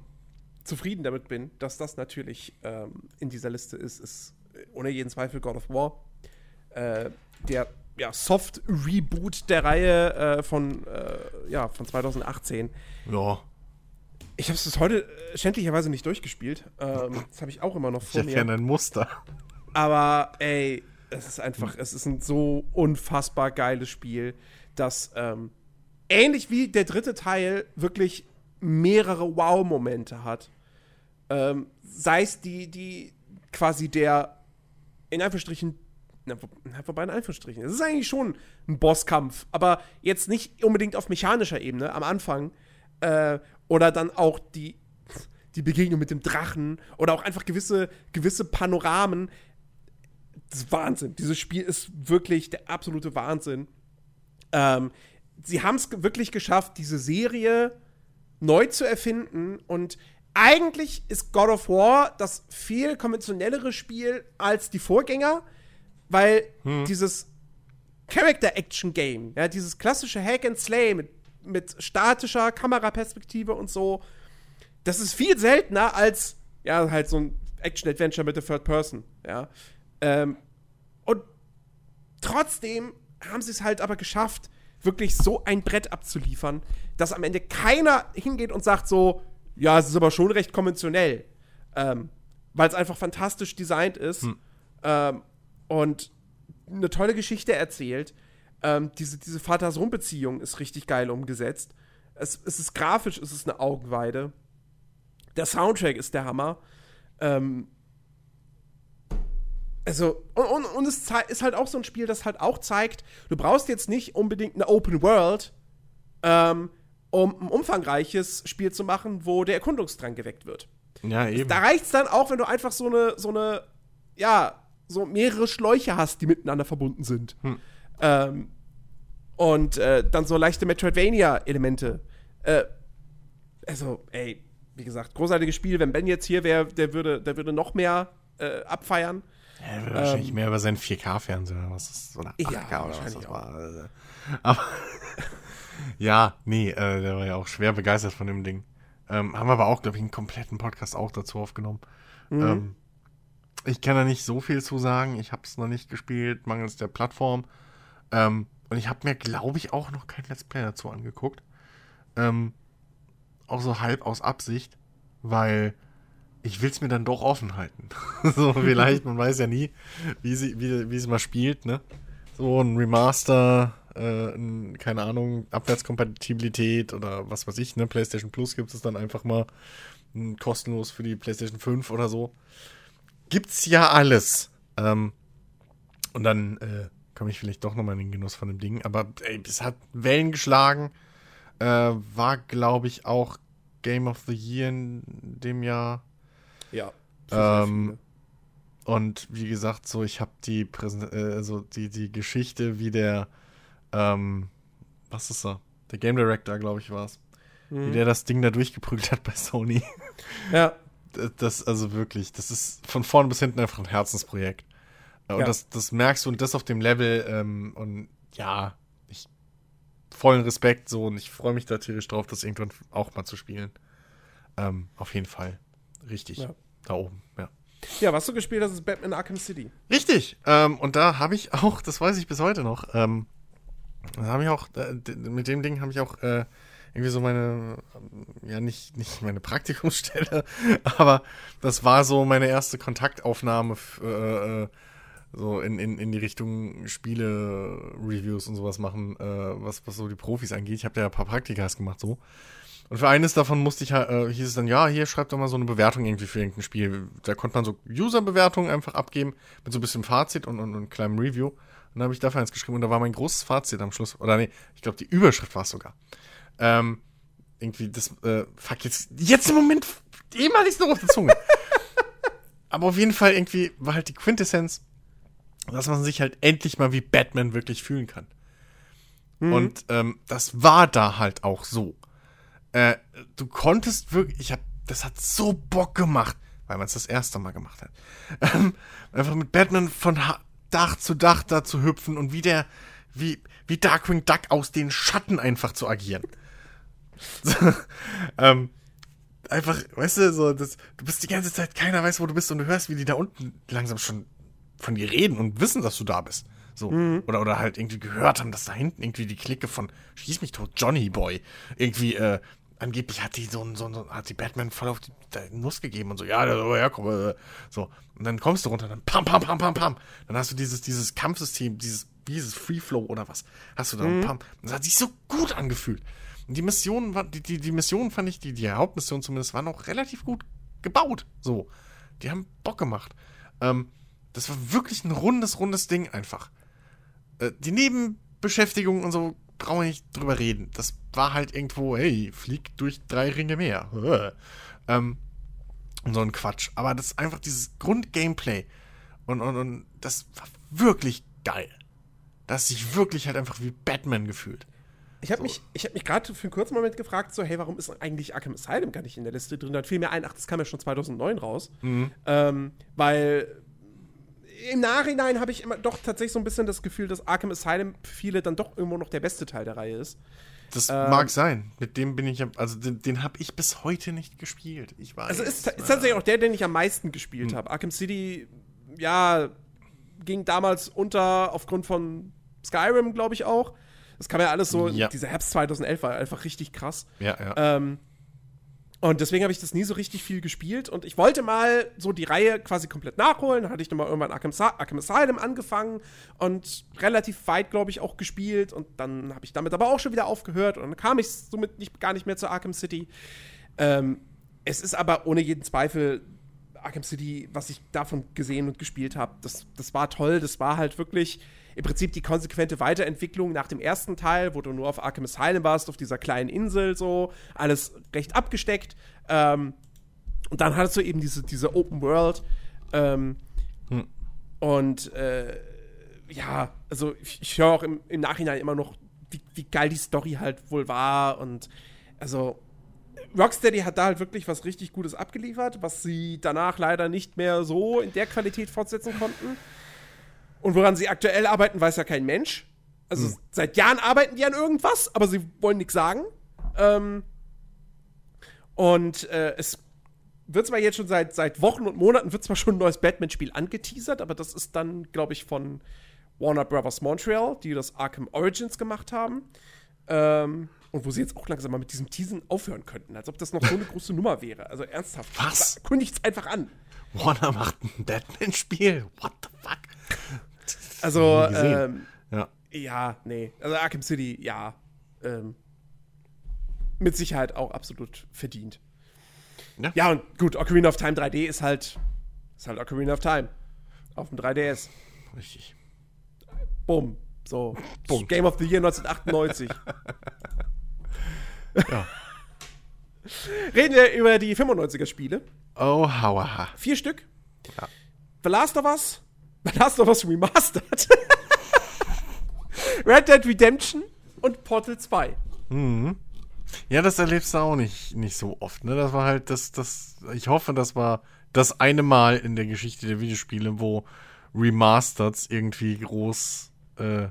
Speaker 1: zufrieden damit bin, dass das natürlich ähm, in dieser Liste ist, ist ohne jeden Zweifel God of War. Äh, der ja, Soft-Reboot der Reihe äh, von, äh, ja, von 2018.
Speaker 2: Ja.
Speaker 1: Ich habe es bis heute äh, schändlicherweise nicht durchgespielt. Ähm, das habe ich auch immer noch
Speaker 2: vor ich mir. Ich ein Muster.
Speaker 1: Aber ey, es ist einfach, es ist ein so unfassbar geiles Spiel, das ähm, ähnlich wie der dritte Teil wirklich mehrere Wow-Momente hat. Ähm, sei es die, die quasi der in Anführungsstrichen na, vorbei in Anführungsstrichen. Es ist eigentlich schon ein Bosskampf, aber jetzt nicht unbedingt auf mechanischer Ebene am Anfang, äh, oder dann auch die, die Begegnung mit dem Drachen oder auch einfach gewisse, gewisse Panoramen. Das ist Wahnsinn. Dieses Spiel ist wirklich der absolute Wahnsinn. Ähm, sie haben es wirklich geschafft, diese Serie neu zu erfinden und eigentlich ist God of War das viel konventionellere Spiel als die Vorgänger, weil hm. dieses Character-Action-Game, ja, dieses klassische Hack and Slay mit mit statischer Kameraperspektive und so. Das ist viel seltener als, ja, halt so ein Action-Adventure mit der Third Person, ja. Ähm, und trotzdem haben sie es halt aber geschafft, wirklich so ein Brett abzuliefern, dass am Ende keiner hingeht und sagt so, ja, es ist aber schon recht konventionell. Ähm, weil es einfach fantastisch designt ist hm. ähm, und eine tolle Geschichte erzählt ähm, diese, diese Vater-Sohn-Beziehung ist richtig geil umgesetzt. Es, es ist grafisch, es ist eine Augenweide. Der Soundtrack ist der Hammer. Ähm, also, und, und, und, es ist halt auch so ein Spiel, das halt auch zeigt, du brauchst jetzt nicht unbedingt eine Open World, ähm, um ein umfangreiches Spiel zu machen, wo der Erkundungsdrang geweckt wird.
Speaker 2: Ja, eben.
Speaker 1: Da reicht es dann auch, wenn du einfach so eine, so eine, ja, so mehrere Schläuche hast, die miteinander verbunden sind. Hm. Ähm, und äh, dann so leichte Metroidvania-Elemente. Äh, also, ey, wie gesagt, großartiges Spiel. Wenn Ben jetzt hier wäre, der würde, der würde noch mehr äh, abfeiern.
Speaker 2: Er würde wahrscheinlich ähm, mehr über seinen 4K-Fernseher, was ist, oder 8K
Speaker 1: ja,
Speaker 2: oder was das
Speaker 1: auch.
Speaker 2: war. Also, Aber ja, nee, äh, der war ja auch schwer begeistert von dem Ding. Ähm, haben wir aber auch, glaube ich, einen kompletten Podcast auch dazu aufgenommen.
Speaker 1: Mhm.
Speaker 2: Ähm, ich kann da nicht so viel zu sagen. Ich habe es noch nicht gespielt, mangels der Plattform. Ähm, und ich habe mir, glaube ich, auch noch kein Let's Play dazu angeguckt. Ähm, auch so halb aus Absicht, weil ich will es mir dann doch offen halten. so, vielleicht, man weiß ja nie, wie sie, wie, wie sie mal spielt, ne? So ein Remaster, äh, ein, keine Ahnung, Abwärtskompatibilität oder was weiß ich, ne? PlayStation Plus gibt es dann einfach mal kostenlos für die PlayStation 5 oder so. Gibt's ja alles. Ähm, und dann äh, komme ich vielleicht doch nochmal in den Genuss von dem Ding. Aber ey, es hat Wellen geschlagen. Äh, war, glaube ich, auch Game of the Year in dem Jahr.
Speaker 1: Ja.
Speaker 2: Ähm, und wie gesagt, so ich habe die Präsent äh, also die die Geschichte, wie der ähm, was ist er? Der Game Director, glaube ich, war es.
Speaker 1: Mhm.
Speaker 2: Wie der das Ding da durchgeprügelt hat bei Sony.
Speaker 1: Ja.
Speaker 2: Das also wirklich, das ist von vorne bis hinten einfach ein Herzensprojekt. Und
Speaker 1: Ja.
Speaker 2: das, das merkst du und das auf dem Level ähm, und ja, ich vollen Respekt so und ich freue mich da tierisch drauf, das irgendwann auch mal zu spielen. Ähm, auf jeden Fall. Richtig.
Speaker 1: Ja.
Speaker 2: Da oben, ja.
Speaker 1: Ja, was du gespielt hast, ist Batman Arkham City.
Speaker 2: Richtig. Ähm, und da habe ich auch, das weiß ich bis heute noch, ähm, da habe ich auch, äh, mit dem Ding habe ich auch äh, irgendwie so meine, ähm, ja nicht, nicht meine Praktikumsstelle, aber das war so meine erste Kontaktaufnahme äh, äh, so in, in, in die Richtung Spiele-Reviews und sowas machen, äh, was, was so die Profis angeht. Ich habe da ja ein paar Praktikas gemacht so. Und für eines davon musste ich, halt, äh, hieß es dann, ja, hier schreibt doch mal so eine Bewertung irgendwie für irgendein Spiel. Da konnte man so User-Bewertungen einfach abgeben mit so ein bisschen Fazit und, und, und kleinem Review. Und dann habe ich dafür eins geschrieben und da war mein großes Fazit am Schluss. Oder nee, ich glaube, die Überschrift war es sogar. Ähm, irgendwie das, äh, fuck, jetzt, jetzt im Moment, eben hatte ich es noch auf der Zunge. Aber auf jeden Fall irgendwie war halt die Quintessenz, dass man sich halt endlich mal wie Batman wirklich fühlen kann. Und ähm, das war da halt auch so. Äh, du konntest wirklich, ich hab, das hat so Bock gemacht, weil man es das erste Mal gemacht hat. Ähm, einfach mit Batman von ha Dach zu Dach da zu hüpfen und wie der, wie, wie Darkwing Duck aus den Schatten einfach zu agieren. Ähm, einfach, weißt du, so, das, du bist die ganze Zeit, keiner weiß, wo du bist und du hörst, wie die da unten langsam schon von dir reden und wissen, dass du da bist. So. Oder, oder halt irgendwie gehört haben, dass da hinten irgendwie die Clique von Schieß mich tot, Johnny Boy, irgendwie, äh, angeblich hat die so ein, so ein, so ein- hat die Batman voll auf die, Nuss gegeben und so, ja, der soll herkommen, äh, so. Und dann kommst du runter, dann pam, pam, pam, pam, pam. Dann hast du dieses, dieses Kampfsystem, dieses, dieses Free Flow oder was, hast du da, pam. Das hat sich so gut angefühlt. Und die Mission war, die, die, die Mission fand ich, die, die Hauptmission zumindest, war noch relativ gut gebaut, so. Die haben Bock gemacht. Ähm, das war wirklich ein rundes, rundes Ding einfach. Äh, die Nebenbeschäftigung und so brauchen wir nicht drüber reden. Das war halt irgendwo, hey, flieg durch drei Ringe mehr. Äh. Ähm, und so ein Quatsch. Aber das ist einfach dieses Grundgameplay. Und, und, und das war wirklich geil. Da hast dich wirklich halt einfach wie Batman gefühlt.
Speaker 1: Ich habe mich, ich hab mich gerade für einen kurzen Moment gefragt, so, hey, warum ist eigentlich Arkham Asylum gar nicht in der Liste drin? Dann fiel mir ein, ach, das kam ja schon 2009 raus. Ähm, weil im Nachhinein habe ich immer doch tatsächlich so ein bisschen das Gefühl, dass Arkham Asylum für viele dann doch irgendwo noch der beste Teil der Reihe ist.
Speaker 2: Das
Speaker 1: Ähm.
Speaker 2: mag sein. Mit dem bin ich, ja- also den, den habe ich bis heute nicht gespielt. Ich weiß.
Speaker 1: Also ist, ist tatsächlich auch der, den ich am meisten gespielt habe. Arkham City, ja, ging damals unter aufgrund von Skyrim, glaube ich auch. Das kam ja alles so,
Speaker 2: Ja.
Speaker 1: dieser Herbst 2011 war einfach richtig krass.
Speaker 2: Ja, ja.
Speaker 1: Ähm, und deswegen habe ich das nie so richtig viel gespielt. Und ich wollte mal so die Reihe quasi komplett nachholen. Dann hatte ich dann mal irgendwann Arkham, Arkham Asylum angefangen und relativ weit, glaube ich, auch gespielt. Und dann habe ich damit aber auch schon wieder aufgehört. Und dann kam ich somit nicht, gar nicht mehr zu Arkham City. Ähm, es ist aber ohne jeden Zweifel Arkham City, was ich davon gesehen und gespielt habe, das, das war toll. Das war halt wirklich im Prinzip die konsequente Weiterentwicklung nach dem ersten Teil, wo du nur auf Arkham Asylum warst, auf dieser kleinen Insel so, alles recht abgesteckt. Ähm, und dann hattest du eben diese, diese Open World. Ähm, Und äh, ja, also ich, ich höre auch im, im Nachhinein immer noch, wie, wie geil die Story halt wohl war und also Rocksteady hat da halt wirklich was richtig Gutes abgeliefert, was sie danach leider nicht mehr so in der Qualität fortsetzen konnten. Und woran sie aktuell arbeiten, weiß ja kein Mensch. Also
Speaker 2: Hm.
Speaker 1: seit Jahren arbeiten die an irgendwas, aber sie wollen nichts sagen. Ähm, und äh, es wird zwar jetzt schon seit, seit Wochen und Monaten wird zwar schon ein neues Batman-Spiel angeteasert, aber das ist dann, glaube ich, von Warner Brothers Montreal, die das Arkham Origins gemacht haben. Ähm, und wo sie jetzt auch langsam mal mit diesem Teasen aufhören könnten, als ob das noch so eine große Nummer wäre. Also ernsthaft.
Speaker 2: Was?
Speaker 1: Kündigt's einfach an.
Speaker 2: Warner macht ein Batman-Spiel. What the fuck?
Speaker 1: Also, ähm,
Speaker 2: Ja.
Speaker 1: ja, nee. Also Arkham City, ja. Ähm, mit Sicherheit auch absolut verdient.
Speaker 2: Ja.
Speaker 1: Ja, und gut, Ocarina of Time 3D ist halt, ist halt Ocarina of Time. Auf dem 3DS.
Speaker 2: Richtig.
Speaker 1: Bumm. So.
Speaker 2: Punkt.
Speaker 1: Game of the Year 1998.
Speaker 2: Ja.
Speaker 1: Reden wir über die 95er-Spiele.
Speaker 2: Oh, hauaha.
Speaker 1: Vier Stück.
Speaker 2: Ja.
Speaker 1: The Last of Us. The Last of Us Remastered. Red Dead Redemption und Portal 2.
Speaker 2: Ja, das erlebst du auch nicht, nicht so oft, ne? Das war halt das, das, ich hoffe, das war das eine Mal in der Geschichte der Videospiele, wo Remasters irgendwie groß äh,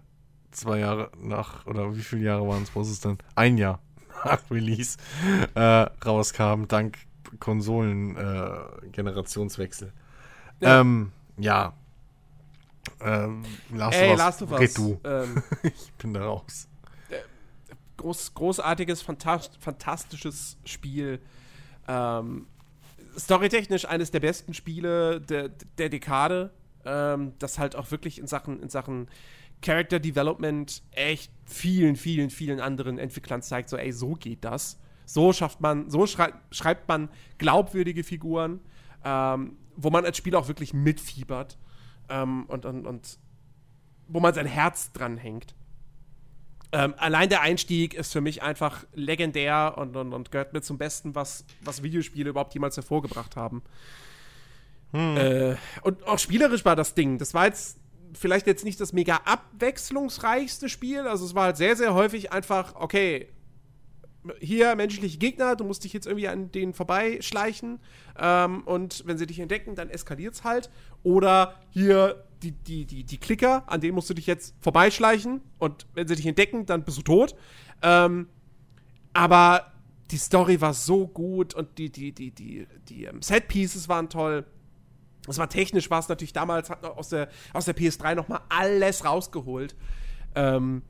Speaker 2: zwei Jahre nach, oder wie viele Jahre waren es, was ist es denn? Ein Jahr nach Release äh, rauskam, dank Konsolen-Generationswechsel. Äh, Generationswechsel.
Speaker 1: Ja.
Speaker 2: Ähm, ja. Ähm, Last
Speaker 1: Ey,
Speaker 2: of Us,
Speaker 1: Last of
Speaker 2: red
Speaker 1: Us.
Speaker 2: du.
Speaker 1: Ähm,
Speaker 2: Ich bin da raus.
Speaker 1: groß, großartiges, fantast fantastisches Spiel. Ähm, storytechnisch eines der besten Spiele der, der Dekade. Ähm, das halt auch wirklich in Sachen, in Sachen Character Development echt vielen, vielen, vielen anderen Entwicklern zeigt, so, ey, so geht das. So schafft man, so schrei schreibt man glaubwürdige Figuren, ähm, wo man als Spieler auch wirklich mitfiebert ähm, und, und, und wo man sein Herz dran hängt. Ähm, allein der Einstieg ist für mich einfach legendär und, und, und gehört mit zum Besten, was, was Videospiele überhaupt jemals hervorgebracht haben. Äh, und auch spielerisch war das Ding. Das war jetzt vielleicht jetzt nicht das mega abwechslungsreichste Spiel. Also es war halt sehr, sehr häufig einfach, okay, hier menschliche Gegner, du musst dich jetzt irgendwie an denen vorbeischleichen ähm, und wenn sie dich entdecken, dann eskaliert's halt. Oder hier die, die, die, die Klicker, an denen musst du dich jetzt vorbeischleichen und wenn sie dich entdecken, dann bist du tot. Ähm, aber die Story war so gut und die, die, die, die, die ähm, Set-Pieces waren toll. Es war technisch, war es natürlich damals, hat aus der, aus der PS3 noch mal alles rausgeholt. Ähm,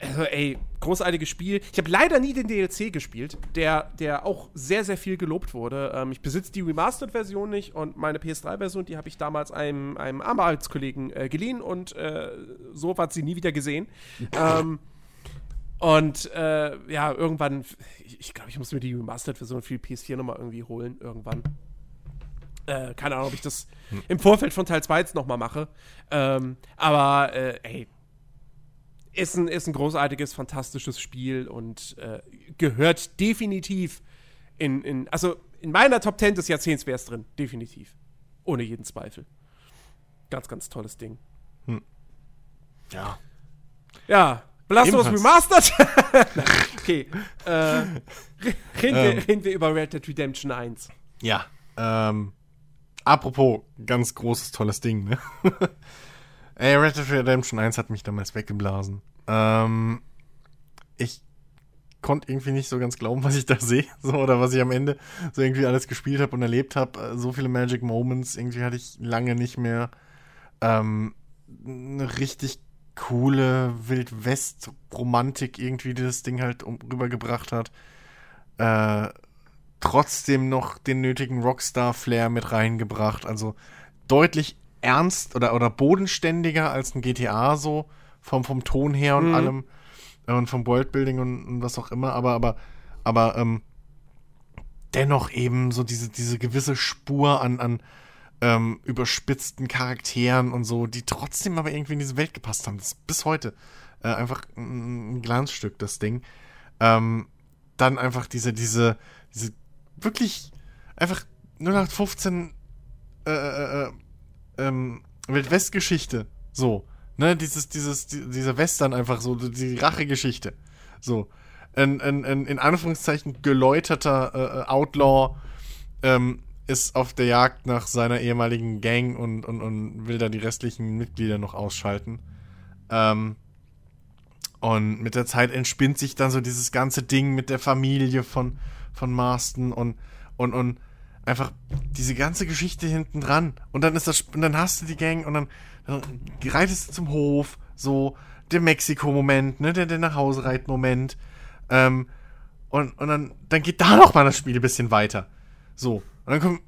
Speaker 1: also, ey, großartiges Spiel. Ich habe leider nie den DLC gespielt, der, der auch sehr, sehr viel gelobt wurde. Ähm, ich besitze die Remastered-Version nicht und meine PS3-Version, die habe ich damals einem, einem Arbeitskollegen äh, geliehen und äh, so hat sie nie wieder gesehen. ähm, und äh, ja, irgendwann, ich, ich glaube, ich muss mir die Remastered-Version für die PS4 nochmal irgendwie holen, irgendwann. Äh, keine Ahnung, ob ich das im Vorfeld von Teil 2 jetzt nochmal mache. Ähm, aber, äh, ey, ist ein, ist ein großartiges, fantastisches Spiel und äh, gehört definitiv in, in, also in meiner Top 10 des Jahrzehnts wäre es drin, definitiv. Ohne jeden Zweifel. Ganz, ganz tolles Ding.
Speaker 2: Ja.
Speaker 1: Ja, Blast
Speaker 2: Ebenfalls.
Speaker 1: Remastered? Okay. Äh, re- reden,
Speaker 2: Ähm.
Speaker 1: wir, reden wir über Red Dead Redemption 1.
Speaker 2: Ja. Ähm, apropos, ganz großes, tolles Ding, ne? Ey, Red Dead Redemption 1 hat mich damals weggeblasen. Ähm, ich konnte irgendwie nicht so ganz glauben, was ich da sehe, so, oder was ich am Ende so irgendwie alles gespielt habe und erlebt habe. So viele Magic Moments, irgendwie hatte ich lange nicht mehr. Ähm, eine richtig coole Wild-West-Romantik irgendwie, die das Ding halt um, rübergebracht hat. Äh, trotzdem noch den nötigen Rockstar-Flair mit reingebracht. Also deutlich ernst oder, oder bodenständiger als ein GTA so vom, vom Ton her und
Speaker 1: Mhm.
Speaker 2: allem äh, und vom Worldbuilding und, und was auch immer, aber, aber, aber ähm, dennoch eben so diese, diese gewisse Spur an, an ähm, überspitzten Charakteren und so, die trotzdem aber irgendwie in diese Welt gepasst haben. Das ist bis heute äh, einfach ein, ein Glanzstück, das Ding. Ähm, dann einfach diese, diese, diese wirklich einfach 0815 äh, äh, äh, ähm, Wildwest-Geschichte. So, ne, dieses, dieses, die, dieser Western einfach so, die Rachegeschichte. So, ein, ein, ein in Anführungszeichen geläuterter äh, Outlaw ähm, ist auf der Jagd nach seiner ehemaligen Gang und, und, und will da die restlichen Mitglieder noch ausschalten. Ähm, und mit der Zeit entspinnt sich dann so dieses ganze Ding mit der Familie von, von Marston und, und, und einfach diese ganze Geschichte hinten dran. Und dann ist das, und dann hast du die Gang und dann, dann reitest du zum Hof, so der Mexiko-Moment, ne, der, der nach Hause reit-Moment. Ähm, und, und dann, dann geht da noch mal das Spiel ein bisschen weiter. So. Und dann kommt,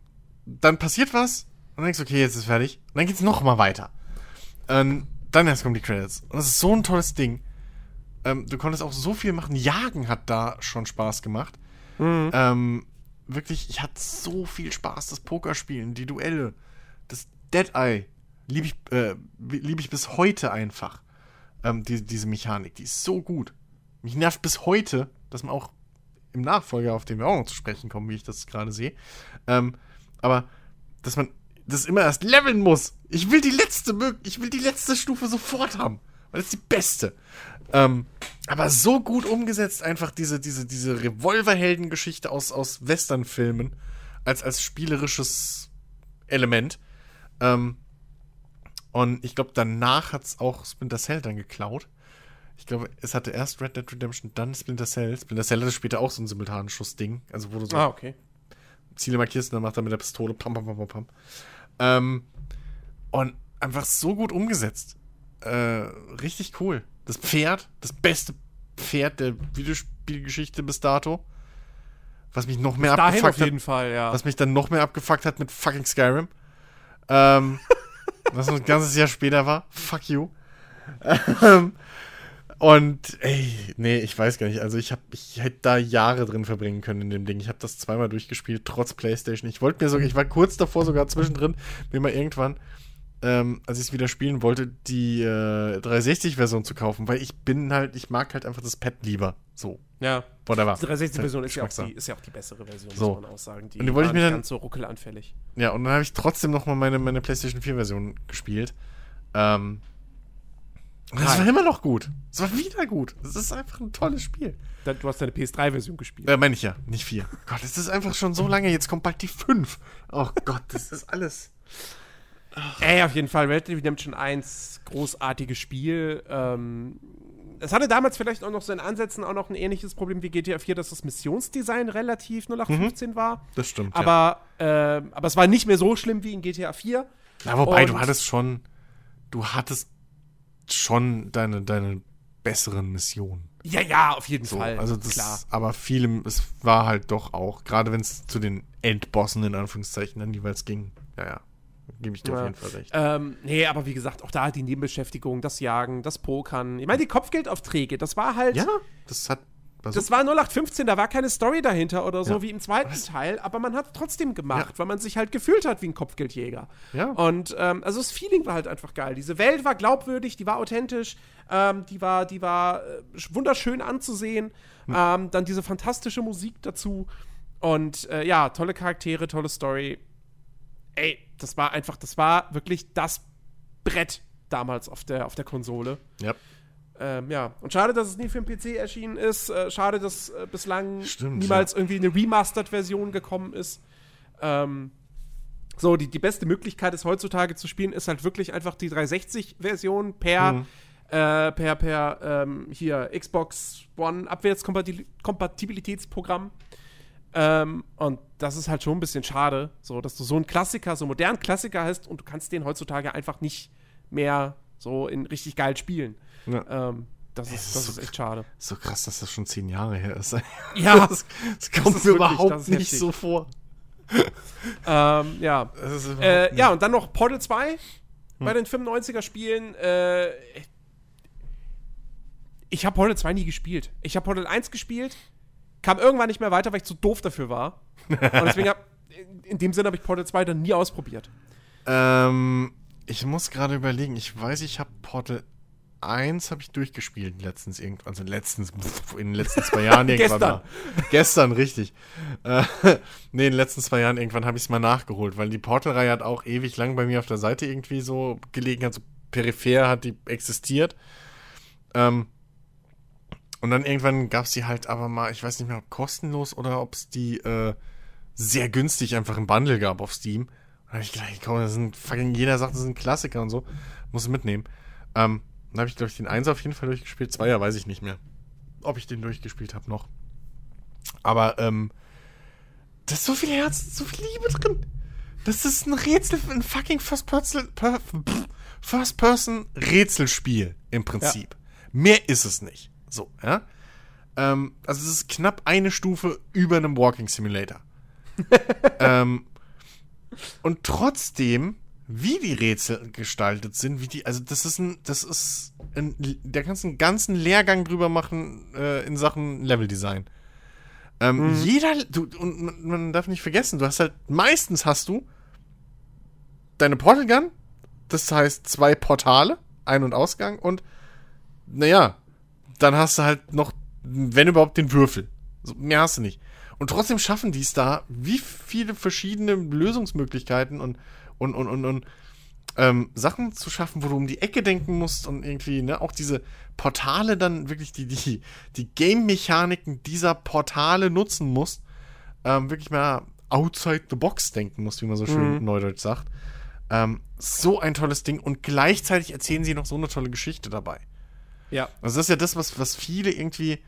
Speaker 2: dann passiert was und dann denkst du, okay, jetzt ist fertig. Und dann geht's noch mal weiter. Und dann erst kommen die Credits. Und das ist so ein tolles Ding. Ähm, du konntest auch so viel machen. Jagen hat da schon Spaß gemacht.
Speaker 1: Mhm.
Speaker 2: Ähm, wirklich, ich hatte so viel Spaß. Das Pokerspielen, die Duelle, das Dead Eye. Liebe ich, äh, lieb ich bis heute einfach. Ähm, die, diese Mechanik, die ist so gut. Mich nervt bis heute, dass man auch im Nachfolger, auf den wir auch noch zu sprechen kommen, wie ich das gerade sehe, ähm, aber dass man das immer erst leveln muss. Ich will die letzte, ich will die letzte Stufe sofort haben, weil das ist die beste. Ähm, aber so gut umgesetzt, einfach diese, diese, diese Revolverhelden-Geschichte aus, aus Western-Filmen als, als spielerisches Element. Ähm, und ich glaube, danach hat es auch Splinter Cell dann geklaut. Ich glaube, es hatte erst Red Dead Redemption, dann Splinter Cell. Splinter Cell hatte später auch so ein Simultanenschuss-Ding. Also, wo du so
Speaker 1: Ah, okay.
Speaker 2: Ziele markierst und dann macht er mit der Pistole pam, pam, pam, pam, pam. Ähm, und einfach so gut umgesetzt. Äh, richtig cool. Das Pferd, das beste Pferd der Videospielgeschichte bis dato. Was mich noch mehr
Speaker 1: auf
Speaker 2: abgefuckt hat.
Speaker 1: jeden Fall, ja.
Speaker 2: Was mich dann noch mehr abgefuckt hat mit fucking Skyrim. Ähm, was ein ganzes Jahr später war. Fuck you. Ähm, und ey, nee, ich weiß gar nicht. Also ich habe, ich hätte da Jahre drin verbringen können in dem Ding. Ich habe das zweimal durchgespielt, trotz PlayStation. Ich wollte mir sogar, ich war kurz davor sogar zwischendrin, mir mal irgendwann, ähm, als ich es wieder spielen wollte, die äh, 360-Version zu kaufen, weil ich bin halt, ich mag halt einfach das Pad lieber. So,
Speaker 1: ja.
Speaker 2: whatever.
Speaker 1: Die 360-Version ist, ja auch
Speaker 2: Geschmackssache.
Speaker 1: die- ist ja auch die bessere Version,
Speaker 2: So.
Speaker 1: muss man auch sagen. Die
Speaker 2: Und die wollte ich mir dann-
Speaker 1: ganz so ruckelanfällig.
Speaker 2: Ja, und dann habe ich trotzdem noch mal meine, meine PlayStation 4-Version gespielt. Ähm, und das war immer noch gut. Es war wieder gut. Es ist einfach ein tolles Spiel.
Speaker 1: Du hast deine PS3-Version gespielt.
Speaker 2: Äh, meine ich ja, nicht 4. Gott, es ist einfach schon so lange. Jetzt kommt bald die 5. Oh Gott, das ist alles.
Speaker 1: Ey, auf jeden Fall, Red Dead Redemption 1, großartiges Spiel. Ähm, es hatte damals vielleicht auch noch so in Ansätzen auch noch ein ähnliches Problem wie GTA 4, dass das Missionsdesign relativ 0815 war.
Speaker 2: Das stimmt.
Speaker 1: Aber, ähm, aber es war nicht mehr so schlimm wie in GTA 4.
Speaker 2: ja. Wobei, du
Speaker 1: und-
Speaker 2: hattest schon. Du hattest schon deine, deine besseren Missionen.
Speaker 1: Ja, ja, auf jeden
Speaker 2: So,
Speaker 1: Fall.
Speaker 2: also das,
Speaker 1: klar.
Speaker 2: aber vielem, es war halt doch auch, gerade wenn es zu den Endbossen in Anführungszeichen dann jeweils ging. Ja, ja. Gebe ich dir
Speaker 1: Ja.
Speaker 2: auf jeden Fall recht.
Speaker 1: Ähm, nee, aber wie gesagt, auch da die Nebenbeschäftigung, das Jagen, das Pokern. Ich meine, die Kopfgeldaufträge, das war halt.
Speaker 2: Ja, das hat. Also,
Speaker 1: Das war 0815, da war keine Story dahinter oder so
Speaker 2: Ja.
Speaker 1: wie im zweiten Teil, aber man hat es trotzdem gemacht,
Speaker 2: Ja.
Speaker 1: weil man sich halt gefühlt hat wie ein Kopfgeldjäger.
Speaker 2: Ja.
Speaker 1: Und ähm, also das Feeling war halt einfach geil. Diese Welt war glaubwürdig, die war authentisch, ähm, die war, die war äh, wunderschön anzusehen.
Speaker 2: Hm.
Speaker 1: Ähm, dann diese fantastische Musik dazu. Und äh, ja, tolle Charaktere, tolle Story. Ey, das war einfach, das war wirklich das Brett damals auf der, auf der Konsole.
Speaker 2: ja.
Speaker 1: Ähm, ja, und schade, dass es nie für den PC erschienen ist. Äh, schade, dass äh, bislang
Speaker 2: Stimmt,
Speaker 1: niemals irgendwie eine Remastered-Version gekommen ist. Ähm, so, die, die beste Möglichkeit, es heutzutage zu spielen, ist halt wirklich einfach die 360-Version per,
Speaker 2: Mhm.
Speaker 1: äh, per, per ähm, hier Xbox One Abwärtskompatibilitätsprogramm. Ähm, und das ist halt schon ein bisschen schade, so dass du so einen Klassiker, so einen modernen Klassiker hast und du kannst den heutzutage einfach nicht mehr so in richtig geil spielen.
Speaker 2: ja.
Speaker 1: Ähm, das
Speaker 2: Das
Speaker 1: ist,
Speaker 2: ist
Speaker 1: das
Speaker 2: so
Speaker 1: ist echt schade.
Speaker 2: So krass, dass das schon zehn Jahre her ist.
Speaker 1: Ja,
Speaker 2: das, das kommt
Speaker 1: ist
Speaker 2: mir
Speaker 1: wirklich-
Speaker 2: überhaupt
Speaker 1: ist
Speaker 2: nicht
Speaker 1: heftig.
Speaker 2: so vor.
Speaker 1: ähm, ja.
Speaker 2: Ist
Speaker 1: Äh, ja, und dann noch Portal 2 bei den 95er-Spielen. Äh, ich habe Portal 2 nie gespielt. Ich habe Portal 1 gespielt, kam irgendwann nicht mehr weiter, weil ich zu doof dafür war. Und deswegen hab, in, in dem Sinne habe ich Portal 2 dann nie ausprobiert.
Speaker 2: Ähm, ich muss gerade überlegen. Ich weiß, ich habe Portal 1 habe ich durchgespielt letztens irgendwann, also letztens in den letzten zwei Jahren irgendwann
Speaker 1: Gestern.
Speaker 2: mal. Gestern, richtig. Äh, nee, in den letzten zwei Jahren irgendwann habe ich es mal nachgeholt, weil die Portal-Reihe hat auch ewig lang bei mir auf der Seite irgendwie so gelegen, hat so peripher hat die existiert. Ähm, und dann irgendwann gab es die halt aber mal, ich weiß nicht mehr, ob kostenlos oder ob es die äh, sehr günstig einfach im Bundle gab auf Steam. Und da habe ich gedacht, komm, das sind fucking jeder sagt, das sind Klassiker und so. Muss mitnehmen. Ähm, dann habe ich, glaube ich, den 1 auf jeden Fall durchgespielt. Zweier weiß ich nicht mehr. Ob ich den durchgespielt habe noch. Aber, ähm, da ist so viel Herz, so viel Liebe drin. Das ist ein Rätsel, ein fucking First-Person-Rätselspiel im Prinzip. Ja. Mehr ist es nicht. So, ja. Ähm, also es ist knapp eine Stufe über einem Walking Simulator. ähm, und trotzdem, wie die Rätsel gestaltet sind, wie die, also das ist ein, das ist ein, der kannst einen ganzen Lehrgang drüber machen äh, in Sachen Leveldesign. Ähm, mhm. Jeder, du, und man darf nicht vergessen, du hast halt, meistens hast du deine Portal Gun, das heißt zwei Portale, Ein- und Ausgang und, naja, dann hast du halt noch, wenn überhaupt, den Würfel. So, mehr hast du nicht. Und trotzdem schaffen die es da, wie viele verschiedene Lösungsmöglichkeiten und, und, und, und, und ähm, Sachen zu schaffen, wo du um die Ecke denken musst und irgendwie, ne, auch diese Portale dann wirklich die, die, die Game-Mechaniken dieser Portale nutzen musst, ähm, wirklich mal outside the box denken musst, wie man so schön mhm. neudeutsch sagt. Ähm, so ein tolles Ding und gleichzeitig erzählen sie noch so eine tolle Geschichte dabei.
Speaker 1: Ja.
Speaker 2: Also das ist ja das, was, was viele irgendwie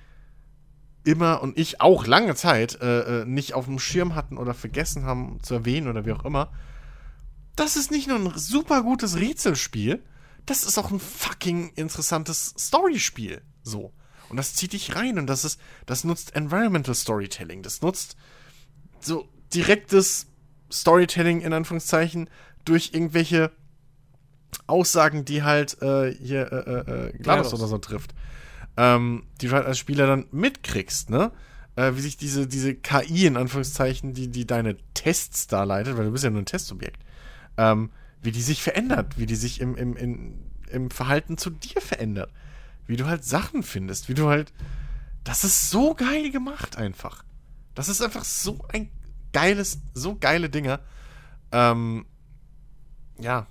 Speaker 2: immer und ich auch lange Zeit äh, äh, nicht auf dem Schirm hatten oder vergessen haben zu erwähnen oder wie auch immer. Das ist nicht nur ein super gutes Rätselspiel, das ist auch ein fucking interessantes Storyspiel. So. Und das zieht dich rein und das ist, das nutzt Environmental Storytelling. Das nutzt so direktes Storytelling in Anführungszeichen durch irgendwelche Aussagen, die halt äh, hier äh, äh, äh GLaDOS oder so trifft ähm, die du halt als Spieler dann mitkriegst, ne? Äh, wie sich diese, diese KI in Anführungszeichen, die, die deine Tests da leitet, weil du bist ja nur ein Testobjekt, ähm, wie die sich verändert, wie die sich im, im, in, im Verhalten zu dir verändert. Wie du halt Sachen findest, wie du halt. Das ist so geil gemacht einfach. Das ist einfach so ein geiles, so geile Dinger. Ähm, ja.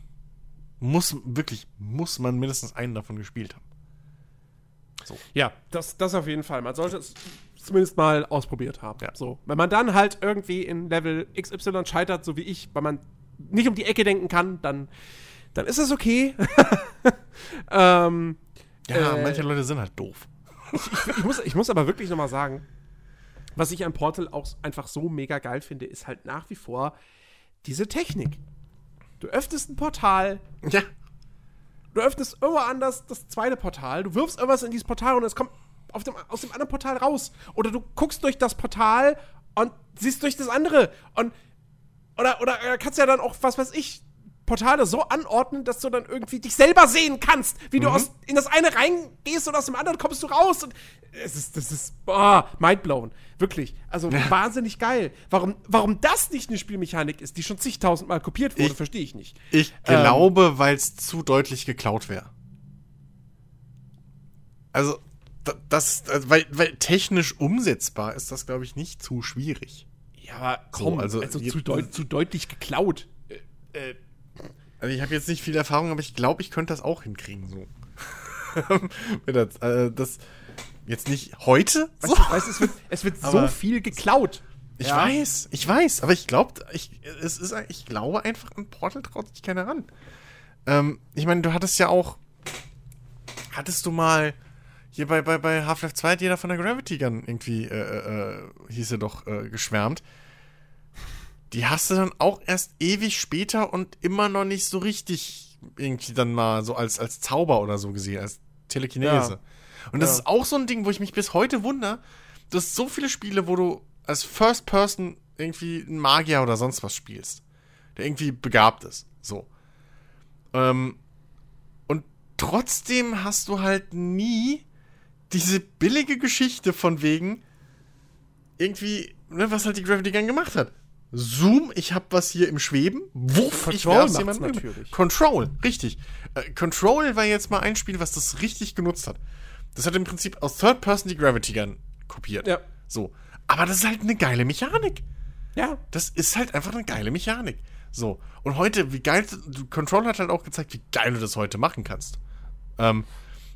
Speaker 2: Muss, wirklich, muss man mindestens einen davon gespielt haben.
Speaker 1: So. Ja, das, das auf jeden Fall. Man sollte es zumindest mal ausprobiert haben. Ja. So. Wenn man dann halt irgendwie in Level XY scheitert, so wie ich, weil man nicht um die Ecke denken kann, dann, dann ist das okay.
Speaker 2: ähm, ja, äh, manche Leute sind halt doof.
Speaker 1: ich, ich, ich, muss, ich muss aber wirklich nochmal sagen, was ich an Portal auch einfach so mega geil finde, ist halt nach wie vor diese Technik. Du öffnest ein Portal,
Speaker 2: ja.
Speaker 1: Du öffnest irgendwo anders das zweite Portal, du wirfst irgendwas in dieses Portal und es kommt dem, aus dem anderen Portal raus. Oder du guckst durch das Portal und siehst durch das andere. Und oder, oder kannst ja dann auch, was weiß ich, Portale so anordnen, dass du dann irgendwie dich selber sehen kannst, wie mhm. du aus, in das eine reingehst und aus dem anderen kommst du raus. Und es ist, das ist, boah, mindblown. Wirklich. Also ja. wahnsinnig geil. Warum, warum das nicht eine Spielmechanik ist, die schon zigtausendmal kopiert wurde, verstehe ich nicht.
Speaker 2: Ich ähm, glaube, weil es zu deutlich geklaut wäre. Also, das, also, weil, weil technisch umsetzbar ist das, glaube ich, nicht zu schwierig.
Speaker 1: Ja, aber komm, so, also, also zu, deut zu, deutlich geklaut. Äh,
Speaker 2: äh, also ich habe jetzt nicht viel Erfahrung, aber ich glaube, ich könnte das auch hinkriegen. So. das, äh, das, jetzt nicht heute.
Speaker 1: So. Weißt, weißt, es wird, es wird so viel geklaut.
Speaker 2: Ich ja. weiß, ich weiß, aber ich glaube, ich, es ist, ich glaube einfach, ein Portal traut sich keiner ran. Ähm, ich meine, du hattest ja auch, hattest du mal hier bei, bei, bei Half-Life 2 hat jeder von der Gravity Gun irgendwie, äh, äh, äh hieß er doch, äh, geschwärmt die hast du dann auch erst ewig später und immer noch nicht so richtig irgendwie dann mal so als, als Zauber oder so gesehen, als Telekinese. Ja. Und das ja. ist auch so ein Ding, wo ich mich bis heute wundere. Du hast so viele Spiele, wo du als First Person irgendwie einen Magier oder sonst was spielst, der irgendwie begabt ist. So. Ähm, und trotzdem hast du halt nie diese billige Geschichte von wegen irgendwie, ne, was halt die Gravity Gun gemacht hat. Zoom, ich habe was hier im Schweben. Wuff, Control ich werf's jemanden natürlich. Control, richtig. Äh, Control war jetzt mal ein Spiel, was das richtig genutzt hat. Das hat im Prinzip aus Third Person die Gravity Gun kopiert. Ja. So. Aber das ist halt eine geile Mechanik. Ja. Das ist halt einfach eine geile Mechanik. So. Und heute, wie geil, Control hat halt auch gezeigt, wie geil du das heute machen kannst. Ähm,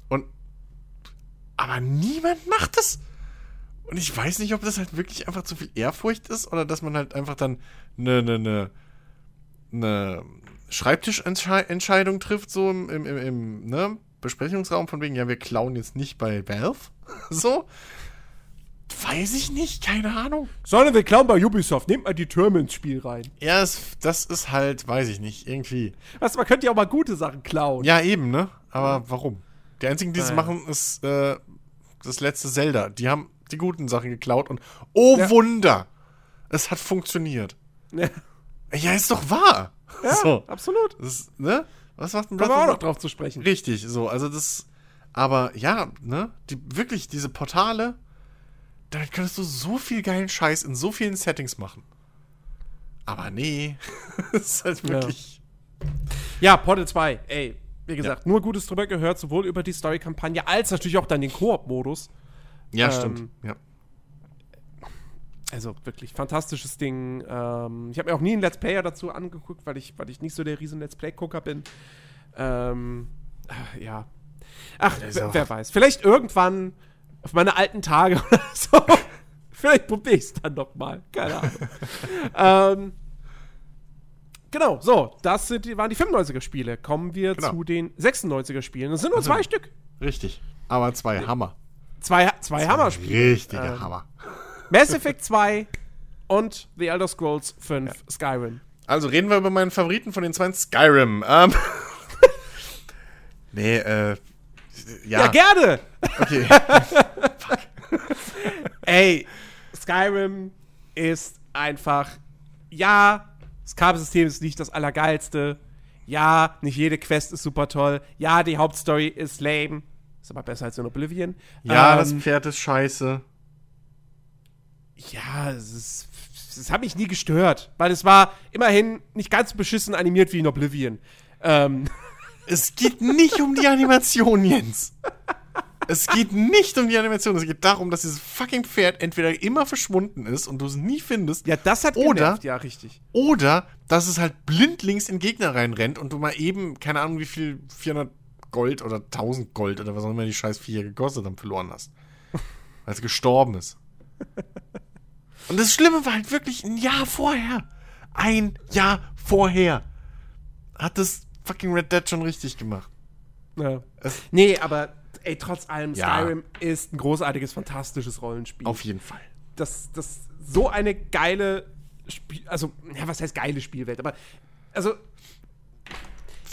Speaker 2: und, aber niemand macht das. Und ich weiß nicht, ob das halt wirklich einfach zu viel Ehrfurcht ist oder dass man halt einfach dann eine, eine, eine, eine Schreibtischentscheidung trifft, so im, im, im, im ne, Besprechungsraum von wegen, ja, wir klauen jetzt nicht bei Valve. so. Weiß ich nicht, keine Ahnung.
Speaker 1: Sondern wir klauen bei Ubisoft. Nehmt mal die Türme ins Spiel rein.
Speaker 2: Ja, das, das ist halt, weiß ich nicht, irgendwie.
Speaker 1: Du, man könnte ja auch mal gute Sachen klauen.
Speaker 2: Ja, eben, ne? Aber warum? Die einzigen, die es machen, ist äh, das letzte Zelda. Die haben die guten Sachen geklaut und oh
Speaker 1: Ja.
Speaker 2: Wunder! Es hat funktioniert.
Speaker 1: Ja,
Speaker 2: Ja, ist doch wahr.
Speaker 1: ja
Speaker 2: So.
Speaker 1: absolut.
Speaker 2: Ist, ne? Was macht ein
Speaker 1: auch
Speaker 2: of
Speaker 1: noch drauf zu sprechen.
Speaker 2: Richtig, so, also das. Aber ja, ne? Die, wirklich, diese Portale, damit könntest du so viel geilen Scheiß in so vielen Settings machen. Aber nee, das ist halt wirklich.
Speaker 1: Ja, Portal 2, ey, wie gesagt, nur Gutes drüber gehört, sowohl über die Story-Kampagne als natürlich auch dann den Koop-Modus.
Speaker 2: Ja,
Speaker 1: Ähm,
Speaker 2: stimmt. Ja.
Speaker 1: Also wirklich fantastisches Ding. Ähm, ich habe mir auch nie einen Let's Player dazu angeguckt, weil ich, weil ich nicht so der riesen Let's Play-Gucker bin. Ähm, äh, ja. Ach,
Speaker 2: ist
Speaker 1: wer, weiß. Vielleicht irgendwann auf meine alten Tage oder so. Vielleicht probiere ich es dann noch mal. Keine Ahnung. ähm, genau, so. Das sind, die- waren die 95er-Spiele. Kommen wir
Speaker 2: Genau.
Speaker 1: zu den 96er-Spielen. Es sind nur zwei Stück.
Speaker 2: Richtig. Aber zwei Hammer.
Speaker 1: Zwei, zwei Hammer-Spiele.
Speaker 2: Richtige
Speaker 1: Ähm,
Speaker 2: Hammer.
Speaker 1: Mass Effect 2 und The Elder Scrolls 5 Skyrim.
Speaker 2: Also reden wir über meinen Favoriten von den zwei Skyrim. Ähm. nee, äh. Ja,
Speaker 1: Ja, gerne!
Speaker 2: okay.
Speaker 1: Ey, Skyrim ist einfach, ja, das Kampfsystem ist nicht das Allergeilste. Ja, nicht jede Quest ist super toll. Ja, die Hauptstory ist lame. Ist aber besser als in Oblivion.
Speaker 2: Ja, das
Speaker 1: Ähm,
Speaker 2: Pferd ist scheiße.
Speaker 1: Ja, es ist. Das hat mich nie gestört, weil es war immerhin nicht ganz so beschissen animiert wie in Oblivion. Ähm,
Speaker 2: Es geht nicht um die Animation, Jens. Es geht nicht um die Animation. Es geht darum, dass dieses fucking Pferd entweder immer verschwunden ist und du es nie findest.
Speaker 1: ja, das hat
Speaker 2: Oder-
Speaker 1: genervt, ja, richtig.
Speaker 2: Oder, dass es halt blindlings in Gegner reinrennt und du mal eben, keine Ahnung, wie viel, 400 Gold oder 1000 Gold oder was auch immer die scheiß Viecher gekostet haben, verloren hast. Weil es gestorben ist. Und das Schlimme war halt wirklich ein Jahr vorher. Ein Jahr vorher. Hat das fucking Red Dead schon richtig gemacht.
Speaker 1: Ja.
Speaker 2: Es-
Speaker 1: Nee, aber ey, trotz allem,
Speaker 2: Ja.
Speaker 1: Skyrim ist ein großartiges, fantastisches Rollenspiel.
Speaker 2: Auf jeden Fall.
Speaker 1: das, das so eine geile Spiel, also, ja, was heißt geile Spielwelt, aber also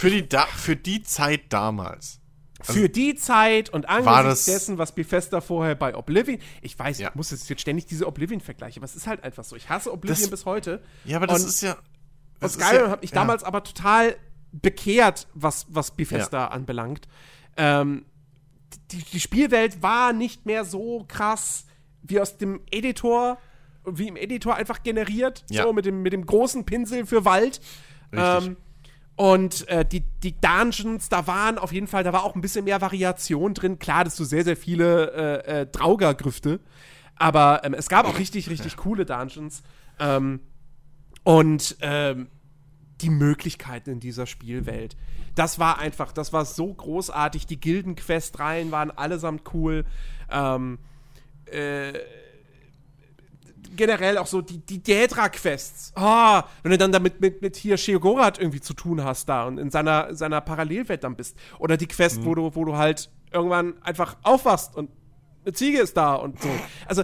Speaker 2: Für die, da für die Zeit damals.
Speaker 1: für die Zeit und angesichts
Speaker 2: das-
Speaker 1: dessen, was Bethesda vorher bei Oblivion, ich weiß,
Speaker 2: Ja.
Speaker 1: ich muss jetzt, jetzt ständig diese Oblivion-Vergleiche, aber es ist halt einfach so. Ich hasse Oblivion
Speaker 2: Das-
Speaker 1: bis heute.
Speaker 2: Ja, aber das
Speaker 1: Und-
Speaker 2: ist ja.
Speaker 1: Und
Speaker 2: das ist
Speaker 1: Skyrim
Speaker 2: ja-
Speaker 1: hat mich
Speaker 2: ja.
Speaker 1: damals aber total bekehrt, was, was Bethesda anbelangt. Ähm, die, die Spielwelt war nicht mehr so krass wie aus dem Editor, wie im Editor einfach generiert, so mit dem, mit dem großen Pinsel für Wald.
Speaker 2: Richtig.
Speaker 1: Ähm, und äh, die, die Dungeons, da waren auf jeden Fall, da war auch ein bisschen mehr Variation drin. Klar, dass du sehr, sehr viele äh, äh, Draugergrüfte. Aber ähm, es gab auch richtig, richtig coole Dungeons. Ähm, und ähm, die Möglichkeiten in dieser Spielwelt. Das war einfach, das war so großartig. Die Gildenquest-Reihen waren allesamt cool. Ähm, äh, generell auch so die, die Daedra-Quests. Ah, wenn du dann damit mit, mit hier Sheogorath irgendwie zu tun hast da und in seiner, seiner Parallelwelt dann bist. Oder die Quest, wo, du, wo du halt irgendwann einfach aufwachst und eine Ziege ist da und so. Also,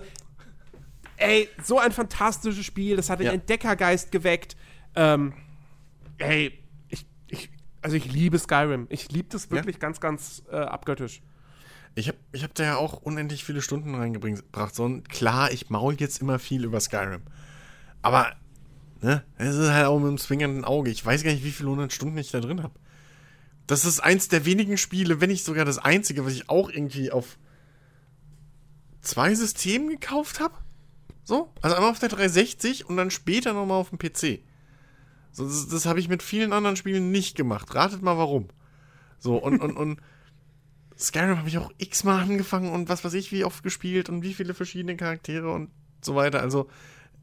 Speaker 1: ey, so ein fantastisches Spiel. Das hat den
Speaker 2: Ja.
Speaker 1: Entdeckergeist geweckt. Ähm, ey, ich, ich, also ich liebe Skyrim. Ich liebe das wirklich ganz, ganz äh, abgöttisch.
Speaker 2: Ich habe ich hab da ja auch unendlich viele Stunden reingebracht. So, klar, ich maul jetzt immer viel über Skyrim. Aber, ne, es ist halt auch mit einem zwingernden Auge. Ich weiß gar nicht, wie viele hundert Stunden ich da drin habe. Das ist eins der wenigen Spiele, wenn nicht sogar das einzige, was ich auch irgendwie auf zwei Systemen gekauft habe. So, also einmal auf der 360 und dann später nochmal auf dem PC. So, das das habe ich mit vielen anderen Spielen nicht gemacht. Ratet mal warum. So, und, und, und Skyrim habe ich auch x-mal angefangen und was weiß ich, wie oft gespielt und wie viele verschiedene Charaktere und so weiter. Also,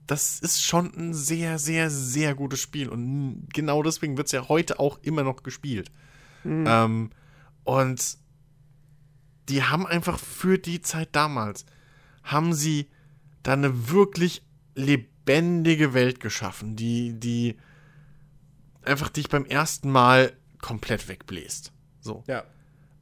Speaker 2: das ist schon ein sehr, sehr, sehr gutes Spiel. Und genau deswegen wird es ja heute auch immer noch gespielt. Mhm. Ähm, und die haben einfach für die Zeit damals, haben sie da eine wirklich lebendige Welt geschaffen, die, die einfach dich beim ersten Mal komplett wegbläst. So.
Speaker 1: Ja.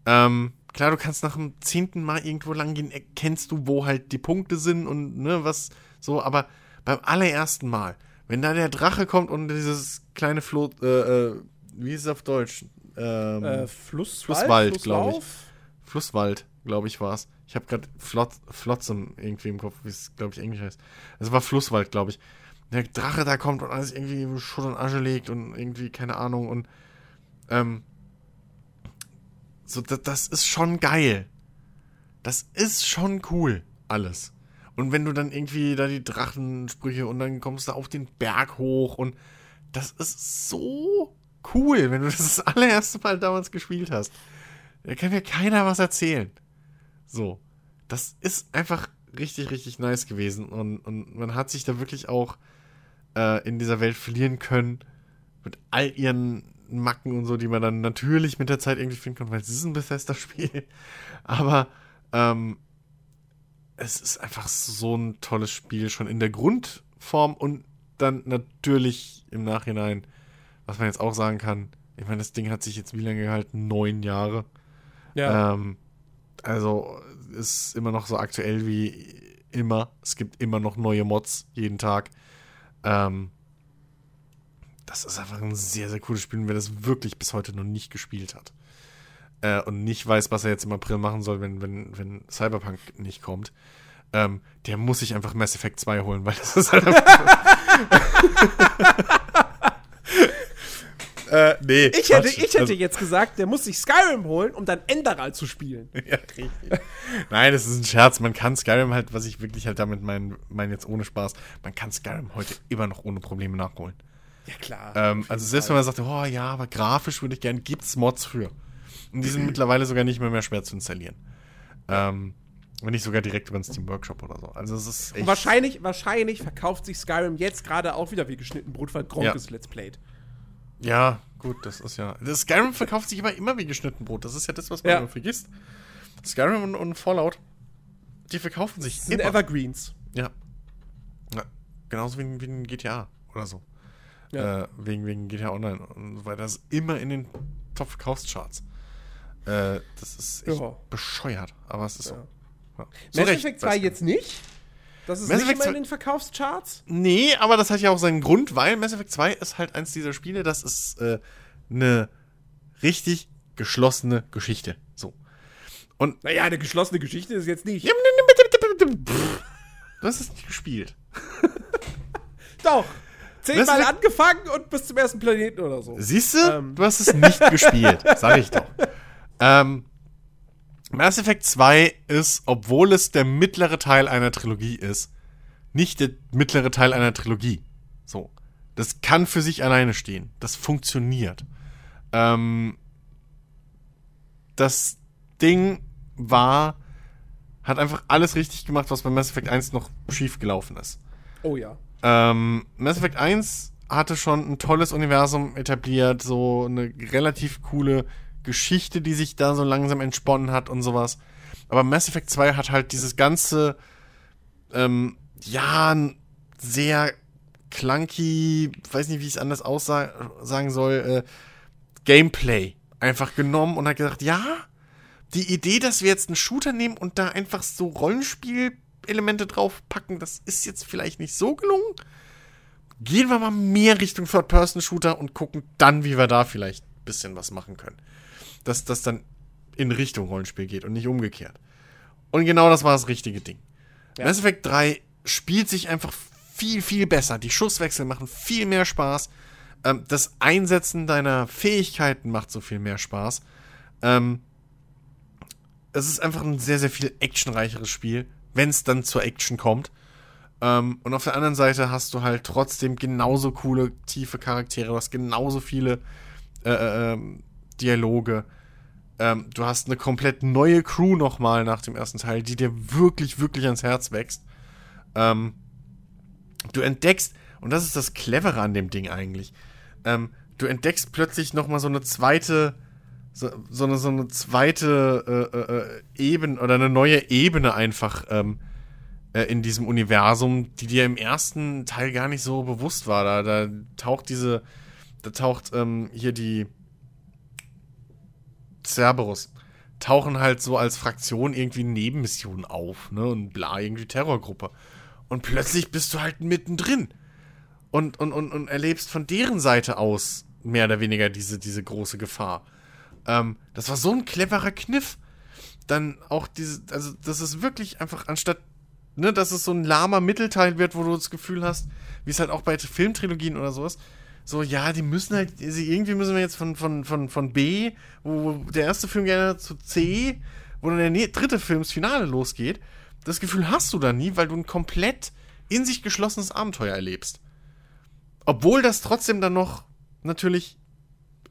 Speaker 2: Ähm, klar, du kannst nach dem zehnten Mal irgendwo lang gehen, erkennst du, wo halt die Punkte sind und ne, was so, aber beim allerersten Mal, wenn da der Drache kommt und dieses kleine Floh, äh, äh, wie ist es auf Deutsch?
Speaker 1: Ähm, äh, Flusswald,
Speaker 2: Flusswald glaube ich. Flusswald, glaube ich, war es. Ich habe gerade Flot, Flotsam irgendwie im Kopf, wie es, glaube ich, Englisch heißt. Es war Flusswald, glaube ich. Der Drache da kommt und alles irgendwie Schutt und Asche legt und irgendwie, keine Ahnung, und ähm, so, das, das ist schon geil. Das ist schon cool, alles. Und wenn du dann irgendwie da die Drachensprüche und dann kommst du auf den Berg hoch und das ist so cool, wenn du das das allererste Mal damals gespielt hast. Da kann mir keiner was erzählen. So. Das ist einfach richtig, richtig nice gewesen und, und man hat sich da wirklich auch äh, in dieser Welt verlieren können mit all ihren Macken und so, die man dann natürlich mit der Zeit irgendwie finden kann, weil es ist ein Bethesda-Spiel. Aber ähm, es ist einfach so ein tolles Spiel, schon in der Grundform und dann natürlich im Nachhinein, was man jetzt auch sagen kann. Ich meine, das Ding hat sich jetzt wie lange gehalten? Neun Jahre. Ja. Ähm, also ist immer noch so aktuell wie immer. Es gibt immer noch neue Mods jeden Tag. Ähm, das ist einfach ein sehr, sehr cooles Spiel, wer das wirklich bis heute noch nicht gespielt hat. Äh, und nicht weiß, was er jetzt im April machen soll, wenn, wenn, wenn Cyberpunk nicht kommt, ähm, der muss sich einfach Mass Effect 2 holen, weil das ist halt
Speaker 1: äh, nee. Ich hätte, ich hätte also, jetzt gesagt, der muss sich Skyrim holen, um dann Enderal zu spielen. ja, richtig.
Speaker 2: Nein, das ist ein Scherz. Man kann Skyrim halt, was ich wirklich halt damit meine, mein jetzt ohne Spaß, man kann Skyrim heute immer noch ohne Probleme nachholen.
Speaker 1: Ja, klar.
Speaker 2: Ähm, also selbst Fall. wenn man sagt, oh ja, aber grafisch würde ich gerne, gibt's Mods für. Und die sind mittlerweile sogar nicht mehr, mehr schwer zu installieren. Ähm, wenn nicht sogar direkt über den Steam Workshop oder so. Also es ist
Speaker 1: echt. wahrscheinlich, wahrscheinlich verkauft sich Skyrim jetzt gerade auch wieder wie geschnitten Brot, weil Gronk ja. ist Let's Played.
Speaker 2: Ja, gut, das ist ja. Das Skyrim verkauft sich aber immer wie geschnitten Brot. Das ist ja das, was man ja. immer vergisst. Skyrim und, und, Fallout, die verkaufen sich
Speaker 1: das sind immer. Evergreens.
Speaker 2: Ja. ja. Genauso wie, wie ein GTA oder so. Ja. Äh, wegen, wegen GTA Online und so weiter. Das ist immer in den Top-Verkaufscharts. Äh, das ist echt ja. bescheuert, aber es ist so.
Speaker 1: Ja. So Mass Effect 2 jetzt nicht? Das ist Mass nicht immer in den Verkaufscharts?
Speaker 2: Nee, aber das hat ja auch seinen Grund, weil Mass Effect 2 ist halt eins dieser Spiele, das ist äh, eine richtig geschlossene Geschichte. So.
Speaker 1: Und naja, eine geschlossene Geschichte ist jetzt nicht.
Speaker 2: Du hast es nicht gespielt.
Speaker 1: Doch. Zehnmal angefangen und bis zum ersten Planeten oder so.
Speaker 2: Siehst du? Ähm. Du hast es nicht gespielt. Sag ich doch. Ähm, Mass Effect 2 ist, obwohl es der mittlere Teil einer Trilogie ist, nicht der mittlere Teil einer Trilogie. So. Das kann für sich alleine stehen. Das funktioniert. Ähm, das Ding war, hat einfach alles richtig gemacht, was bei Mass Effect 1 noch schief gelaufen ist.
Speaker 1: Oh ja.
Speaker 2: Ähm, Mass Effect 1 hatte schon ein tolles Universum etabliert, so eine relativ coole Geschichte, die sich da so langsam entsponnen hat und sowas. Aber Mass Effect 2 hat halt dieses ganze, ähm, ja, sehr clunky, weiß nicht, wie ich es anders aussagen soll, äh, Gameplay einfach genommen und hat gesagt, ja, die Idee, dass wir jetzt einen Shooter nehmen und da einfach so Rollenspiel-Elemente draufpacken, das ist jetzt vielleicht nicht so gelungen. Gehen wir mal mehr Richtung Third-Person-Shooter und gucken dann, wie wir da vielleicht ein bisschen was machen können dass das dann in Richtung Rollenspiel geht und nicht umgekehrt. Und genau das war das richtige Ding. Ja. Mass Effect 3 spielt sich einfach viel, viel besser. Die Schusswechsel machen viel mehr Spaß. Ähm, das Einsetzen deiner Fähigkeiten macht so viel mehr Spaß. Ähm, es ist einfach ein sehr, sehr viel actionreicheres Spiel, wenn es dann zur Action kommt. Ähm, und auf der anderen Seite hast du halt trotzdem genauso coole, tiefe Charaktere. Du hast genauso viele äh, äh ähm, Dialoge. Ähm, du hast eine komplett neue Crew nochmal nach dem ersten Teil, die dir wirklich, wirklich ans Herz wächst. Ähm, du entdeckst, und das ist das Clevere an dem Ding eigentlich, ähm, du entdeckst plötzlich nochmal so eine zweite, so, so, eine, so eine zweite äh, äh, äh, Ebene oder eine neue Ebene einfach ähm, äh, in diesem Universum, die dir im ersten Teil gar nicht so bewusst war. Da, da taucht diese, da taucht ähm, hier die Cerberus tauchen halt so als Fraktion irgendwie Nebenmissionen auf, ne? Und bla, irgendwie Terrorgruppe. Und plötzlich bist du halt mittendrin. Und, und, und, und erlebst von deren Seite aus mehr oder weniger diese, diese große Gefahr. Ähm, das war so ein cleverer Kniff. Dann auch diese, also das ist wirklich einfach, anstatt, ne, dass es so ein lahmer Mittelteil wird, wo du das Gefühl hast, wie es halt auch bei Filmtrilogien oder sowas, so, ja, die müssen halt, irgendwie müssen wir jetzt von, von, von, von B, wo der erste Film gerne zu C, wo dann der dritte Film das Finale losgeht. Das Gefühl hast du da nie, weil du ein komplett in sich geschlossenes Abenteuer erlebst. Obwohl das trotzdem dann noch natürlich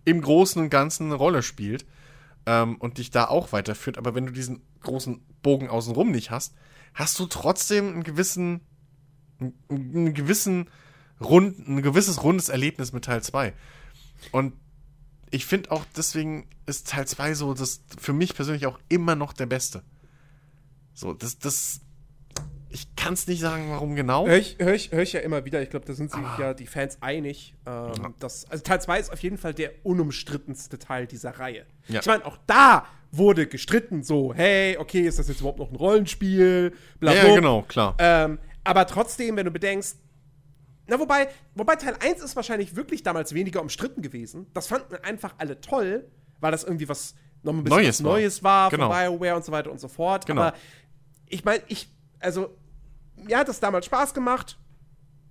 Speaker 2: im Großen und Ganzen eine Rolle spielt ähm, und dich da auch weiterführt. Aber wenn du diesen großen Bogen außenrum nicht hast, hast du trotzdem einen gewissen, einen, einen gewissen rund, ein gewisses rundes Erlebnis mit Teil 2. Und ich finde auch deswegen ist Teil 2 so, das für mich persönlich auch immer noch der beste. So, das, das, ich kann es nicht sagen, warum genau.
Speaker 1: Höre ich, hör ich, hör ich ja immer wieder, ich glaube, da sind sich ah. ja die Fans einig. Ähm, ja. dass, also Teil 2 ist auf jeden Fall der unumstrittenste Teil dieser Reihe. Ja. Ich meine, auch da wurde gestritten, so, hey, okay, ist das jetzt überhaupt noch ein Rollenspiel?
Speaker 2: Bla, ja, genau, klar.
Speaker 1: Ähm, aber trotzdem, wenn du bedenkst, na, wobei, wobei Teil 1 ist wahrscheinlich wirklich damals weniger umstritten gewesen. Das fanden einfach alle toll, weil das irgendwie was noch ein bisschen Neues, Neues war, war genau. von BioWare und so weiter und so fort. Genau. Aber ich meine, ich, also, mir hat das damals Spaß gemacht.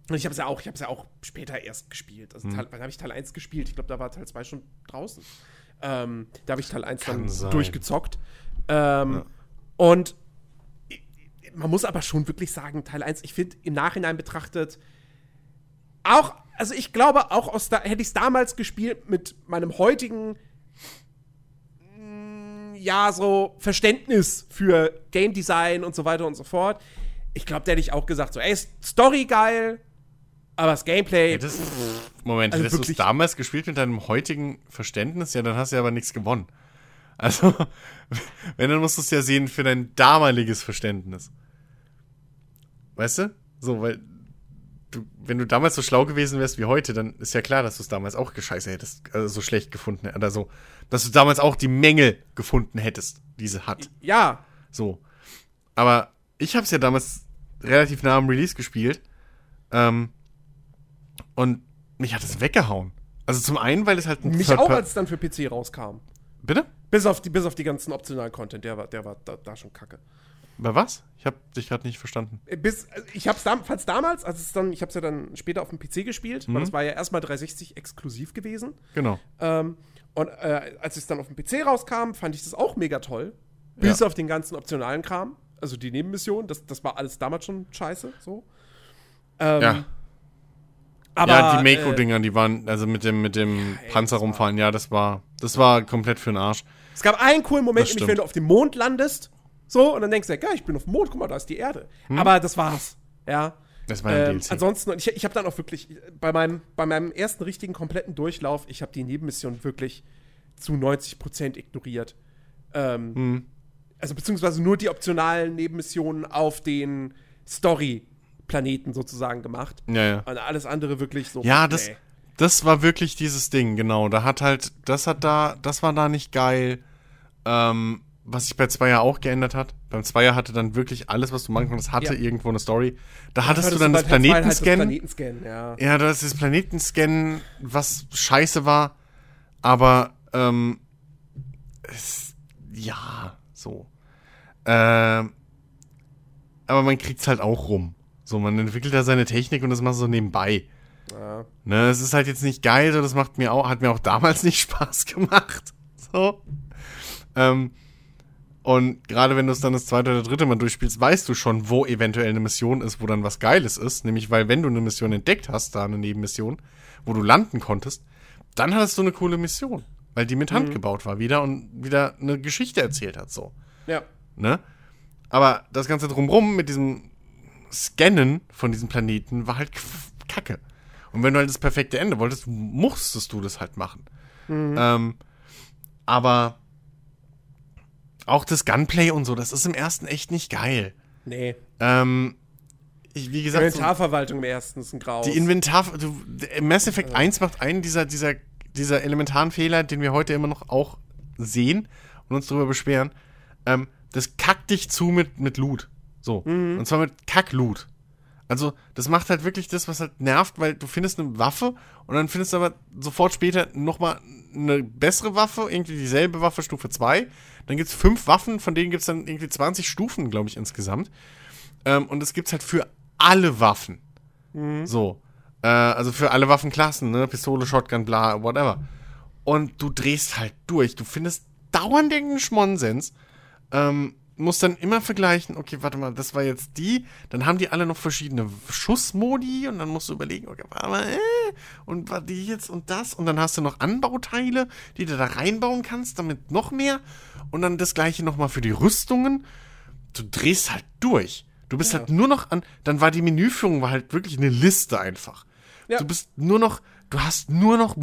Speaker 1: Und ich habe es ja auch, ich habe es ja auch später erst gespielt. Also, hm. wann habe ich Teil 1 gespielt? Ich glaube, da war Teil 2 schon draußen. Ähm, da habe ich Teil 1 Kann dann sein. durchgezockt. Ähm, ja. Und man muss aber schon wirklich sagen, Teil 1, ich finde im Nachhinein betrachtet, auch, also ich glaube, auch aus da hätte ich es damals gespielt mit meinem heutigen mm, ja, so Verständnis für Game Design und so weiter und so fort. Ich glaube, da hätte ich auch gesagt, so, ey, Story geil, aber das Gameplay.
Speaker 2: Ja, das, Moment, also hättest du es damals gespielt mit deinem heutigen Verständnis? Ja, dann hast du ja aber nichts gewonnen. Also, wenn, dann musst du es ja sehen für dein damaliges Verständnis. Weißt du? So, weil du, wenn du damals so schlau gewesen wärst wie heute, dann ist ja klar, dass du es damals auch gescheiße hättest, also so schlecht gefunden oder so. Dass du damals auch die Menge gefunden hättest, diese hat.
Speaker 1: Ja.
Speaker 2: So. Aber ich habe es ja damals relativ nah am Release gespielt. Ähm, und mich hat es weggehauen. Also zum einen, weil es halt
Speaker 1: ein Mich auch, als es dann für PC rauskam.
Speaker 2: Bitte?
Speaker 1: Bis auf die, bis auf die ganzen optionalen Content, der war, der war da, da schon kacke.
Speaker 2: Bei was? Ich habe dich gerade nicht verstanden.
Speaker 1: Äh, bis, also ich habe es damals, als es dann, ich habe es ja dann später auf dem PC gespielt, mhm. weil das war ja erstmal 360 exklusiv gewesen.
Speaker 2: Genau.
Speaker 1: Ähm, und äh, als es dann auf dem PC rauskam, fand ich das auch mega toll. Bis ja. auf den ganzen optionalen Kram. Also die Nebenmission, das, das war alles damals schon scheiße. So.
Speaker 2: Ähm, ja. Aber, ja, die Mako-Dinger, äh, die waren, also mit dem, mit dem ja, Panzer rumfallen, ja, das war, das war komplett für den Arsch.
Speaker 1: Es gab einen coolen Moment, nämlich wenn du auf dem Mond landest so, und dann denkst du, ja, ich bin auf dem Mond, guck mal, da ist die Erde. Hm? Aber das war's. Ja.
Speaker 2: Das war ein ähm,
Speaker 1: Ansonsten, ich, ich habe dann auch wirklich, bei meinem, bei meinem ersten richtigen kompletten Durchlauf, ich habe die Nebenmission wirklich zu 90% ignoriert. Ähm, hm. Also beziehungsweise nur die optionalen Nebenmissionen auf den Story-Planeten sozusagen gemacht.
Speaker 2: Ja, ja.
Speaker 1: Und alles andere wirklich so.
Speaker 2: Ja, das, das war wirklich dieses Ding, genau. Da hat halt, das hat da, das war da nicht geil. Ähm, was sich bei Zweier auch geändert hat. Beim Zweier hatte dann wirklich alles, was du machen konntest, hatte ja. irgendwo eine Story. Da hattest du dann das Planetenscan. Halt Planetenscan ja. ja, das ist das Planetenscan, was scheiße war. Aber, ähm, es, ja, so. Ähm, aber man kriegt's halt auch rum. So, man entwickelt da seine Technik und das macht so nebenbei. Ja. Ne, es ist halt jetzt nicht geil, so, das macht mir auch, hat mir auch damals nicht Spaß gemacht. So. Ähm, und gerade wenn du es dann das zweite oder dritte Mal durchspielst, weißt du schon, wo eventuell eine Mission ist, wo dann was Geiles ist. Nämlich, weil wenn du eine Mission entdeckt hast, da eine Nebenmission, wo du landen konntest, dann hattest du eine coole Mission. Weil die mit Hand mhm. gebaut war wieder und wieder eine Geschichte erzählt hat, so.
Speaker 1: Ja.
Speaker 2: Ne? Aber das Ganze drumrum mit diesem Scannen von diesem Planeten war halt kacke. Und wenn du halt das perfekte Ende wolltest, musstest du das halt machen. Mhm. Ähm, aber auch das Gunplay und so, das ist im ersten echt nicht geil.
Speaker 1: Nee.
Speaker 2: Ähm, ich, wie gesagt.
Speaker 1: Inventarverwaltung im ersten ist ein Grau.
Speaker 2: Die Inventar. Du, Mass Effect ja. 1 macht einen dieser, dieser, dieser elementaren Fehler, den wir heute immer noch auch sehen und uns darüber beschweren. Ähm, das kackt dich zu mit, mit Loot. So. Mhm. Und zwar mit Kack-Loot. Also, das macht halt wirklich das, was halt nervt, weil du findest eine Waffe und dann findest du aber sofort später nochmal eine bessere Waffe, irgendwie dieselbe Waffe, Stufe 2. Dann gibt es fünf Waffen, von denen gibt es dann irgendwie 20 Stufen, glaube ich, insgesamt. Ähm, und es gibt halt für alle Waffen. Mhm. So. Äh, also für alle Waffenklassen, ne? Pistole, Shotgun, bla, whatever. Und du drehst halt durch. Du findest dauernd irgendeinen Schmonsens. Ähm, musst dann immer vergleichen, okay, warte mal, das war jetzt die, dann haben die alle noch verschiedene Schussmodi und dann musst du überlegen, okay, warte mal, äh, und war die jetzt und das und dann hast du noch Anbauteile, die du da reinbauen kannst, damit noch mehr und dann das gleiche nochmal für die Rüstungen. Du drehst halt durch. Du bist ja. halt nur noch an, dann war die Menüführung war halt wirklich eine Liste einfach. Ja. Du bist nur noch, du hast nur noch,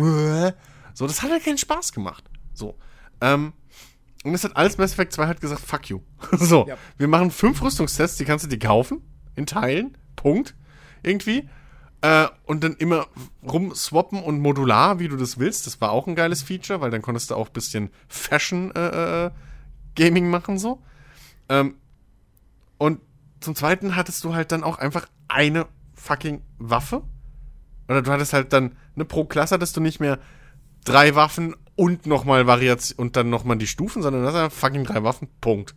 Speaker 2: so, das hat halt keinen Spaß gemacht. So. Ähm, und es hat alles Mass Effect 2 halt gesagt, fuck you. so, ja. wir machen fünf Rüstungstests, die kannst du dir kaufen, in Teilen, Punkt, irgendwie. Äh, und dann immer rumswappen und modular, wie du das willst. Das war auch ein geiles Feature, weil dann konntest du auch ein bisschen Fashion-Gaming äh, äh machen, so. Ähm, und zum Zweiten hattest du halt dann auch einfach eine fucking Waffe. Oder du hattest halt dann, ne, pro Klasse hattest du nicht mehr drei Waffen und nochmal Variation und dann nochmal die Stufen, sondern du hast einfach fucking drei Waffen, Punkt.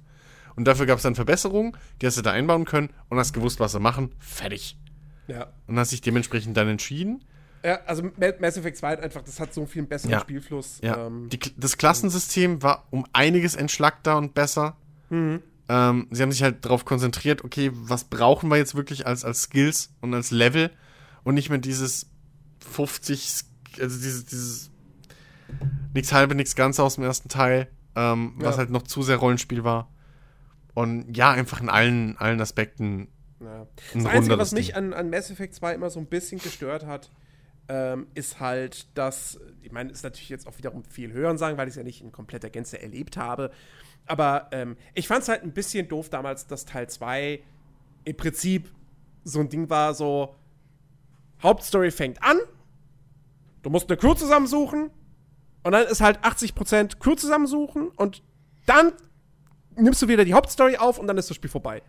Speaker 2: Und dafür gab es dann Verbesserungen, die hast du da einbauen können und hast gewusst, was sie machen, fertig.
Speaker 1: Ja.
Speaker 2: Und hast dich dementsprechend dann entschieden.
Speaker 1: Ja, also Mass Effect 2 einfach, das hat so viel besseren
Speaker 2: ja.
Speaker 1: Spielfluss.
Speaker 2: Ja. Ähm, die, das Klassensystem war um einiges entschlackter und besser.
Speaker 1: Mhm.
Speaker 2: Ähm, sie haben sich halt darauf konzentriert, okay, was brauchen wir jetzt wirklich als, als Skills und als Level und nicht mehr dieses 50, also dieses, dieses nichts halbe, nichts Ganze aus dem ersten Teil, ähm, ja. was halt noch zu sehr Rollenspiel war. Und ja, einfach in allen, allen Aspekten.
Speaker 1: Ja. Das Einzige, was mich an, an Mass Effect 2 immer so ein bisschen gestört hat, ähm, ist halt, dass, ich meine, ist natürlich jetzt auch wiederum viel hören sagen, weil ich es ja nicht in kompletter Gänze erlebt habe. Aber ähm, ich fand es halt ein bisschen doof damals, dass Teil 2 im Prinzip so ein Ding war, so Hauptstory fängt an, du musst eine Crew zusammensuchen und dann ist halt 80% Crew zusammensuchen und dann nimmst du wieder die Hauptstory auf und dann ist das Spiel vorbei.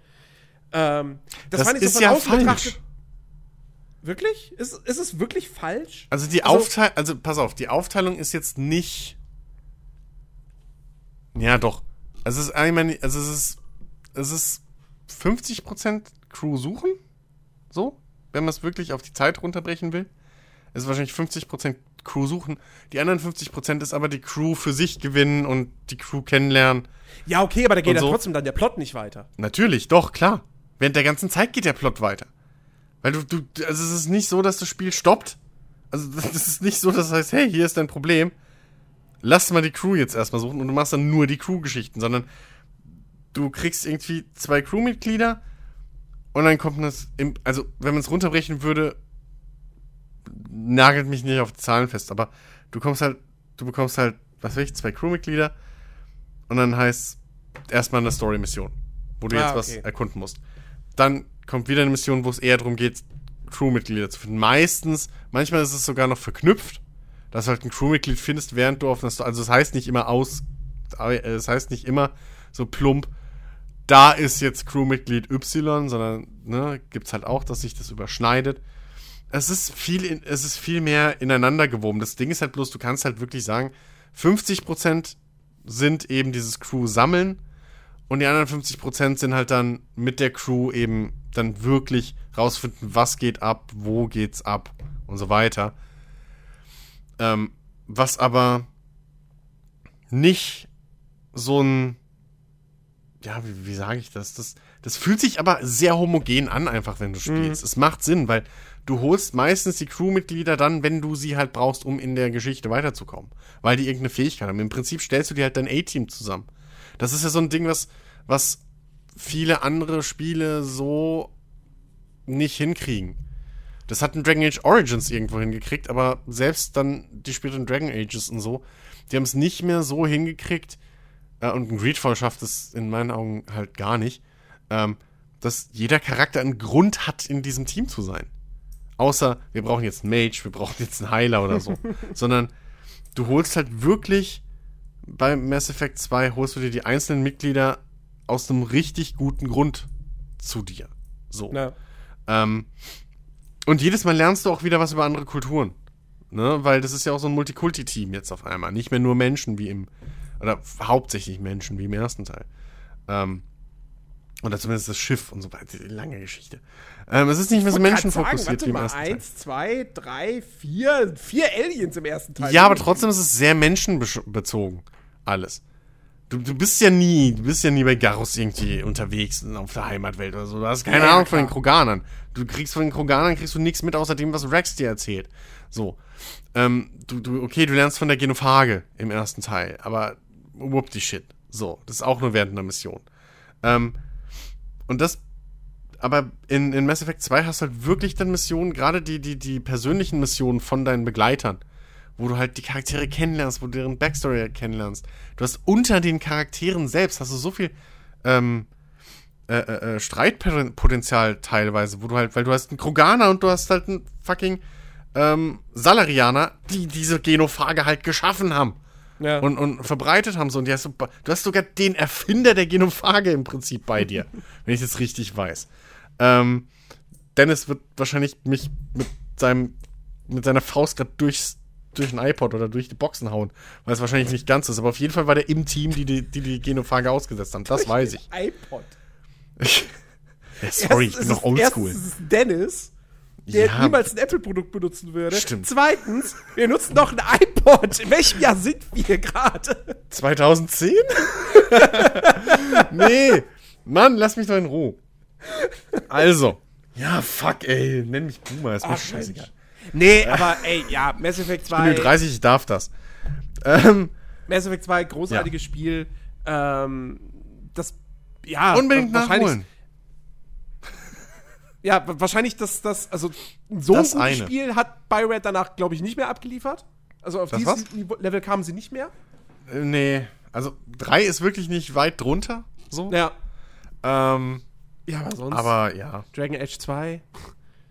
Speaker 1: Ähm,
Speaker 2: das, das fand ich so von ja falsch. betrachtet.
Speaker 1: Wirklich? Ist, ist es wirklich falsch?
Speaker 2: Also die also, Aufteilung, also pass auf, die Aufteilung ist jetzt nicht. Ja, doch. Also es ist, ich meine, also es ist, es ist 50% Crew suchen. So, wenn man es wirklich auf die Zeit runterbrechen will. Es ist wahrscheinlich 50% Crew suchen. Die anderen 50% ist aber die Crew für sich gewinnen und die Crew kennenlernen.
Speaker 1: Ja, okay, aber da geht ja so. trotzdem dann der Plot nicht weiter.
Speaker 2: Natürlich, doch, klar. Während der ganzen Zeit geht der Plot weiter. Weil du, du, also es ist nicht so, dass das Spiel stoppt. Also das ist nicht so, dass das heißt, hey, hier ist dein Problem lass mal die Crew jetzt erstmal suchen und du machst dann nur die Crew-Geschichten, sondern du kriegst irgendwie zwei Crewmitglieder und dann kommt das, im, also wenn man es runterbrechen würde, nagelt mich nicht auf die Zahlen fest, aber du kommst halt, du bekommst halt, was weiß ich, zwei Crewmitglieder und dann heißt erstmal eine Story-Mission, wo du ah, jetzt okay. was erkunden musst. Dann kommt wieder eine Mission, wo es eher darum geht, Crewmitglieder zu finden. Meistens, manchmal ist es sogar noch verknüpft dass du halt ein Crewmitglied findest, während du auf einer Story, also es das heißt nicht immer aus, es das heißt nicht immer so plump, da ist jetzt Crewmitglied Y, sondern ne, gibt es halt auch, dass sich das überschneidet. Es ist viel, in, es ist viel mehr ineinander gewoben. Das Ding ist halt bloß, du kannst halt wirklich sagen, 50% sind eben dieses Crew sammeln und die anderen 50% sind halt dann mit der Crew eben dann wirklich rausfinden, was geht ab, wo geht's ab und so weiter. Ähm, was aber nicht so ein, ja, wie, wie sage ich das? das? Das fühlt sich aber sehr homogen an, einfach wenn du mhm. spielst. Mhm. Es macht Sinn, weil du holst meistens die Crewmitglieder dann, wenn du sie halt brauchst, um in der Geschichte weiterzukommen. Weil die irgendeine Fähigkeit haben. Im Prinzip stellst du dir halt dein A-Team zusammen. Das ist ja so ein Ding, was, was viele andere Spiele so nicht hinkriegen. Das hat ein Dragon Age Origins irgendwo hingekriegt, aber selbst dann die späteren Dragon Ages und so, die haben es nicht mehr so hingekriegt, äh, und ein Greedfall schafft es in meinen Augen halt gar nicht, ähm, dass jeder Charakter einen Grund hat, in diesem Team zu sein. Außer, wir brauchen jetzt einen Mage, wir brauchen jetzt einen Heiler oder so. Sondern du holst halt wirklich bei Mass Effect 2 holst du dir die einzelnen Mitglieder aus einem richtig guten Grund zu dir. So.
Speaker 1: Ja.
Speaker 2: Ähm, und jedes Mal lernst du auch wieder was über andere Kulturen. Ne? Weil das ist ja auch so ein Multikulti-Team jetzt auf einmal. Nicht mehr nur Menschen wie im, oder hauptsächlich Menschen wie im ersten Teil. Ähm, oder zumindest das Schiff und so weiter. Lange Geschichte. Ähm, es ist nicht mehr so menschenfokussiert wie im ersten Teil.
Speaker 1: Eins, zwei, drei, vier, vier Aliens im ersten Teil.
Speaker 2: Ja, aber trotzdem ist es sehr menschenbezogen. Alles. Du, du bist ja nie, du bist ja nie bei Garus irgendwie unterwegs auf der Heimatwelt oder so. Du hast keine
Speaker 1: Ja,
Speaker 2: Ahnung von den
Speaker 1: klar.
Speaker 2: Kroganern. Du kriegst von den Kroganern kriegst du nichts mit, außer dem, was Rex dir erzählt. So. Ähm, du, du, okay, du lernst von der Genophage im ersten Teil, aber whoop die Shit. So. Das ist auch nur während einer Mission. Ähm, und das, aber in, in Mass Effect 2 hast du halt wirklich dann Missionen, gerade die, die, die persönlichen Missionen von deinen Begleitern, wo du halt die Charaktere kennenlernst, wo du deren Backstory kennenlernst. Du hast unter den Charakteren selbst, hast du so viel ähm, äh, äh, äh, Streitpotenzial teilweise, wo du halt, weil du hast einen Kroganer und du hast halt einen fucking ähm, Salarianer, die diese Genophage halt geschaffen haben
Speaker 1: Ja.
Speaker 2: und, und verbreitet haben. So. Und hast du, du hast sogar den Erfinder der Genophage im Prinzip bei dir, wenn ich das richtig weiß. Ähm, Dennis wird wahrscheinlich mich mit seinem mit seiner Faust gerade durchs durch ein iPod oder durch die Boxen hauen, weil es wahrscheinlich nicht ganz ist. Aber auf jeden Fall war der im Team, die die, die, die Genophage ausgesetzt haben. Das weiß ich.
Speaker 1: iPod.
Speaker 2: ja, sorry, ich
Speaker 1: Erstens
Speaker 2: bin noch oldschool.
Speaker 1: Dennis, der
Speaker 2: Ja.
Speaker 1: niemals ein Apple-Produkt benutzen würde.
Speaker 2: Stimmt.
Speaker 1: Zweitens, wir nutzen doch ein iPod. In welchem Jahr sind wir gerade?
Speaker 2: 2010? nee. Mann, lass mich doch in Ruhe. Also. Ja, fuck, ey. Nenn mich Boomer, ist mir
Speaker 1: Ach,
Speaker 2: scheißegal.
Speaker 1: Nee, aber ey, ja, Mass Effect
Speaker 2: Ich bin
Speaker 1: 2.
Speaker 2: 30, ich darf das. Ähm,
Speaker 1: Mass Effect 2, großartiges Spiel. Ähm, das, ja,
Speaker 2: unbedingt nachholen.
Speaker 1: Ja, wa- wahrscheinlich das, das, also so
Speaker 2: Das
Speaker 1: ein. Spiel hat Bioware danach, glaube ich, nicht mehr abgeliefert. Also auf
Speaker 2: Das
Speaker 1: dieses
Speaker 2: was?
Speaker 1: Level kamen sie nicht mehr.
Speaker 2: Äh, nee. Also, 3 ist wirklich nicht weit drunter. So.
Speaker 1: Ja.
Speaker 2: Ähm,
Speaker 1: Ja, aber sonst.
Speaker 2: aber ja.
Speaker 1: Dragon Age 2,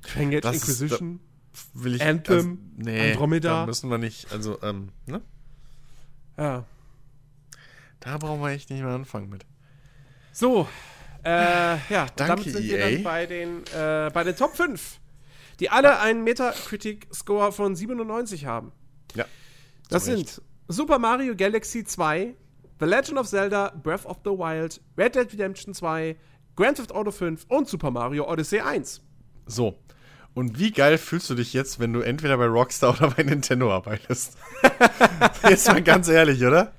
Speaker 1: Dragon Age
Speaker 2: Das ist-
Speaker 1: Inquisition.
Speaker 2: Will ich.
Speaker 1: Anthem,
Speaker 2: also, nee,
Speaker 1: Andromeda.
Speaker 2: Da müssen wir nicht. Also, ähm, ne?
Speaker 1: ja.
Speaker 2: Da brauchen wir echt nicht mehr anfangen mit.
Speaker 1: So, äh, ja,
Speaker 2: Danke,
Speaker 1: damit sind wir
Speaker 2: EA.
Speaker 1: dann bei den, äh, bei den Top 5, die alle einen Metacritic-Score von 97 haben.
Speaker 2: Ja.
Speaker 1: Das
Speaker 2: Recht.
Speaker 1: sind Super Mario Galaxy 2, The Legend of Zelda Breath of the Wild, Red Dead Redemption 2, Grand Theft Auto 5 und Super Mario Odyssey 1.
Speaker 2: So. Und wie geil fühlst du dich jetzt, wenn du entweder bei Rockstar oder bei Nintendo arbeitest? jetzt mal ganz ehrlich, oder?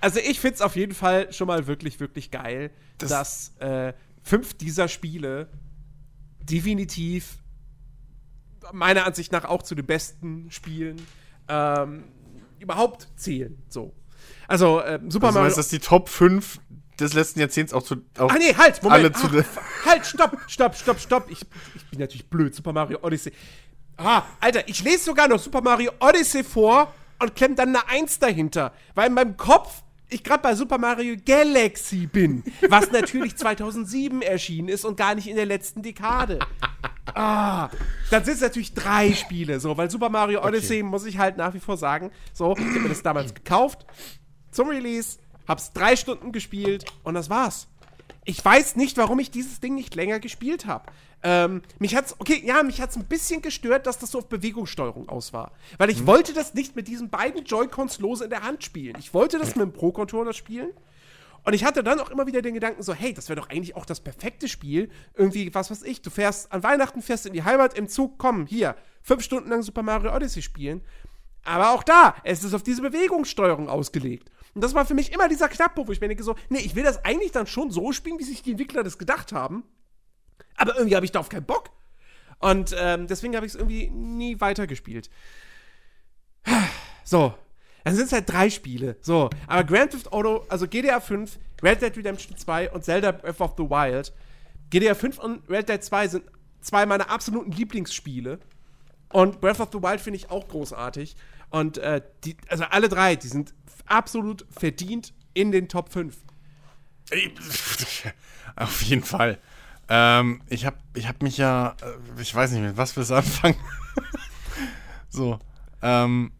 Speaker 1: Also ich finde es auf jeden Fall schon mal wirklich, wirklich geil,
Speaker 2: Das-
Speaker 1: dass äh, fünf dieser Spiele definitiv meiner Ansicht nach auch zu den besten Spielen ähm, überhaupt zählen. So. Also ähm, Super
Speaker 2: Also
Speaker 1: Mario.
Speaker 2: meinst, dass die Top 5 des letzten Jahrzehnts auch zu. Auch
Speaker 1: Ah nee, halt, Moment.
Speaker 2: alle zu
Speaker 1: f- halt, stopp, stopp, stopp, stopp. Ich, ich bin natürlich blöd. Super Mario Odyssey. Ah, Alter, ich lese sogar noch Super Mario Odyssey vor und klemm dann eine Eins dahinter. Weil in meinem Kopf ich gerade bei Super Mario Galaxy bin. Was natürlich 2007 erschienen ist und gar nicht in der letzten Dekade. Ah, dann sind es natürlich drei Spiele, so, weil Super Mario Odyssey, muss ich halt nach wie vor sagen, so, ich habe mir das damals gekauft, zum Release, hab's drei Stunden gespielt und das war's. Ich weiß nicht, warum ich dieses Ding nicht länger gespielt habe. Ähm, mich hat's, okay, ja, mich hat's ein bisschen gestört, dass das so auf Bewegungssteuerung aus war. Weil ich wollte das nicht mit diesen beiden Joy-Cons lose in der Hand spielen. Ich wollte das mit dem Pro-Controller spielen. Und ich hatte dann auch immer wieder den Gedanken so, hey, das wäre doch eigentlich auch das perfekte Spiel. Irgendwie, was weiß ich, du fährst an Weihnachten, fährst in die Heimat im Zug, komm, hier, fünf Stunden lang Super Mario Odyssey spielen. Aber auch da, es ist auf diese Bewegungssteuerung ausgelegt. Und das war für mich immer dieser Knackpunkt, wo ich mir denke so, nee, ich will das eigentlich dann schon so spielen, wie sich die Entwickler das gedacht haben. Aber irgendwie habe ich darauf keinen Bock. Und ähm, deswegen habe ich es irgendwie nie weitergespielt. So, dann sind es halt drei Spiele. So, aber Grand Theft Auto, also GTA 5, Red Dead Redemption 2 und Zelda Breath of the Wild. GTA 5 und Red Dead 2 sind zwei meiner absoluten Lieblingsspiele. Und Breath of the Wild finde ich auch großartig. Und äh, die, also alle drei, die sind absolut verdient in den Top 5.
Speaker 2: Ey, Auf jeden Fall. Ähm, ich habe ich hab mich ja, äh, ich weiß nicht, mit was wir es anfangen. so, ähm,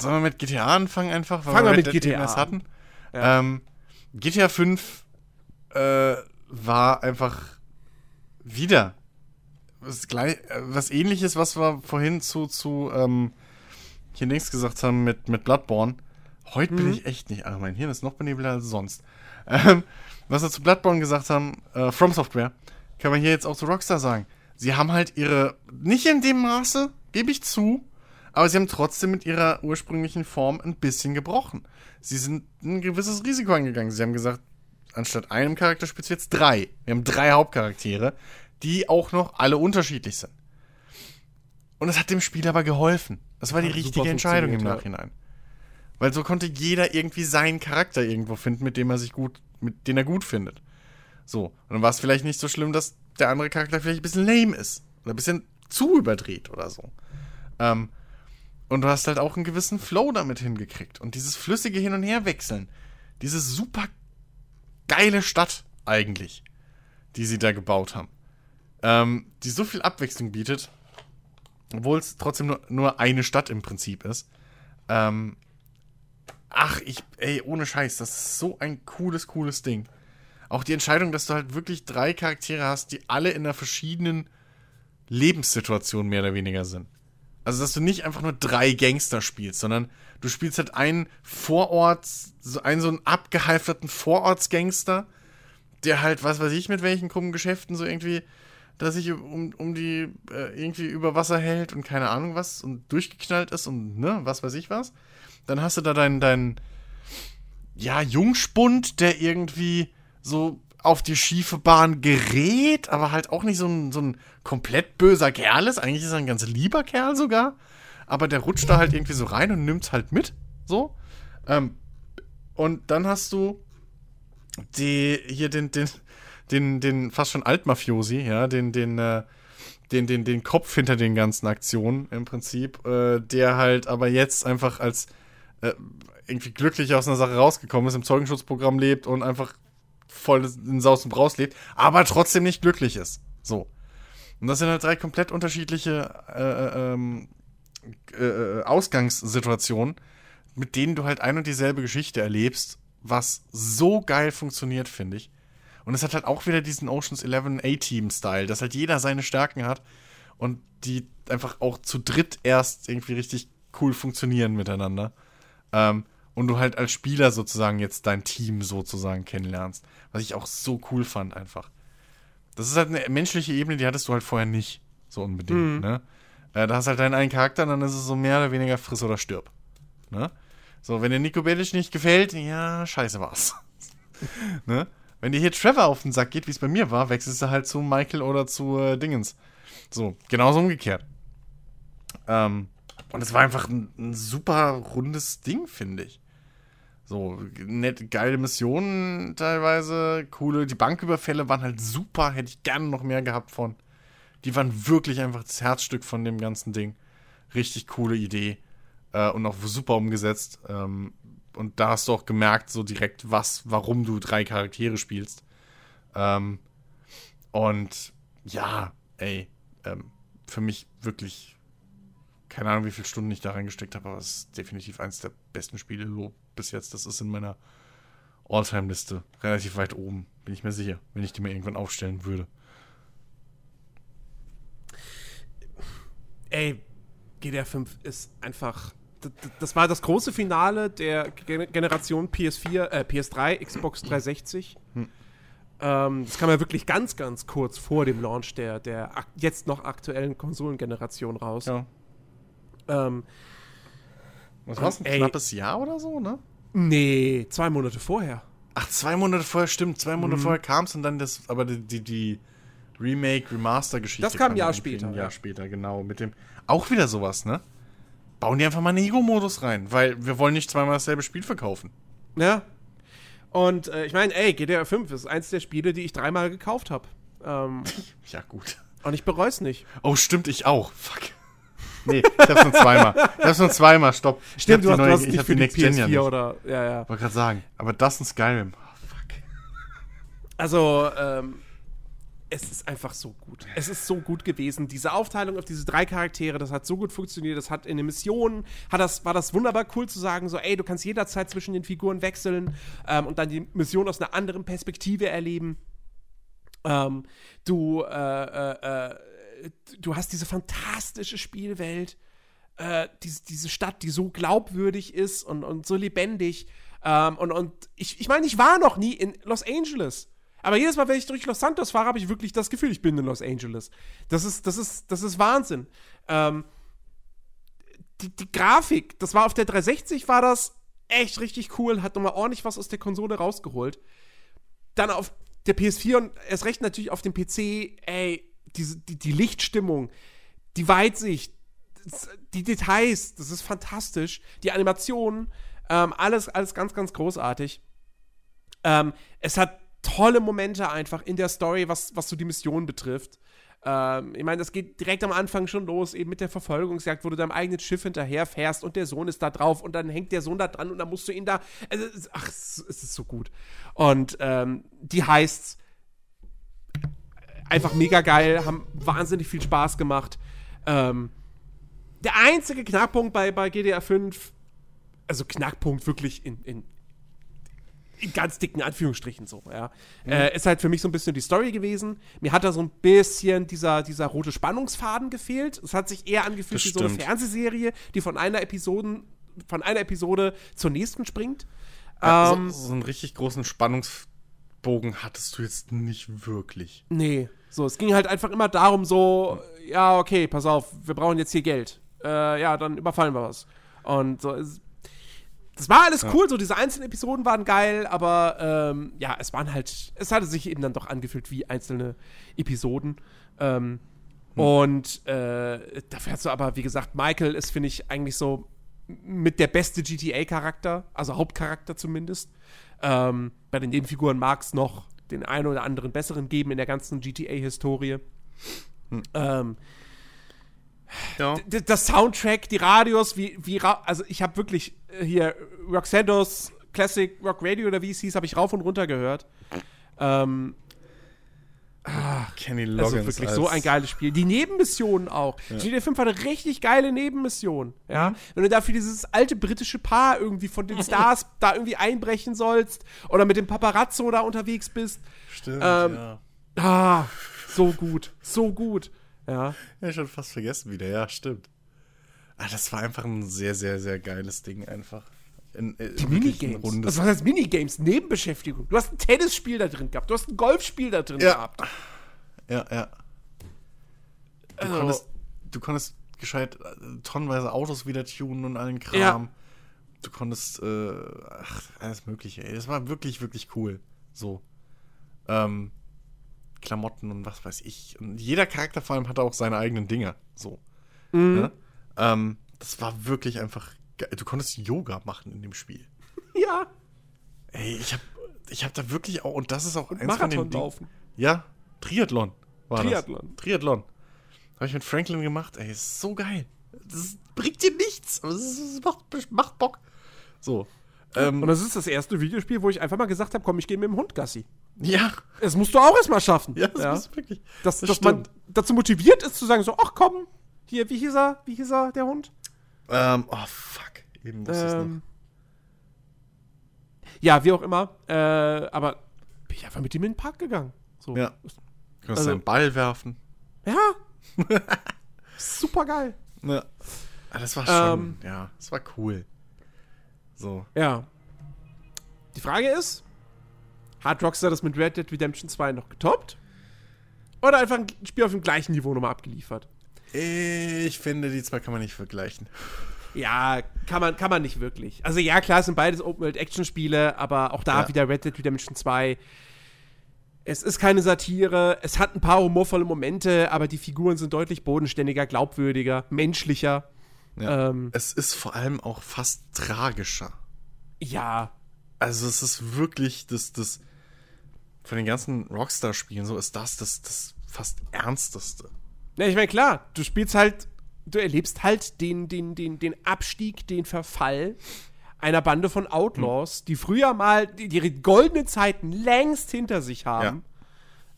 Speaker 2: sollen wir mit GTA anfangen einfach?
Speaker 1: Fangen wir
Speaker 2: Red
Speaker 1: mit
Speaker 2: Dead
Speaker 1: GTA an.
Speaker 2: hatten.
Speaker 1: Ja.
Speaker 2: Ähm, GTA 5 äh, war einfach wieder was, gleich, äh, was ähnliches, was wir vorhin zu, zu ähm, hier links gesagt haben mit, mit Bloodborne. Heute bin ich echt nicht, ah, mein Hirn ist noch benebelter als sonst. Ähm, was wir zu Bloodborne gesagt haben, äh, From Software, kann man hier jetzt auch zu Rockstar sagen. Sie haben halt ihre, nicht in dem Maße, gebe ich zu, aber sie haben trotzdem mit ihrer ursprünglichen Form ein bisschen gebrochen. Sie sind ein gewisses Risiko eingegangen. Sie haben gesagt, anstatt einem Charakter du jetzt drei. Wir haben drei Hauptcharaktere, die auch noch alle unterschiedlich sind. Und das hat dem Spiel aber geholfen. Das war die
Speaker 1: Hat
Speaker 2: richtige Entscheidung im
Speaker 1: funktioniert, ja.
Speaker 2: Nachhinein. Weil so konnte jeder irgendwie seinen Charakter irgendwo finden, mit dem er sich gut, mit den er gut findet. So. Und dann war es vielleicht nicht so schlimm, dass der andere Charakter vielleicht ein bisschen lame ist. Oder ein bisschen zu überdreht oder so. Ähm, und du hast halt auch einen gewissen Flow damit hingekriegt. Und dieses flüssige Hin- und Herwechseln. Diese super geile Stadt eigentlich, die sie da gebaut haben. Ähm, die so viel Abwechslung bietet, obwohl es trotzdem nur, nur eine Stadt im Prinzip ist. Ähm, ach, ich, ey, ohne Scheiß, das ist so ein cooles, cooles Ding. Auch die Entscheidung, dass du halt wirklich drei Charaktere hast, die alle in einer verschiedenen Lebenssituation mehr oder weniger sind. Also, dass du nicht einfach nur drei Gangster spielst, sondern du spielst halt einen Vororts, so einen so einen abgehalfterten Vorortsgangster, der halt, was weiß ich, mit welchen krummen Geschäften so irgendwie, dass sich um, um die äh, irgendwie über Wasser hält und keine Ahnung was und durchgeknallt ist und ne, was weiß ich was. Dann hast du da deinen, deinen, ja, Jungspund, der irgendwie so auf die schiefe Bahn gerät, aber halt auch nicht so ein, so ein komplett böser Kerl ist. Eigentlich ist er ein ganz lieber Kerl sogar. Aber der rutscht da halt irgendwie so rein und nimmt's halt mit. So. Ähm, und dann hast du die, hier den, den, den, den fast schon Altmafiosi, ja, den, den, äh, den, den, den Kopf hinter den ganzen Aktionen im Prinzip, äh, der halt aber jetzt einfach als äh, irgendwie glücklich aus einer Sache rausgekommen ist, im Zeugenschutzprogramm lebt und einfach voll in Saus und Braus lebt, aber trotzdem nicht glücklich ist. So. Und das sind halt drei komplett unterschiedliche äh, ähm, äh, Ausgangssituationen, mit denen du halt ein und dieselbe Geschichte erlebst, was so geil funktioniert, finde ich. Und es hat halt auch wieder diesen Oceans 11 A-Team-Style, dass halt jeder seine Stärken hat und die einfach auch zu dritt erst irgendwie richtig cool funktionieren miteinander. Ähm, und du halt als Spieler sozusagen jetzt dein Team sozusagen kennenlernst. Was ich auch so cool fand einfach. Das ist halt eine menschliche Ebene, die hattest du halt vorher nicht so unbedingt, ne? Äh, da hast halt deinen einen Charakter, dann ist es so mehr oder weniger friss oder stirb. Ne? So, wenn dir Nico Bellic nicht gefällt, ja, scheiße war's. ne? Wenn dir hier Trevor auf den Sack geht, wie es bei mir war, wechselst du halt zu Michael oder zu äh, Dingens. So, genauso umgekehrt. Ähm, und es war einfach ein, ein super rundes Ding, finde ich. So, nett, geile Missionen teilweise, coole. Die Banküberfälle waren halt super, hätte ich gerne noch mehr gehabt von. Die waren wirklich einfach das Herzstück von dem ganzen Ding. Richtig coole Idee. Äh, und auch super umgesetzt. Ähm, und da hast du auch gemerkt, so direkt, was, warum du drei Charaktere spielst. Ähm, und ja, ey, ähm, für mich wirklich, keine Ahnung, wie viele Stunden ich da reingesteckt habe, aber es ist definitiv eins der besten Spiele so bis jetzt. Das ist in meiner All-Time-Liste relativ weit oben, bin ich mir sicher, wenn ich die mir irgendwann aufstellen würde.
Speaker 1: Ey, GTA 5 ist einfach. Das war das große Finale der Gen- Generation PS4, äh, PS3, Xbox 360. Ähm, das kam ja wirklich ganz, ganz kurz vor dem Launch der, der jetzt noch aktuellen Konsolengeneration raus.
Speaker 2: Ja.
Speaker 1: Ähm,
Speaker 2: Was war's? Ein
Speaker 1: Ey.
Speaker 2: knappes Jahr oder so, ne?
Speaker 1: nee, zwei Monate vorher.
Speaker 2: Ach, zwei Monate vorher, stimmt. Zwei
Speaker 1: Mhm.
Speaker 2: Monate vorher kam es und dann das, aber die, die, die Remake, Remaster-Geschichte.
Speaker 1: Das kam ein Jahr später,
Speaker 2: Ein Jahr
Speaker 1: ja.
Speaker 2: später, genau. Mit dem. Auch wieder sowas, ne? Bauen die einfach mal einen Ego-Modus rein, weil wir wollen nicht zweimal dasselbe Spiel verkaufen.
Speaker 1: Ja. Und äh, ich meine, ey, GTA 5 ist eins der Spiele, die ich dreimal gekauft habe. Ähm,
Speaker 2: Ja, gut.
Speaker 1: und ich bereue es nicht.
Speaker 2: Oh, stimmt, ich auch. Fuck. Nee, ich hab's nur zweimal. Ich hab's nur zweimal, stopp. hab
Speaker 1: du hast,
Speaker 2: die
Speaker 1: du hast
Speaker 2: ich
Speaker 1: nicht
Speaker 2: hab
Speaker 1: für die
Speaker 2: Next Gen ja
Speaker 1: PS4
Speaker 2: nicht.
Speaker 1: oder. Ja, ja.
Speaker 2: Wollte gerade sagen. Aber das in Skyrim. Oh, fuck.
Speaker 1: Also, ähm, es ist einfach so gut. Es ist so gut gewesen. Diese Aufteilung auf diese drei Charaktere, das hat so gut funktioniert. Das hat in den Missionen, hat das, war das wunderbar cool zu sagen, so, ey, du kannst jederzeit zwischen den Figuren wechseln ähm, und dann die Mission aus einer anderen Perspektive erleben. Ähm, du, äh, äh, äh, du hast diese fantastische Spielwelt, äh, diese, diese Stadt, die so glaubwürdig ist und, und so lebendig. Ähm, und und ich, ich meine, ich war noch nie in Los Angeles. Aber jedes Mal, wenn ich durch Los Santos fahre, habe ich wirklich das Gefühl, ich bin in Los Angeles. Das ist, das ist, das ist Wahnsinn. Ähm, die, die Grafik, das war auf der 360, war das echt richtig cool, hat nochmal ordentlich was aus der Konsole rausgeholt. Dann auf der PS4 und erst recht natürlich auf dem PC, ey, diese, die, die Lichtstimmung, die Weitsicht, die Details, das ist fantastisch. Die Animationen, ähm, alles, alles ganz, ganz großartig. Ähm, es hat tolle Momente einfach in der Story, was, was so die Mission betrifft. Ähm, ich meine, das geht direkt am Anfang schon los, eben mit der Verfolgungsjagd, wo du deinem eigenen Schiff hinterherfährst und der Sohn ist da drauf und dann hängt der Sohn da dran und dann musst du ihn da. Also, ach, es ist- so gut. Und ähm, die heißt einfach mega geil, haben wahnsinnig viel Spaß gemacht. Ähm, der einzige Knackpunkt bei, bei GTA 5, also Knackpunkt wirklich in, in, in ganz dicken Anführungsstrichen so, ja, äh, ist halt für mich so ein bisschen die Story gewesen. Mir hat da so ein bisschen dieser, dieser rote Spannungsfaden gefehlt. Es hat sich eher angefühlt
Speaker 2: Das
Speaker 1: wie so eine
Speaker 2: stimmt.
Speaker 1: Fernsehserie, die von einer Episoden, von einer Episode zur nächsten springt.
Speaker 2: Ja,
Speaker 1: Ähm,
Speaker 2: so, so einen richtig großen Spannungsbogen hattest du jetzt nicht wirklich.
Speaker 1: Nee, so, es ging halt einfach immer darum, so, ja, okay, pass auf, wir brauchen jetzt hier Geld. Äh, ja, dann überfallen wir was. Und so, es, das war alles cool, so diese einzelnen Episoden waren geil, aber ähm, ja, es waren halt, es hatte sich eben dann doch angefühlt wie einzelne Episoden. Ähm, Und äh, dafür hast du aber, wie gesagt, Michael ist, finde ich, eigentlich so mit der beste GTA-Charakter, also Hauptcharakter zumindest. Ähm, bei den Nebenfiguren mag es noch den einen oder anderen besseren geben in der ganzen GTA-Historie. Ähm,
Speaker 2: Ja.
Speaker 1: das Soundtrack, die Radios, wie, wie also ich habe wirklich äh, hier Roxandos Classic Rock Radio oder wie es hieß, habe ich rauf und runter gehört. Ähm,
Speaker 2: Kenny Loggins.
Speaker 1: also wirklich so ein geiles Spiel. Die Nebenmissionen auch. GTA 5 hat eine richtig geile Nebenmission. Ja?
Speaker 2: Mhm.
Speaker 1: Wenn du dafür dieses alte britische Paar irgendwie von den Stars da irgendwie einbrechen sollst oder mit dem Paparazzo da unterwegs bist.
Speaker 2: Stimmt,
Speaker 1: ähm,
Speaker 2: ja.
Speaker 1: Ah, so gut. So gut. Ja.
Speaker 2: Ja, schon fast vergessen wieder, ja, stimmt. Ah, das war einfach ein sehr, sehr, sehr geiles Ding einfach. In, äh,
Speaker 1: Die Minigames.
Speaker 2: rundes-
Speaker 1: Was war das Minigames? Nebenbeschäftigung. Du hast ein Tennisspiel da drin gehabt. Du hast ein Golfspiel da drin
Speaker 2: Ja.
Speaker 1: gehabt.
Speaker 2: Ja, ja. Du,
Speaker 1: Also-
Speaker 2: konntest, du konntest gescheit äh, tonnenweise Autos wieder tunen und allen Kram.
Speaker 1: Ja.
Speaker 2: Du konntest, äh, ach, alles Mögliche, ey. Das war wirklich, wirklich cool. So. Ähm, Klamotten und was weiß ich. Und jeder Charakter vor allem hatte auch seine eigenen Dinger. So.
Speaker 1: Mhm.
Speaker 2: Ne? Ähm, das war wirklich einfach geil. Du konntest Yoga machen in dem Spiel.
Speaker 1: Ja.
Speaker 2: Ey, ich hab, ich hab da wirklich auch, und das ist auch eins von
Speaker 1: Marathon
Speaker 2: den Dingen.
Speaker 1: laufen.
Speaker 2: Ja, Triathlon war
Speaker 1: Triathlon.
Speaker 2: das. Triathlon. Habe ich mit Franklin gemacht. Ey, ist so geil. Das bringt dir nichts, aber es macht, macht Bock. So. Ähm,
Speaker 1: Und das ist das erste Videospiel, wo ich einfach mal gesagt habe, komm, ich gehe mit dem Hund Gassi.
Speaker 2: Ja,
Speaker 1: Das musst du auch erstmal schaffen.
Speaker 2: ja, das ist wirklich.
Speaker 1: dass,
Speaker 2: das
Speaker 1: dass man dazu motiviert ist zu sagen, so, ach komm, hier, wie hieß er, wie hieß er, der Hund?
Speaker 2: Ähm, oh, fuck. Eben wusste
Speaker 1: Ähm, ja, wie auch immer. Äh, aber bin ich einfach mit ihm in den Park gegangen. So.
Speaker 2: noch. Ja. Du konntest
Speaker 1: Also-
Speaker 2: einen Ball werfen.
Speaker 1: Ja. Super geil.
Speaker 2: Ja. Ah, das war schon,
Speaker 1: Ähm.
Speaker 2: ja, das war cool. So.
Speaker 1: Ja. Die Frage ist, hat Rockstar das mit Red Dead Redemption 2 noch getoppt? Oder einfach ein Spiel auf dem gleichen Niveau nochmal abgeliefert?
Speaker 2: Ich finde, die zwei kann man nicht vergleichen.
Speaker 1: Ja, kann man, kann man nicht wirklich. Also ja, klar, es sind beides Open-World-Action-Spiele, aber auch da
Speaker 2: Ja.
Speaker 1: wieder Red Dead Redemption 2. Es ist keine Satire, es hat ein paar humorvolle Momente, aber die Figuren sind deutlich bodenständiger, glaubwürdiger, menschlicher.
Speaker 2: Ja.
Speaker 1: Ähm,
Speaker 2: Es ist vor allem auch fast tragischer.
Speaker 1: ja,
Speaker 2: Also es ist wirklich das, das, von den ganzen Rockstar-Spielen so ist das das, das fast ernsteste.
Speaker 1: Ja, ich meine, klar, du spielst halt, du erlebst halt den, den, den, den Abstieg, den Verfall einer Bande von Outlaws, hm. die früher mal die, ihre goldenen Zeiten längst hinter sich haben.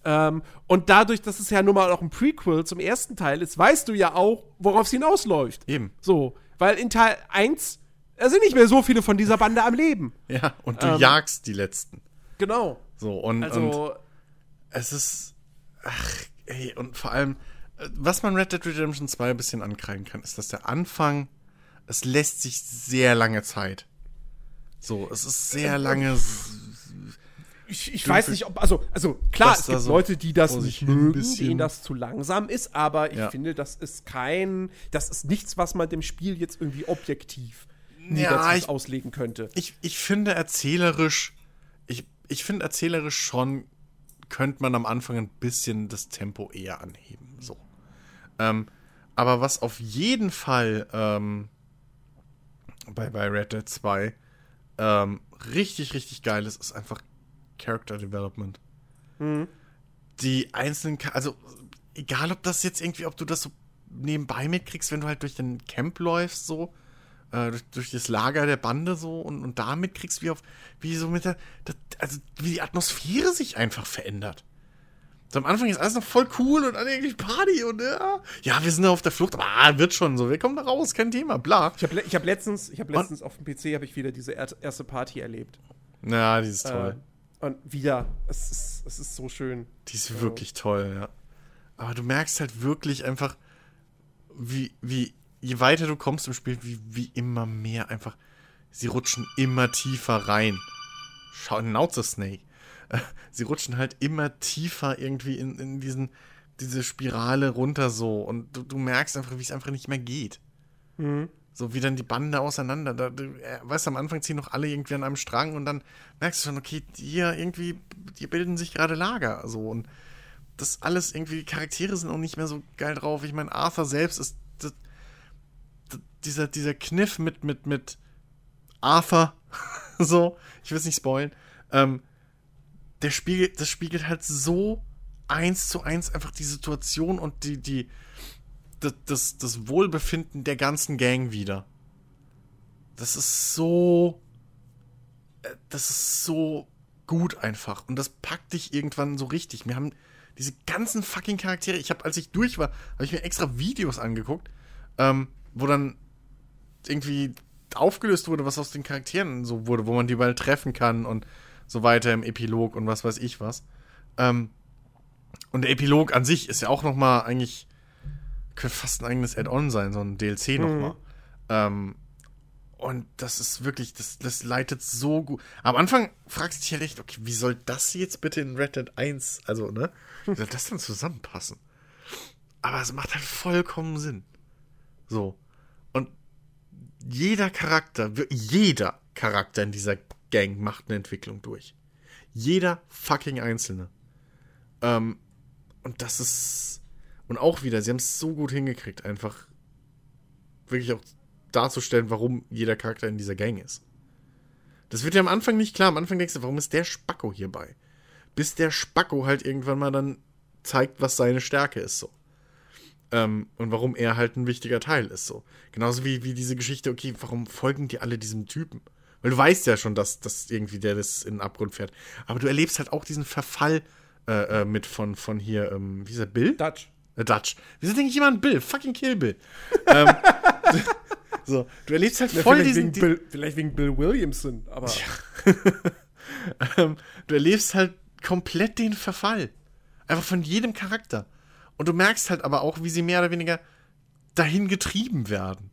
Speaker 1: Ja. Ähm, und dadurch, dass es ja nun mal auch ein Prequel zum ersten Teil ist, weißt du ja auch, worauf es hinausläuft.
Speaker 2: Eben.
Speaker 1: So, weil in Teil 1 da sind nicht mehr so viele von dieser Bande am Leben.
Speaker 2: Ja, und du ähm, jagst die letzten.
Speaker 1: Genau.
Speaker 2: So, und, also, und es ist. Ach, ey, und vor allem, was man Red Dead Redemption 2 ein bisschen ankreiden kann, ist, dass der Anfang, es lässt sich sehr lange Zeit. So, es ist sehr äh, lange.
Speaker 1: Ich, ich weiß nicht, ob, also, also klar, es gibt so Leute, die das nicht mögen, denen das zu langsam ist, aber ich ja. finde, das ist kein, das ist nichts, was man dem Spiel jetzt irgendwie objektiv
Speaker 2: ja, ich,
Speaker 1: auslegen könnte.
Speaker 2: Ich, ich finde erzählerisch, ich, finde erzählerisch schon, könnte man am Anfang ein bisschen das Tempo eher anheben. So. Ähm, aber was auf jeden Fall ähm, bei, bei Red Dead 2 ähm, richtig, richtig geil ist, ist einfach Character Development. Mhm. Die einzelnen, also egal ob das jetzt irgendwie, ob du das so nebenbei mitkriegst, wenn du halt durch den Camp läufst, so, äh, durch, durch, das Lager der Bande so und, und damit kriegst du wie auf, wie so mit der, das, also wie die Atmosphäre sich einfach verändert. So, am Anfang ist alles noch voll cool und alle irgendwie Party und ja, ja, wir sind da auf der Flucht, aber ah, wird schon so, wir kommen da raus, kein Thema, bla.
Speaker 1: Ich habe ich hab letztens, ich hab letztens und, auf dem PC habe ich wieder diese erste Party erlebt.
Speaker 2: Ja, die ist toll.
Speaker 1: Äh, und wieder, es ist, es ist so schön.
Speaker 2: Die ist also. wirklich toll, ja. Aber du merkst halt wirklich einfach, wie, wie je weiter du kommst im Spiel, wie, wie immer mehr einfach. Sie rutschen immer tiefer rein. Schau, Nauze Snake. Sie rutschen halt immer tiefer irgendwie in, in diesen, diese Spirale runter so. Und du, du merkst einfach, wie es einfach nicht mehr geht. Mhm. So wie dann die Bande auseinander. Da, du, äh, weißt du, am Anfang ziehen noch alle irgendwie an einem Strang und dann merkst du schon, okay, hier irgendwie, die bilden sich gerade Lager. So und das alles irgendwie, die Charaktere sind auch nicht mehr so geil drauf. Ich meine, Arthur selbst ist dieser, dieser Kniff mit, mit, mit Arthur, so, ich will es nicht spoilen, ähm, der spiegelt, das spiegelt halt so eins zu eins einfach die Situation und die, die, das, das Wohlbefinden der ganzen Gang wieder. Das ist so, äh, das ist so gut einfach und das packt dich irgendwann so richtig. Wir haben diese ganzen fucking Charaktere. Ich habe, als ich durch war, habe ich mir extra Videos angeguckt, ähm, wo dann irgendwie aufgelöst wurde, was aus den Charakteren so wurde, wo man die überall treffen kann und so weiter im Epilog und was weiß ich was. Ähm, und der Epilog an sich ist ja auch noch mal eigentlich könnte fast ein eigenes Add-on sein, so ein DLC mhm. noch mal. Ähm, und das ist wirklich, das, das leitet so gut. Am Anfang fragst du dich halt echt, okay, wie soll das jetzt bitte in Red Dead 1, also, ne? Wie soll das denn zusammenpassen? Aber es macht halt vollkommen Sinn. So jeder Charakter, jeder Charakter in dieser Gang macht eine Entwicklung durch. Jeder fucking Einzelne. Ähm, und das ist. Und auch wieder, sie haben es so gut hingekriegt, einfach wirklich auch darzustellen, warum jeder Charakter in dieser Gang ist. Das wird ja am Anfang nicht klar. Am Anfang denkst du, warum ist der Spacko hierbei? Bis der Spacko halt irgendwann mal dann zeigt, was seine Stärke ist, so. Ähm, und warum er halt ein wichtiger Teil ist, so. Genauso wie, wie diese Geschichte, okay, warum folgen die alle diesem Typen? Weil du weißt ja schon, dass, dass irgendwie der das in den Abgrund fährt. Aber du erlebst halt auch diesen Verfall äh, äh, mit von, von hier, ähm, wie ist der, Bill?
Speaker 1: Dutch.
Speaker 2: Äh, Dutch. Wieso denke ich immer an Bill? Fucking Kill Bill. ähm, so, du erlebst halt ja, voll
Speaker 1: vielleicht
Speaker 2: diesen.
Speaker 1: Wegen Bill, vielleicht wegen Bill Williamson, aber.
Speaker 2: Ja. ähm, du erlebst halt komplett den Verfall. Einfach von jedem Charakter. Und du merkst halt aber auch, wie sie mehr oder weniger dahin getrieben werden.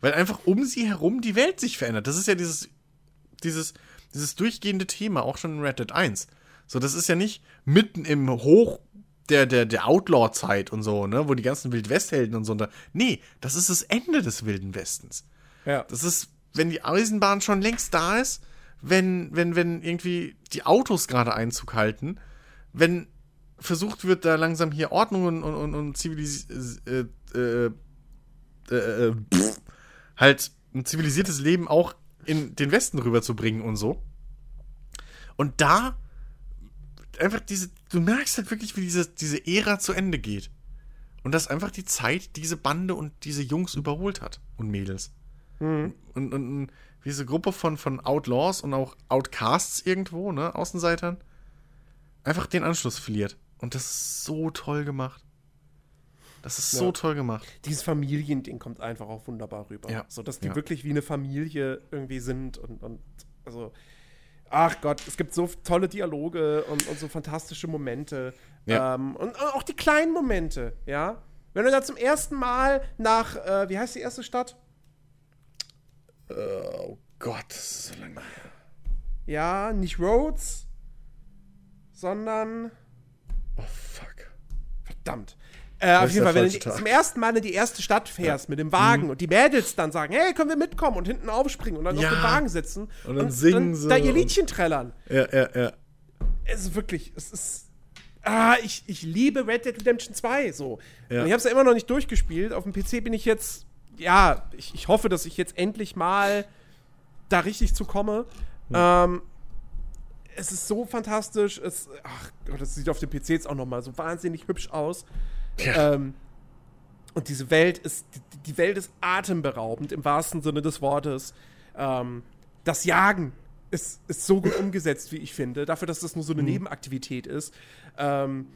Speaker 2: Weil einfach um sie herum die Welt sich verändert. Das ist ja dieses, dieses, dieses durchgehende Thema, auch schon in Red Dead 1. So, das ist ja nicht mitten im Hoch der, der, der Outlaw-Zeit und so, ne, wo die ganzen Wildwesthelden und so. Da, nee, das ist das Ende des Wilden Westens.
Speaker 1: Ja.
Speaker 2: Das ist, wenn die Eisenbahn schon längst da ist, wenn, wenn, wenn irgendwie die Autos gerade Einzug halten, wenn versucht wird, da langsam hier Ordnung und, und, und Zivilis äh, äh, äh, äh halt ein zivilisiertes Leben auch in den Westen rüberzubringen und so. Und da, einfach diese, du merkst halt wirklich, wie diese, diese Ära zu Ende geht. Und dass einfach die Zeit diese Bande und diese Jungs überholt hat und Mädels. Und, und, und diese Gruppe von, von Outlaws und auch Outcasts irgendwo, ne, Außenseitern, einfach den Anschluss verliert. Und das ist so toll gemacht. Das ist so
Speaker 1: Ja.
Speaker 2: toll gemacht.
Speaker 1: Dieses Familiending kommt einfach auch wunderbar rüber.
Speaker 2: Ja.
Speaker 1: So, dass die
Speaker 2: Ja.
Speaker 1: wirklich wie eine Familie irgendwie sind und, und also, ach Gott, es gibt so tolle Dialoge und, und so fantastische Momente.
Speaker 2: Ja.
Speaker 1: Ähm, und auch die kleinen Momente, ja. Wenn du da zum ersten Mal nach, äh, wie heißt die erste Stadt?
Speaker 2: Oh Gott, das ist so lange.
Speaker 1: Ja, nicht Rhodes, sondern
Speaker 2: Oh fuck.
Speaker 1: Verdammt. Äh, auf jeden Fall, wenn du
Speaker 2: Tag.
Speaker 1: zum ersten Mal in die erste Stadt fährst mit dem Wagen und die Mädels dann sagen, hey, können wir mitkommen und hinten aufspringen und dann
Speaker 2: Ja.
Speaker 1: auf den Wagen sitzen
Speaker 2: Und dann singen sie
Speaker 1: da ihr
Speaker 2: und-
Speaker 1: Liedchen trällern.
Speaker 2: Ja, ja, ja.
Speaker 1: Es ist wirklich, es ist, ah, ich, ich liebe Red Dead Redemption 2 so.
Speaker 2: Ja.
Speaker 1: Und ich habe es ja immer noch nicht durchgespielt. Auf dem PC bin ich jetzt, ja, ich, ich hoffe, dass ich jetzt endlich mal da richtig zu komme. Ähm, es ist so fantastisch. Es, ach Gott, das sieht auf dem PC jetzt auch noch mal so wahnsinnig hübsch aus.
Speaker 2: Ja.
Speaker 1: Ähm, und diese Welt ist, die, Welt ist atemberaubend im wahrsten Sinne des Wortes. Ähm, das Jagen ist, ist so gut umgesetzt, wie ich finde, dafür, dass das nur so eine Nebenaktivität ist. Ähm,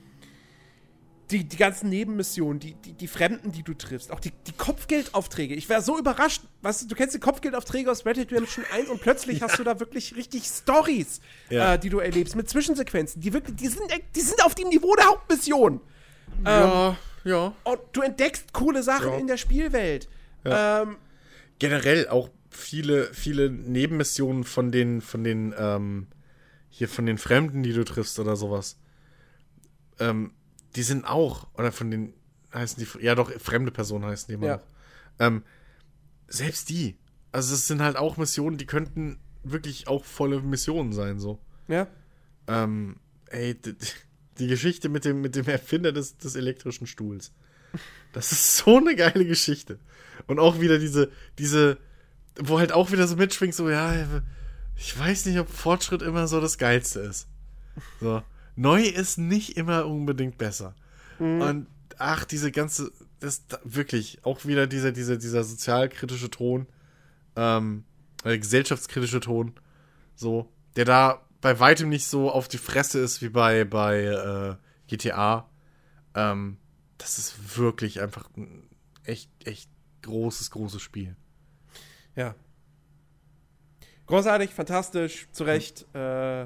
Speaker 1: die, die ganzen Nebenmissionen, die, die, die Fremden, die du triffst, auch die, die Kopfgeldaufträge. Ich wäre so überrascht, weißt du, du kennst die Kopfgeldaufträge aus Red Dead Redemption 1 und plötzlich hast du da wirklich richtig Stories,
Speaker 2: Ja.
Speaker 1: äh, die du erlebst, mit Zwischensequenzen, die wirklich, die sind, die sind auf dem Niveau der Hauptmission.
Speaker 2: ja, ja.
Speaker 1: Und du entdeckst coole Sachen
Speaker 2: Ja.
Speaker 1: in der Spielwelt. Ähm,
Speaker 2: Generell auch viele, viele Nebenmissionen von den, von den, ähm, hier von den Fremden, die du triffst oder sowas. Ähm, die sind auch, oder von den, heißen die, ja doch, fremde Personen heißen die immer
Speaker 1: Ja.
Speaker 2: noch. Ähm, selbst die. Also es sind halt auch Missionen, die könnten wirklich auch volle Missionen sein, so.
Speaker 1: ja.
Speaker 2: Ähm, ey, d- d- die Geschichte mit dem, mit dem Erfinder des, des elektrischen Stuhls. Das ist so eine geile Geschichte. Und auch wieder diese, diese, wo halt auch wieder so mitschwingt, so, ja, ich weiß nicht, ob Fortschritt immer so das Geilste ist. So. Neu ist nicht immer unbedingt besser. Und ach, diese ganze, das da- wirklich, auch wieder dieser, dieser, dieser sozialkritische Ton, ähm, äh, gesellschaftskritische Ton, so, der da bei weitem nicht so auf die Fresse ist wie bei, bei äh, GTA. Ähm, das ist wirklich einfach ein echt, echt großes, großes Spiel.
Speaker 1: Ja. Großartig, fantastisch, zu Recht äh,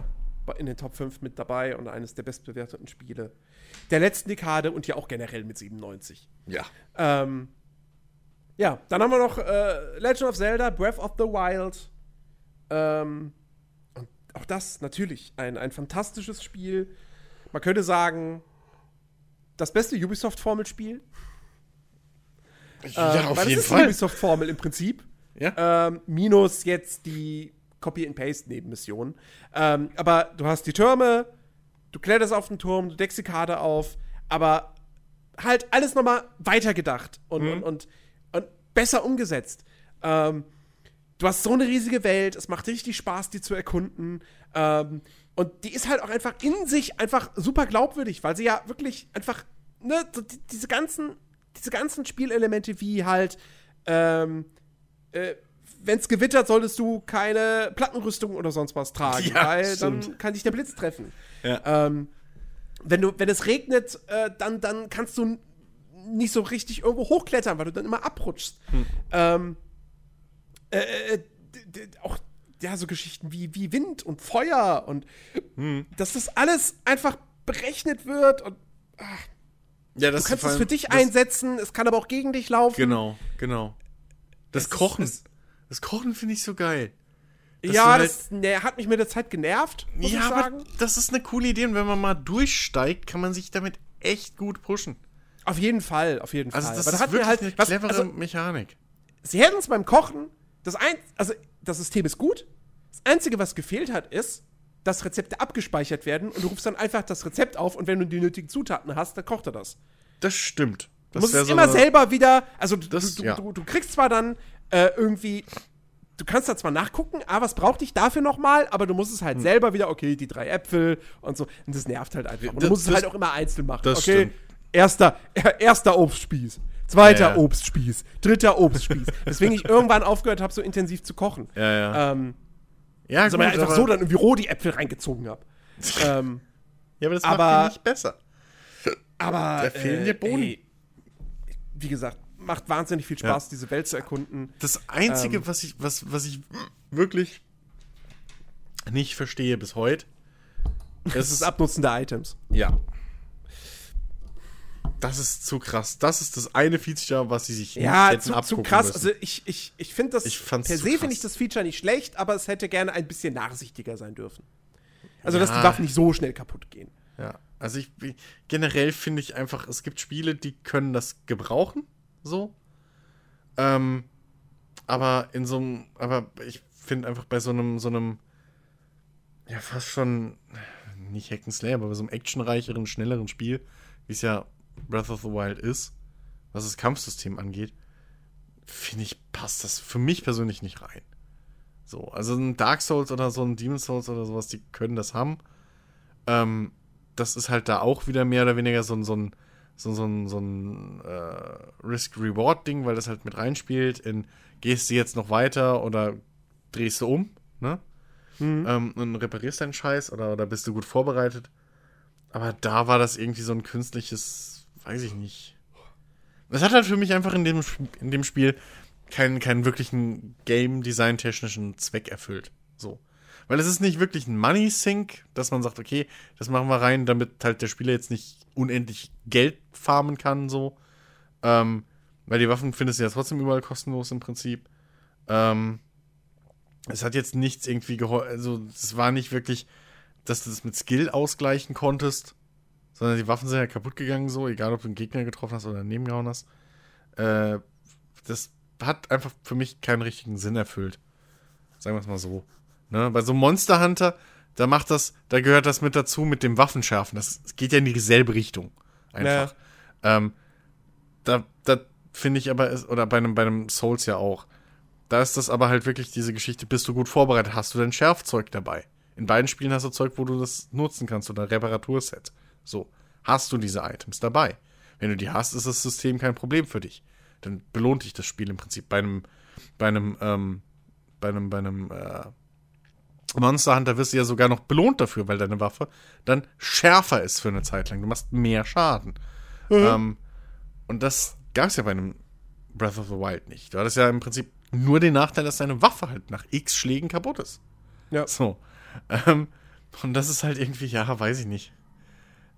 Speaker 1: in den Top 5 mit dabei und eines der bestbewerteten Spiele der letzten Dekade und ja auch generell mit 97.
Speaker 2: Ja.
Speaker 1: Ähm, ja, dann haben wir noch äh, Legend of Zelda, Breath of the Wild. Ähm, und auch das natürlich ein, ein fantastisches Spiel. Man könnte sagen, das beste Ubisoft-Formelspiel.
Speaker 2: Ja,
Speaker 1: Ähm,
Speaker 2: auf jeden
Speaker 1: das ist die
Speaker 2: Fall.
Speaker 1: Ubisoft-Formel im Prinzip.
Speaker 2: Ja.
Speaker 1: Ähm, minus jetzt die Copy-and-Paste-Nebenmission. Ähm, aber du hast die Türme, du kletterst auf den Turm, du deckst die Karte auf, aber halt alles nochmal weitergedacht und,
Speaker 2: Mhm.
Speaker 1: und, und, und besser umgesetzt. Ähm, du hast so eine riesige Welt, es macht richtig Spaß, die zu erkunden. Ähm, und die ist halt auch einfach in sich einfach super glaubwürdig, weil sie ja wirklich einfach, ne, so die, diese ganzen, diese ganzen Spielelemente wie halt, ähm, äh, wenn es gewittert, solltest du keine Plattenrüstung oder sonst was tragen,
Speaker 2: Ja,
Speaker 1: weil
Speaker 2: stimmt.
Speaker 1: dann kann dich der Blitz treffen.
Speaker 2: Ja.
Speaker 1: Ähm, wenn, du, wenn es regnet, äh, dann, dann kannst du nicht so richtig irgendwo hochklettern, weil du dann immer abrutschst. Ähm, äh, äh, d- auch ja, so Geschichten wie, wie Wind und Feuer und dass das alles einfach berechnet wird und
Speaker 2: ja, das
Speaker 1: du kannst es für dich einsetzen, es kann aber auch gegen dich laufen.
Speaker 2: Genau, genau. Das
Speaker 1: Es ist-
Speaker 2: Kochen.
Speaker 1: es-
Speaker 2: das Kochen finde ich so geil. Dass
Speaker 1: ja,
Speaker 2: halt-
Speaker 1: das ne, hat mich mit der Zeit genervt, muss
Speaker 2: ja,
Speaker 1: ich sagen.
Speaker 2: aber das ist eine coole Idee und wenn man mal durchsteigt, kann man sich damit echt gut pushen.
Speaker 1: Auf jeden Fall, auf jeden
Speaker 2: Also
Speaker 1: Fall.
Speaker 2: das
Speaker 1: Aber da
Speaker 2: ist
Speaker 1: hat mir
Speaker 2: wirklich
Speaker 1: halt,
Speaker 2: eine
Speaker 1: was,
Speaker 2: clevere
Speaker 1: also,
Speaker 2: Mechanik.
Speaker 1: sie hätten es beim Kochen, das ein, also das System ist gut. Das Einzige, was gefehlt hat, ist, dass Rezepte abgespeichert werden und du rufst dann einfach das Rezept auf und wenn du die nötigen Zutaten hast, dann kocht er das.
Speaker 2: Das stimmt.
Speaker 1: Du
Speaker 2: Das
Speaker 1: musst es
Speaker 2: so
Speaker 1: immer selber wieder, also du,
Speaker 2: Das-
Speaker 1: du,
Speaker 2: ja.
Speaker 1: du, du kriegst zwar dann äh, irgendwie du kannst da zwar nachgucken, ah, was braucht dich dafür nochmal, aber du musst es
Speaker 2: Hm.
Speaker 1: halt selber wieder, okay, die drei Äpfel und so. Und das nervt halt einfach. Und du
Speaker 2: Das-
Speaker 1: musst es
Speaker 2: das-
Speaker 1: halt auch immer einzeln machen.
Speaker 2: das
Speaker 1: okay,
Speaker 2: stimmt.
Speaker 1: erster, erster Obstspieß, zweiter
Speaker 2: Ja, ja.
Speaker 1: Obstspieß, dritter Obstspieß. Deswegen ich irgendwann aufgehört habe, so intensiv zu kochen.
Speaker 2: Ja, ja.
Speaker 1: Ähm,
Speaker 2: ja,
Speaker 1: also ich einfach so dann irgendwie roh die Äpfel reingezogen habe. ähm,
Speaker 2: ja, aber das
Speaker 1: aber-
Speaker 2: macht die nicht besser.
Speaker 1: aber.
Speaker 2: Da fehlen dir Bohnen.
Speaker 1: ey, wie gesagt, macht wahnsinnig viel Spaß, diese Welt zu erkunden.
Speaker 2: Das Einzige,
Speaker 1: Ähm.
Speaker 2: was, ich, was, was ich wirklich nicht verstehe bis heute,
Speaker 1: ist das Abnutzen der Items.
Speaker 2: Ja. Das ist zu krass. Das ist das eine Feature, was sie sich
Speaker 1: Ja,
Speaker 2: hätten
Speaker 1: zu, zu
Speaker 2: abgucken
Speaker 1: krass.
Speaker 2: müssen.
Speaker 1: Also ich, ich, ich finde das
Speaker 2: Ich fand's
Speaker 1: per
Speaker 2: zu
Speaker 1: se finde ich das Feature nicht schlecht, aber es hätte gerne ein bisschen nachsichtiger sein dürfen. Also, dass
Speaker 2: Ja.
Speaker 1: die Waffen nicht so schnell kaputt gehen.
Speaker 2: Ja, also ich generell finde ich einfach, es gibt Spiele, die können das gebrauchen, so. Ähm, aber in so einem, aber ich finde einfach bei so einem, so einem, ja, fast schon, nicht Hack'n'Slay, aber bei so einem actionreicheren, schnelleren Spiel, wie es ja Breath of the Wild ist, was das Kampfsystem angeht, finde ich, passt das für mich persönlich nicht rein. So, also ein Dark Souls oder so ein Demon Souls oder sowas, die können das haben. Ähm, das ist halt da auch wieder mehr oder weniger so so ein, so, so ein, so ein äh, Risk-Reward-Ding, weil das halt mit reinspielt in, gehst du jetzt noch weiter oder drehst du um, ne? Ähm, und reparierst deinen Scheiß oder, oder bist du gut vorbereitet. Aber da war das irgendwie so ein künstliches, weiß ich nicht. Es hat halt für mich einfach in dem, in dem Spiel keinen, keinen wirklichen Game-Design-technischen Zweck erfüllt. So. Weil es ist nicht wirklich ein Money-Sink, dass man sagt, okay, das machen wir rein, damit halt der Spieler jetzt nicht unendlich Geld farmen kann, so. Ähm, weil die Waffen findest du ja trotzdem überall kostenlos im Prinzip. Ähm, es hat jetzt nichts irgendwie geholfen, also es war nicht wirklich, dass du das mit Skill ausgleichen konntest, sondern die Waffen sind ja kaputt gegangen, so, egal ob du einen Gegner getroffen hast oder daneben gehauen hast. Äh, das hat einfach für mich keinen richtigen Sinn erfüllt. Sagen wir es mal so. Ne? Bei so Monster Hunter, da macht das, da gehört das mit dazu mit dem Waffenschärfen. Das, das geht ja in dieselbe Richtung. Einfach. Ähm, da da finde ich aber, ist, oder bei einem, bei einem Souls ja auch. Da ist das aber halt wirklich diese Geschichte, bist du gut vorbereitet, hast du dein Schärfzeug dabei. In beiden Spielen hast du Zeug, wo du das nutzen kannst oder Reparaturset. So, hast du diese Items dabei. Wenn du die hast, ist das System kein Problem für dich. Dann belohnt dich das Spiel im Prinzip. Bei einem, bei einem, ähm, bei einem, bei einem äh, Monster Hunter wirst du ja sogar noch belohnt dafür, weil deine Waffe dann schärfer ist für eine Zeit lang. Du machst mehr Schaden. Ähm, und das gab es ja bei einem Breath of the Wild nicht. Du hattest ja im Prinzip nur den Nachteil, dass deine Waffe halt nach x Schlägen kaputt ist.
Speaker 1: Ja.
Speaker 2: So. Ähm, und das ist halt irgendwie, ja, weiß ich nicht.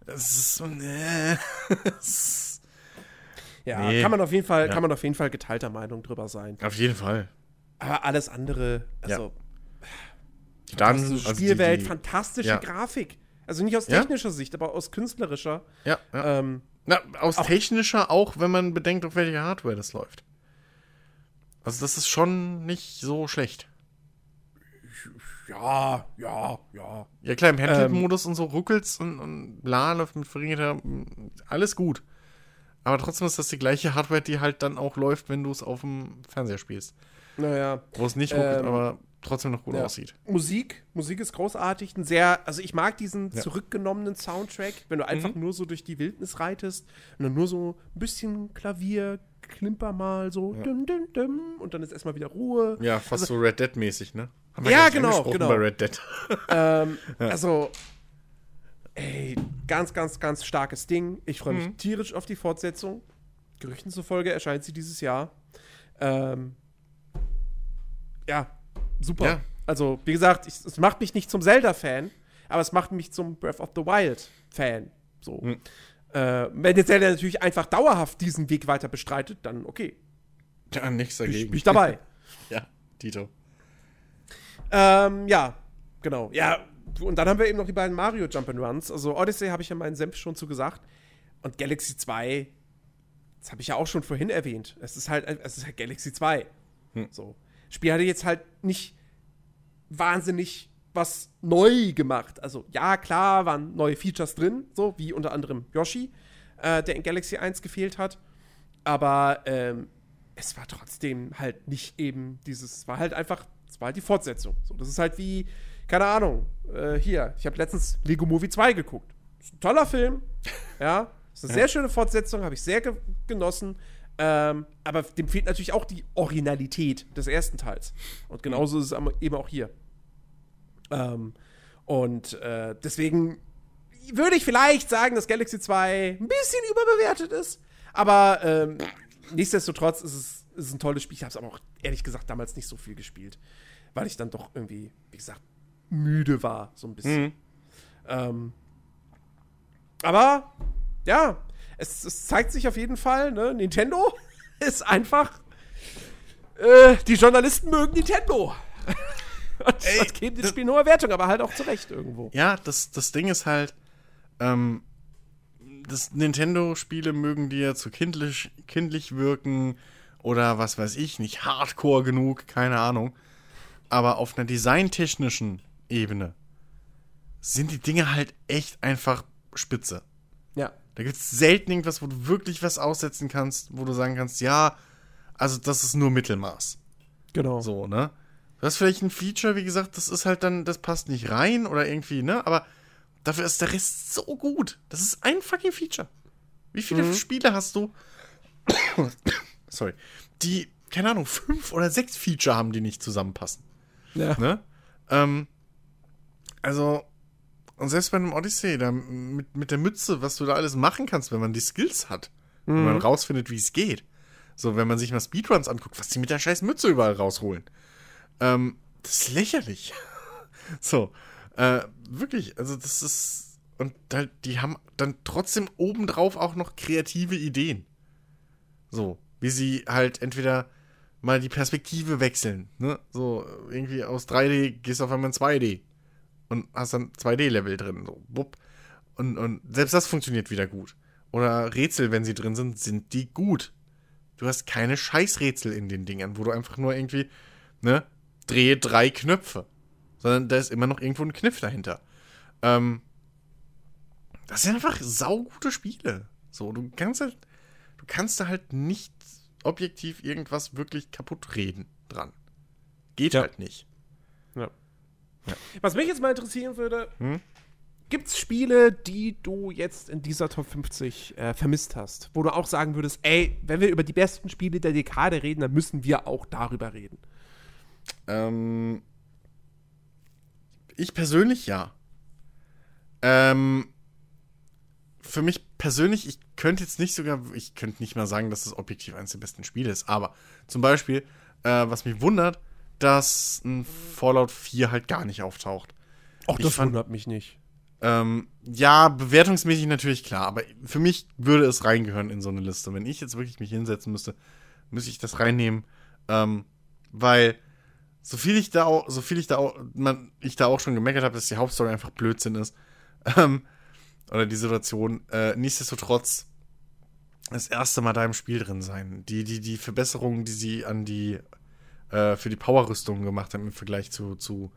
Speaker 2: Es ist so, nee. Es-
Speaker 1: Ja,
Speaker 2: Nee.
Speaker 1: kann man auf jeden Fall,
Speaker 2: Ja.
Speaker 1: kann man auf jeden Fall geteilter Meinung drüber sein.
Speaker 2: Auf jeden Fall.
Speaker 1: Aber alles andere, also
Speaker 2: Dann, also die-
Speaker 1: Spielwelt,
Speaker 2: die-
Speaker 1: fantastische
Speaker 2: Ja.
Speaker 1: Grafik. Also nicht aus
Speaker 2: Ja?
Speaker 1: technischer Sicht, aber aus künstlerischer.
Speaker 2: Ja, ja.
Speaker 1: Ähm,
Speaker 2: Na, aus
Speaker 1: Auch-
Speaker 2: technischer auch, wenn man bedenkt, auf welcher Hardware das läuft. Also das ist schon nicht so schlecht.
Speaker 1: ja, ja, ja.
Speaker 2: Ja klar, im
Speaker 1: Ähm.
Speaker 2: Handheld-Modus und so ruckelt's und, und bla, läuft mit verringerter, alles gut. Aber trotzdem ist das die gleiche Hardware, die halt dann auch läuft, wenn du es auf dem Fernseher spielst.
Speaker 1: Naja.
Speaker 2: Wo es nicht ruckelt,
Speaker 1: Ähm,
Speaker 2: aber trotzdem noch gut
Speaker 1: ja.
Speaker 2: aussieht.
Speaker 1: Musik, Musik ist großartig, ein sehr, also ich mag diesen
Speaker 2: Ja.
Speaker 1: zurückgenommenen Soundtrack, wenn du einfach
Speaker 2: Mhm.
Speaker 1: nur so durch die Wildnis reitest und dann nur so ein bisschen Klavier, Klimper mal so,
Speaker 2: Ja.
Speaker 1: düm, düm, düm, und dann ist erstmal wieder Ruhe.
Speaker 2: Ja, fast so Red Dead-mäßig, ne? Haben
Speaker 1: Also Ja, genau, genau.
Speaker 2: Bei Red Dead.
Speaker 1: Ähm, Also, ey, ganz, ganz, ganz starkes Ding. Ich freue mich
Speaker 2: Mhm.
Speaker 1: tierisch auf die Fortsetzung. Gerüchten zufolge erscheint sie dieses Jahr. Ähm, ja, super.
Speaker 2: Ja.
Speaker 1: Also, wie gesagt, ich, es macht mich nicht zum Zelda-Fan, aber es macht mich zum Breath of the Wild-Fan. So.
Speaker 2: Mhm.
Speaker 1: Äh, wenn jetzt Zelda natürlich einfach dauerhaft diesen Weg weiter bestreitet, dann okay.
Speaker 2: Ja, nichts
Speaker 1: Bin ich,
Speaker 2: dagegen.
Speaker 1: bin ich dabei.
Speaker 2: ja, Tito.
Speaker 1: Ähm, ja, genau. Ja, und dann haben wir eben noch die beiden Mario Jump'n'Runs. Also Odyssey habe ich ja meinen Senf schon zu gesagt. Und Galaxy 2, das habe ich ja auch schon vorhin erwähnt. Es ist halt, es ist halt Galaxy 2.
Speaker 2: Hm.
Speaker 1: So. Spiel hatte jetzt halt nicht wahnsinnig was neu gemacht. Also, ja, klar, waren neue Features drin, so wie unter anderem Yoshi, äh, der in Galaxy 1 gefehlt hat. Aber ähm, es war trotzdem halt nicht eben dieses, es war halt einfach, es war halt die Fortsetzung. So, das ist halt wie, keine Ahnung, äh, hier, ich habe letztens Lego Movie 2 geguckt. Ist ein toller Film, ja, ist eine
Speaker 2: Ja.
Speaker 1: sehr schöne Fortsetzung, habe ich sehr ge genossen. Ähm, aber dem fehlt natürlich auch die Originalität des ersten Teils. Und genauso ist es eben auch hier. Ähm, und äh, deswegen würde ich vielleicht sagen, dass Galaxy 2 ein bisschen überbewertet ist. Aber ähm, nichtsdestotrotz ist es, ist ein tolles Spiel. Ich habe es aber auch ehrlich gesagt damals nicht so viel gespielt, weil ich dann doch irgendwie, wie gesagt, müde war, so ein bisschen. Ähm, aber ja, es, es zeigt sich auf jeden Fall, ne? Nintendo ist einfach. Äh, die Journalisten mögen Nintendo. Und
Speaker 2: Ey,
Speaker 1: das geben dem Spiel eine hohe Wertung, aber halt auch zurecht irgendwo.
Speaker 2: Ja, das, das Ding ist halt, ähm, das Nintendo-Spiele mögen dir zu kindlich, kindlich wirken oder was weiß ich, nicht hardcore genug, keine Ahnung. Aber auf einer designtechnischen Ebene sind die Dinge halt echt einfach spitze.
Speaker 1: Ja.
Speaker 2: Da gibt es selten irgendwas, wo du wirklich was aussetzen kannst, wo du sagen kannst, ja, also das ist nur Mittelmaß.
Speaker 1: Genau.
Speaker 2: So, ne? Du hast vielleicht ein Feature, wie gesagt, das ist halt dann, das passt nicht rein oder irgendwie, ne? Aber dafür ist der Rest so gut. Das ist ein fucking Feature. Wie viele Spiele hast du? Sorry. Die, keine Ahnung, fünf oder sechs Feature haben, die nicht zusammenpassen.
Speaker 1: Ja.
Speaker 2: Ne? Ähm, also, und selbst bei einem Odyssey, da mit, mit der Mütze, was du da alles machen kannst, wenn man die Skills hat, wenn man rausfindet, wie es geht. So, wenn man sich mal Speedruns anguckt, was die mit der scheiß Mütze überall rausholen. Ähm, das ist lächerlich. so, äh, wirklich, also das ist, und halt, die haben dann trotzdem obendrauf auch noch kreative Ideen. So, wie sie halt entweder mal die Perspektive wechseln, ne? So, irgendwie aus 3D gehst du auf einmal in 2D und hast dann 2D-Level drin, so, bupp. Und, und selbst das funktioniert wieder gut. Oder Rätsel, wenn sie drin sind, sind die gut. Du hast keine Scheißrätsel in den Dingern, wo du einfach nur irgendwie, ne, drehe drei Knöpfe. Sondern da ist immer noch irgendwo ein Kniff dahinter. Ähm, das sind einfach saugute Spiele. So, du kannst halt, du kannst da halt nicht objektiv irgendwas wirklich kaputt reden dran. Geht
Speaker 1: Ja.
Speaker 2: halt nicht.
Speaker 1: Ja. Was mich jetzt mal interessieren würde,
Speaker 2: Hm?
Speaker 1: gibt es Spiele, die du jetzt in dieser Top 50 äh, vermisst hast? Wo du auch sagen würdest, ey, wenn wir über die besten Spiele der Dekade reden, dann müssen wir auch darüber reden.
Speaker 2: Ähm, ich persönlich ja. Ähm, für mich persönlich, ich könnte jetzt nicht sogar, ich könnte nicht mal sagen, dass das objektiv eines der besten Spiele ist, aber zum Beispiel, äh, was mich wundert, dass ein Fallout 4 halt gar nicht auftaucht.
Speaker 1: Auch das
Speaker 2: fand-
Speaker 1: wundert mich nicht.
Speaker 2: Ähm, ja, bewertungsmäßig natürlich klar, aber für mich würde es reingehören in so eine Liste. Wenn ich jetzt wirklich mich hinsetzen müsste, müsste ich das reinnehmen, ähm, weil so viel ich da auch, so viel ich da auch, man, ich da auch schon gemeckert habe, dass die Hauptstory einfach Blödsinn ist, ähm, oder die Situation, äh, nichtsdestotrotz das erste Mal da im Spiel drin sein. Die, die, die Verbesserungen, die sie an die, äh, für die Power-Rüstungen gemacht haben im Vergleich zu, zu,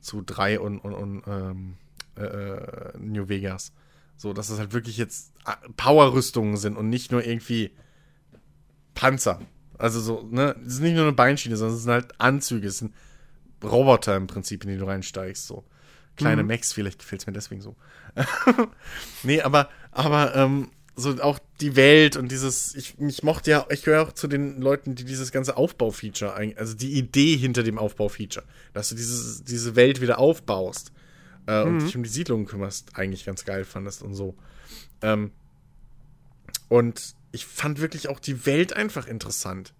Speaker 2: zu 3 und, und, und ähm, äh, New Vegas. So, dass es halt wirklich jetzt äh, Power-Rüstungen sind und nicht nur irgendwie Panzer. Also so, ne, es ist nicht nur eine Beinschiene, sondern es sind halt Anzüge, es sind Roboter im Prinzip, in die du reinsteigst, so. Kleine Mechs, vielleicht gefällt es mir deswegen so. nee, aber, aber, ähm, so auch die Welt und dieses, ich, ich mochte ja, ich gehöre auch zu den Leuten, die dieses ganze Aufbaufeature, also die Idee hinter dem Aufbaufeature, dass du dieses, diese Welt wieder aufbaust äh, und dich um die Siedlungen kümmerst, eigentlich ganz geil fandest und so. Ähm, und ich fand wirklich auch die Welt einfach interessant.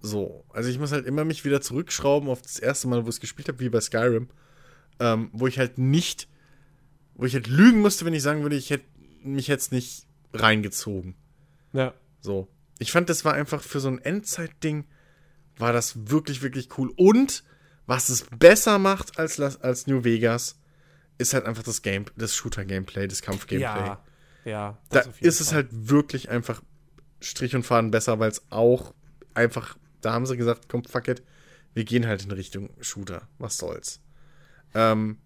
Speaker 2: So, also ich muss halt immer mich wieder zurückschrauben auf das erste Mal, wo ich es gespielt habe, wie bei Skyrim, ähm, wo ich halt nicht, wo ich halt lügen musste, wenn ich sagen würde, ich hätte mich jetzt nicht reingezogen.
Speaker 1: Ja.
Speaker 2: So. Ich fand, das war einfach für so ein Endzeit-Ding, war das wirklich, wirklich cool. Und was es besser macht als, als New Vegas, ist halt einfach das Game, das Shooter-Gameplay, das Kampf-Gameplay.
Speaker 1: Ja. Ja.
Speaker 2: da ist es
Speaker 1: Fall.
Speaker 2: halt wirklich einfach Strich und Faden besser, weil es auch einfach, da haben sie gesagt, komm, fuck it, wir gehen halt in Richtung Shooter. Was soll's. Ähm,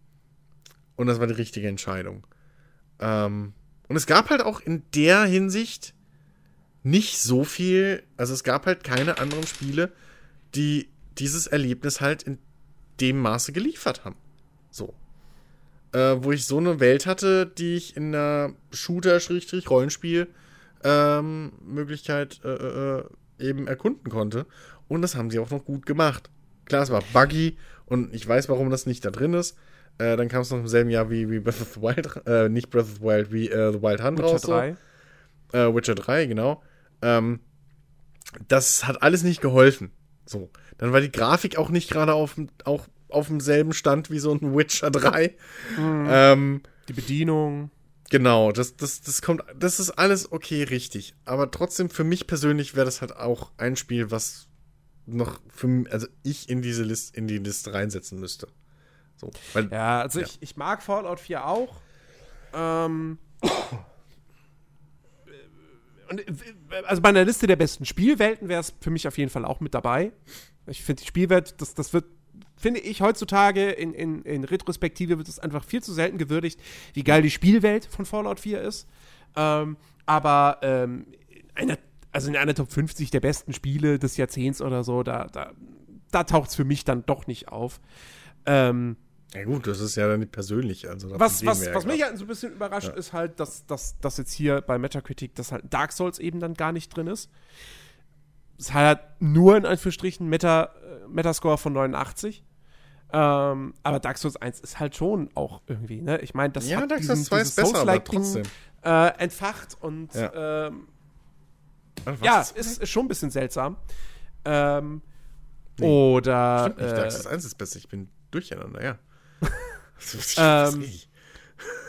Speaker 2: und das war die richtige Entscheidung. Ähm, und es gab halt auch in der Hinsicht nicht so viel, also es gab halt keine anderen Spiele, die dieses Erlebnis halt in dem Maße geliefert haben. So. Äh, wo ich so eine Welt hatte, die ich in einer Shooter-Rollenspiel ähm, Möglichkeit äh, äh, eben erkunden konnte. Und das haben sie auch noch gut gemacht. Klar, es war buggy und ich weiß, warum das nicht da drin ist. Äh, dann kam es noch im selben Jahr wie, wie Breath of the Wild, äh, nicht Breath of the Wild, wie äh, The Wild Hunt
Speaker 1: Witcher
Speaker 2: raus. so.
Speaker 1: 3.
Speaker 2: Äh, Witcher 3, genau. Ähm, das hat alles nicht geholfen. So. Dann war die Grafik auch nicht gerade auf, dem- auch auf demselben Stand wie so ein Witcher 3. Ähm,
Speaker 1: Die Bedienung.
Speaker 2: genau, das, das, das kommt, das ist alles okay, richtig. Aber trotzdem, für mich persönlich wäre das halt auch ein Spiel, was noch für also ich in diese Liste, in die Liste reinsetzen müsste. So. Weil,
Speaker 1: Ja, also
Speaker 2: Ja.
Speaker 1: Ich, ich mag Fallout 4 auch. Ähm, und, äh, also bei einer Liste der besten Spielwelten wäre es für mich auf jeden Fall auch mit dabei. Ich finde die Spielwelt, das, das wird, finde ich, heutzutage in, in, in Retrospektive wird es einfach viel zu selten gewürdigt, wie geil die Spielwelt von Fallout 4 ist. Ähm, aber ähm, einer, also in einer Top 50 der besten Spiele des Jahrzehnts oder so, da, da, da taucht es für mich dann doch nicht auf. Ähm,
Speaker 2: ja gut, das ist ja dann nicht persönlich. Also
Speaker 1: was, was, was mich halt so ein bisschen überrascht,
Speaker 2: Ja.
Speaker 1: ist halt, dass, dass, dass jetzt hier bei Metacritic, dass halt Dark Souls eben dann gar nicht drin ist. Es hat halt nur in Anführungsstrichen Meta, äh, Metascore von 89. Ähm, aber Dark Souls 1 ist halt schon auch irgendwie, ne? Ich meine, das
Speaker 2: Ja,
Speaker 1: hat
Speaker 2: Dark Souls 2 ist besser, aber
Speaker 1: Souls-like-Ding,
Speaker 2: trotzdem.
Speaker 1: äh, entfacht und
Speaker 2: Ja.
Speaker 1: ähm, ja,
Speaker 2: ist
Speaker 1: schon ein bisschen seltsam. Ähm,
Speaker 2: Nee,
Speaker 1: oder
Speaker 2: Stimmt nicht,
Speaker 1: äh,
Speaker 2: Dark Souls 1 ist besser. Ich bin durcheinander, ja.
Speaker 1: Ähm,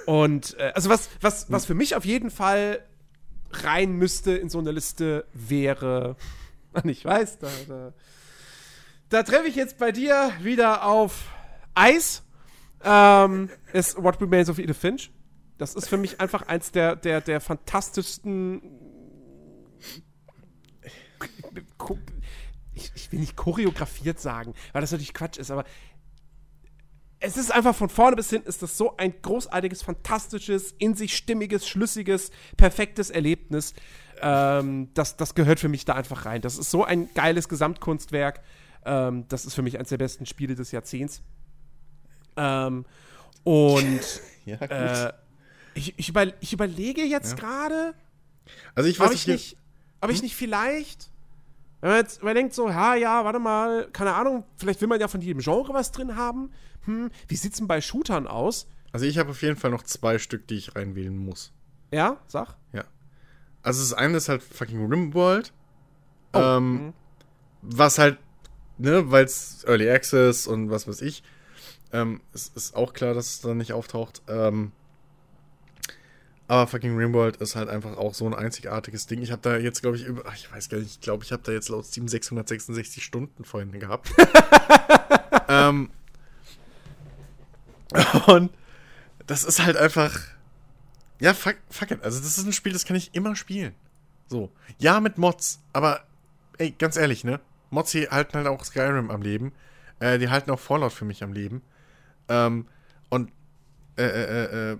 Speaker 1: Und äh, also was, was, was für mich auf jeden Fall rein müsste in so eine Liste wäre. Ich weiß, da, da, da treffe ich jetzt bei dir wieder auf Eis. Ähm, ist What Remains of Edith Finch. Das ist für mich einfach eins der, der, der fantastischsten. Ich, ich will nicht choreografiert sagen, weil das natürlich Quatsch ist, aber es ist einfach von vorne bis hinten ist das so ein großartiges, fantastisches, in sich stimmiges, schlüssiges, perfektes Erlebnis. Ähm, das, das gehört für mich da einfach rein. Das ist so ein geiles Gesamtkunstwerk. Ähm, das ist für mich eines der besten Spiele des Jahrzehnts. Ähm, und
Speaker 2: ja,
Speaker 1: äh, ich, ich, über, ich überlege jetzt gerade,
Speaker 2: also ich weiß
Speaker 1: ob ich nicht, ob ich nicht vielleicht, wenn man jetzt überdenkt, so, ja, ja, warte mal, keine Ahnung, vielleicht will man ja von jedem Genre was drin haben. Hm, wie sieht's denn bei Shootern aus?
Speaker 2: Also ich habe auf jeden Fall noch zwei Stück, die ich reinwählen muss.
Speaker 1: Ja, sag.
Speaker 2: Ja. Also das eine ist halt fucking Rimworld.
Speaker 1: Oh,
Speaker 2: Ähm, was halt, ne, weil es Early Access und was weiß ich. Ähm, es ist auch klar, dass es da nicht auftaucht. Ähm, aber fucking Rimworld ist halt einfach auch so ein einzigartiges Ding. Ich habe da jetzt, glaube ich, über, ach, ich weiß gar nicht, ich glaube, ich habe da jetzt laut Steam 666 Stunden vorhin gehabt. ähm, und das ist halt einfach, ja, fuck, fuck it. Also, das ist ein Spiel, das kann ich immer spielen. So. Ja, mit Mods, aber, ey, ganz ehrlich, ne? Mods hier halten halt auch Skyrim am Leben. Äh, die halten auch Fallout für mich am Leben. Ähm, und, äh, äh, äh, äh,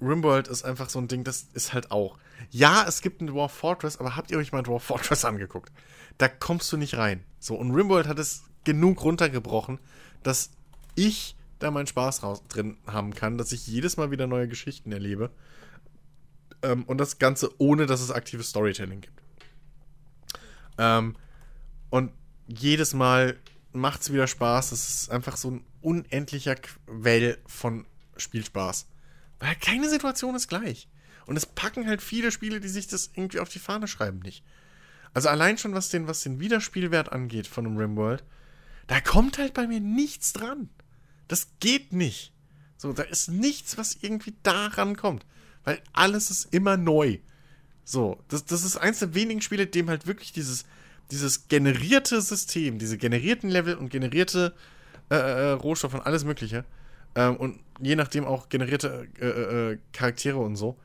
Speaker 2: Rimworld ist einfach so ein Ding, das ist halt auch. Ja, es gibt ein Dwarf Fortress, aber habt ihr euch mal Dwarf Fortress angeguckt? Da kommst du nicht rein. So, und Rimworld hat es genug runtergebrochen, dass ich da meinen Spaß raus drin haben kann, dass ich jedes Mal wieder neue Geschichten erlebe. Ähm, und das Ganze ohne, dass es aktives Storytelling gibt. Ähm, und jedes Mal macht es wieder Spaß. Es ist einfach so ein unendlicher Quell von Spielspaß. Weil keine Situation ist gleich. Und es packen halt viele Spiele, die sich das irgendwie auf die Fahne schreiben, nicht. Also allein schon, was den, was den Wiederspielwert angeht von einem Rimworld, da kommt halt bei mir nichts dran. Das geht nicht. So, da ist nichts, was irgendwie daran kommt. Weil alles ist immer neu. So, das, das ist eins der wenigen Spiele, dem halt wirklich dieses, dieses generierte System, diese generierten Level und generierte äh, äh, Rohstoffe und alles Mögliche ähm, und je nachdem auch generierte äh, äh, äh, Charaktere und so,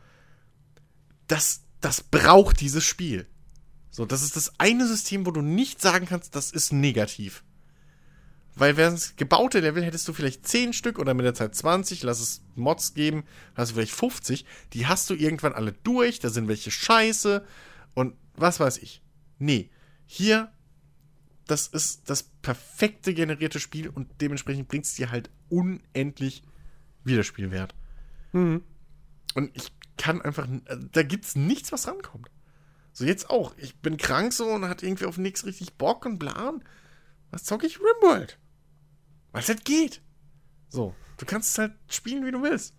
Speaker 2: das, das braucht dieses Spiel. So, das ist das eine System, wo du nicht sagen kannst, das ist negativ. Weil wären es gebaute Level, hättest du vielleicht 10 Stück oder mit der Zeit 20, lass es Mods geben, hast du vielleicht 50. Die hast du irgendwann alle durch, da sind welche scheiße und was weiß ich. Nee, hier, das ist das perfekte generierte Spiel und dementsprechend bringt es dir halt unendlich Wiederspielwert.
Speaker 1: Mhm.
Speaker 2: Und ich kann einfach, da gibt's nichts, was rankommt. So jetzt auch. Ich bin krank so und hat irgendwie auf nichts richtig Bock und bla. Was zocke ich? Rimworld. Weil es halt geht. So. Du kannst es halt spielen, wie du willst.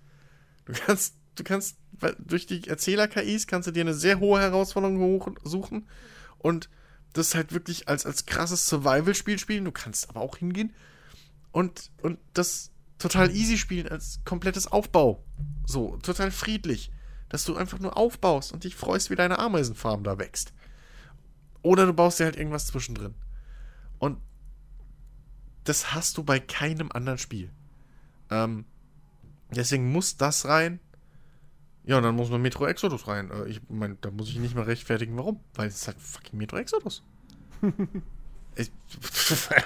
Speaker 2: Du kannst, du kannst, durch die Erzähler-KIs kannst du dir eine sehr hohe Herausforderung suchen und das halt wirklich als, als krasses Survival-Spiel spielen. Du kannst aber auch hingehen und, und das total easy spielen als komplettes Aufbau. So, total friedlich. Dass du einfach nur aufbaust und dich freust, wie deine Ameisenfarm da wächst. Oder du baust dir halt irgendwas zwischendrin. Und das hast du bei keinem anderen Spiel. Ähm, deswegen muss das rein. Ja, und dann muss man Metro Exodus rein. Äh, ich meine, da muss ich nicht mal rechtfertigen, warum. Weil es ist halt fucking Metro Exodus. ich,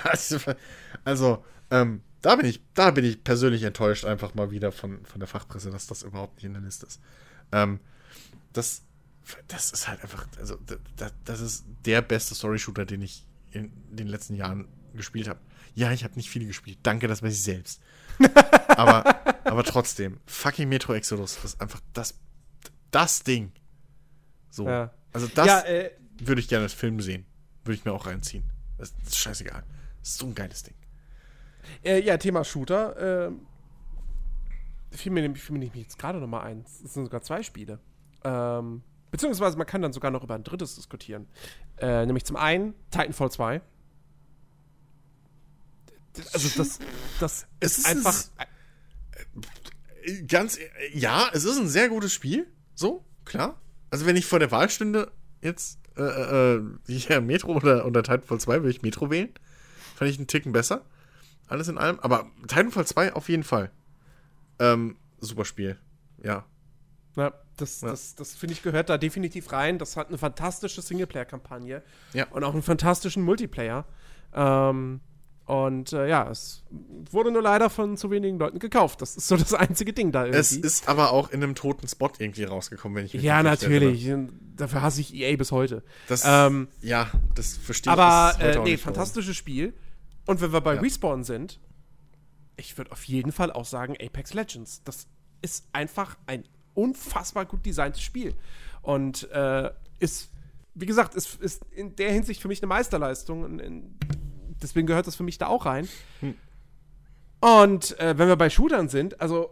Speaker 2: also, ähm, da bin ich, da bin ich persönlich enttäuscht einfach mal wieder von, von der Fachpresse, dass das überhaupt nicht in der Liste ist. Ähm, das, das ist halt einfach, also, das, das ist der beste Story-Shooter, den ich in den letzten Jahren gespielt habe. Ja, ich habe nicht viele gespielt. Danke, das weiß ich selbst. aber, aber trotzdem, fucking Metro Exodus ist einfach das, das Ding. So.
Speaker 1: Ja.
Speaker 2: Also das
Speaker 1: Ja, äh,
Speaker 2: würde ich gerne als Film sehen. Würde ich mir auch reinziehen. Das ist scheißegal. Das ist so ein geiles Ding.
Speaker 1: Äh, ja, Thema Shooter. Ähm, fiel mir nämlich fiel mir jetzt gerade noch mal ein. Es sind sogar zwei Spiele. Ähm, beziehungsweise man kann dann sogar noch über ein drittes diskutieren. Äh, nämlich zum einen Titanfall 2. Also das, das
Speaker 2: Es
Speaker 1: ist einfach.
Speaker 2: Ganz, ja, es ist ein sehr gutes Spiel. So, klar. Also, wenn ich vor der Wahl stünde, jetzt, äh, äh, hier Metro oder, oder Titanfall 2, würde ich Metro wählen. Fand ich einen Ticken besser. Alles in allem. Aber Titanfall 2 auf jeden Fall. Ähm, super Spiel. Ja.
Speaker 1: Ja, das,
Speaker 2: Ja.
Speaker 1: das, das finde ich gehört da definitiv rein. Das hat eine fantastische Singleplayer-Kampagne
Speaker 2: Ja.
Speaker 1: und auch einen fantastischen Multiplayer. Ähm, und äh, ja, es wurde nur leider von zu wenigen Leuten gekauft. Das ist so das einzige Ding da irgendwie.
Speaker 2: Es ist aber auch in einem toten Spot irgendwie rausgekommen, wenn ich mich
Speaker 1: ja,
Speaker 2: recht erinnere.
Speaker 1: natürlich. Dafür hasse ich EA bis heute.
Speaker 2: Das,
Speaker 1: Ähm,
Speaker 2: ja, das verstehe ich.
Speaker 1: Aber
Speaker 2: bis heute
Speaker 1: äh, nee, fantastisches Spiel. Und wenn wir bei
Speaker 2: Ja.
Speaker 1: Respawn sind, ich würde auf jeden Fall auch sagen Apex Legends. Das ist einfach ein unfassbar gut designtes Spiel. Und äh, ist, wie gesagt, ist, ist in der Hinsicht für mich eine Meisterleistung. In, in, deswegen gehört das für mich da auch rein.
Speaker 2: Hm.
Speaker 1: Und äh, wenn wir bei Shootern sind, also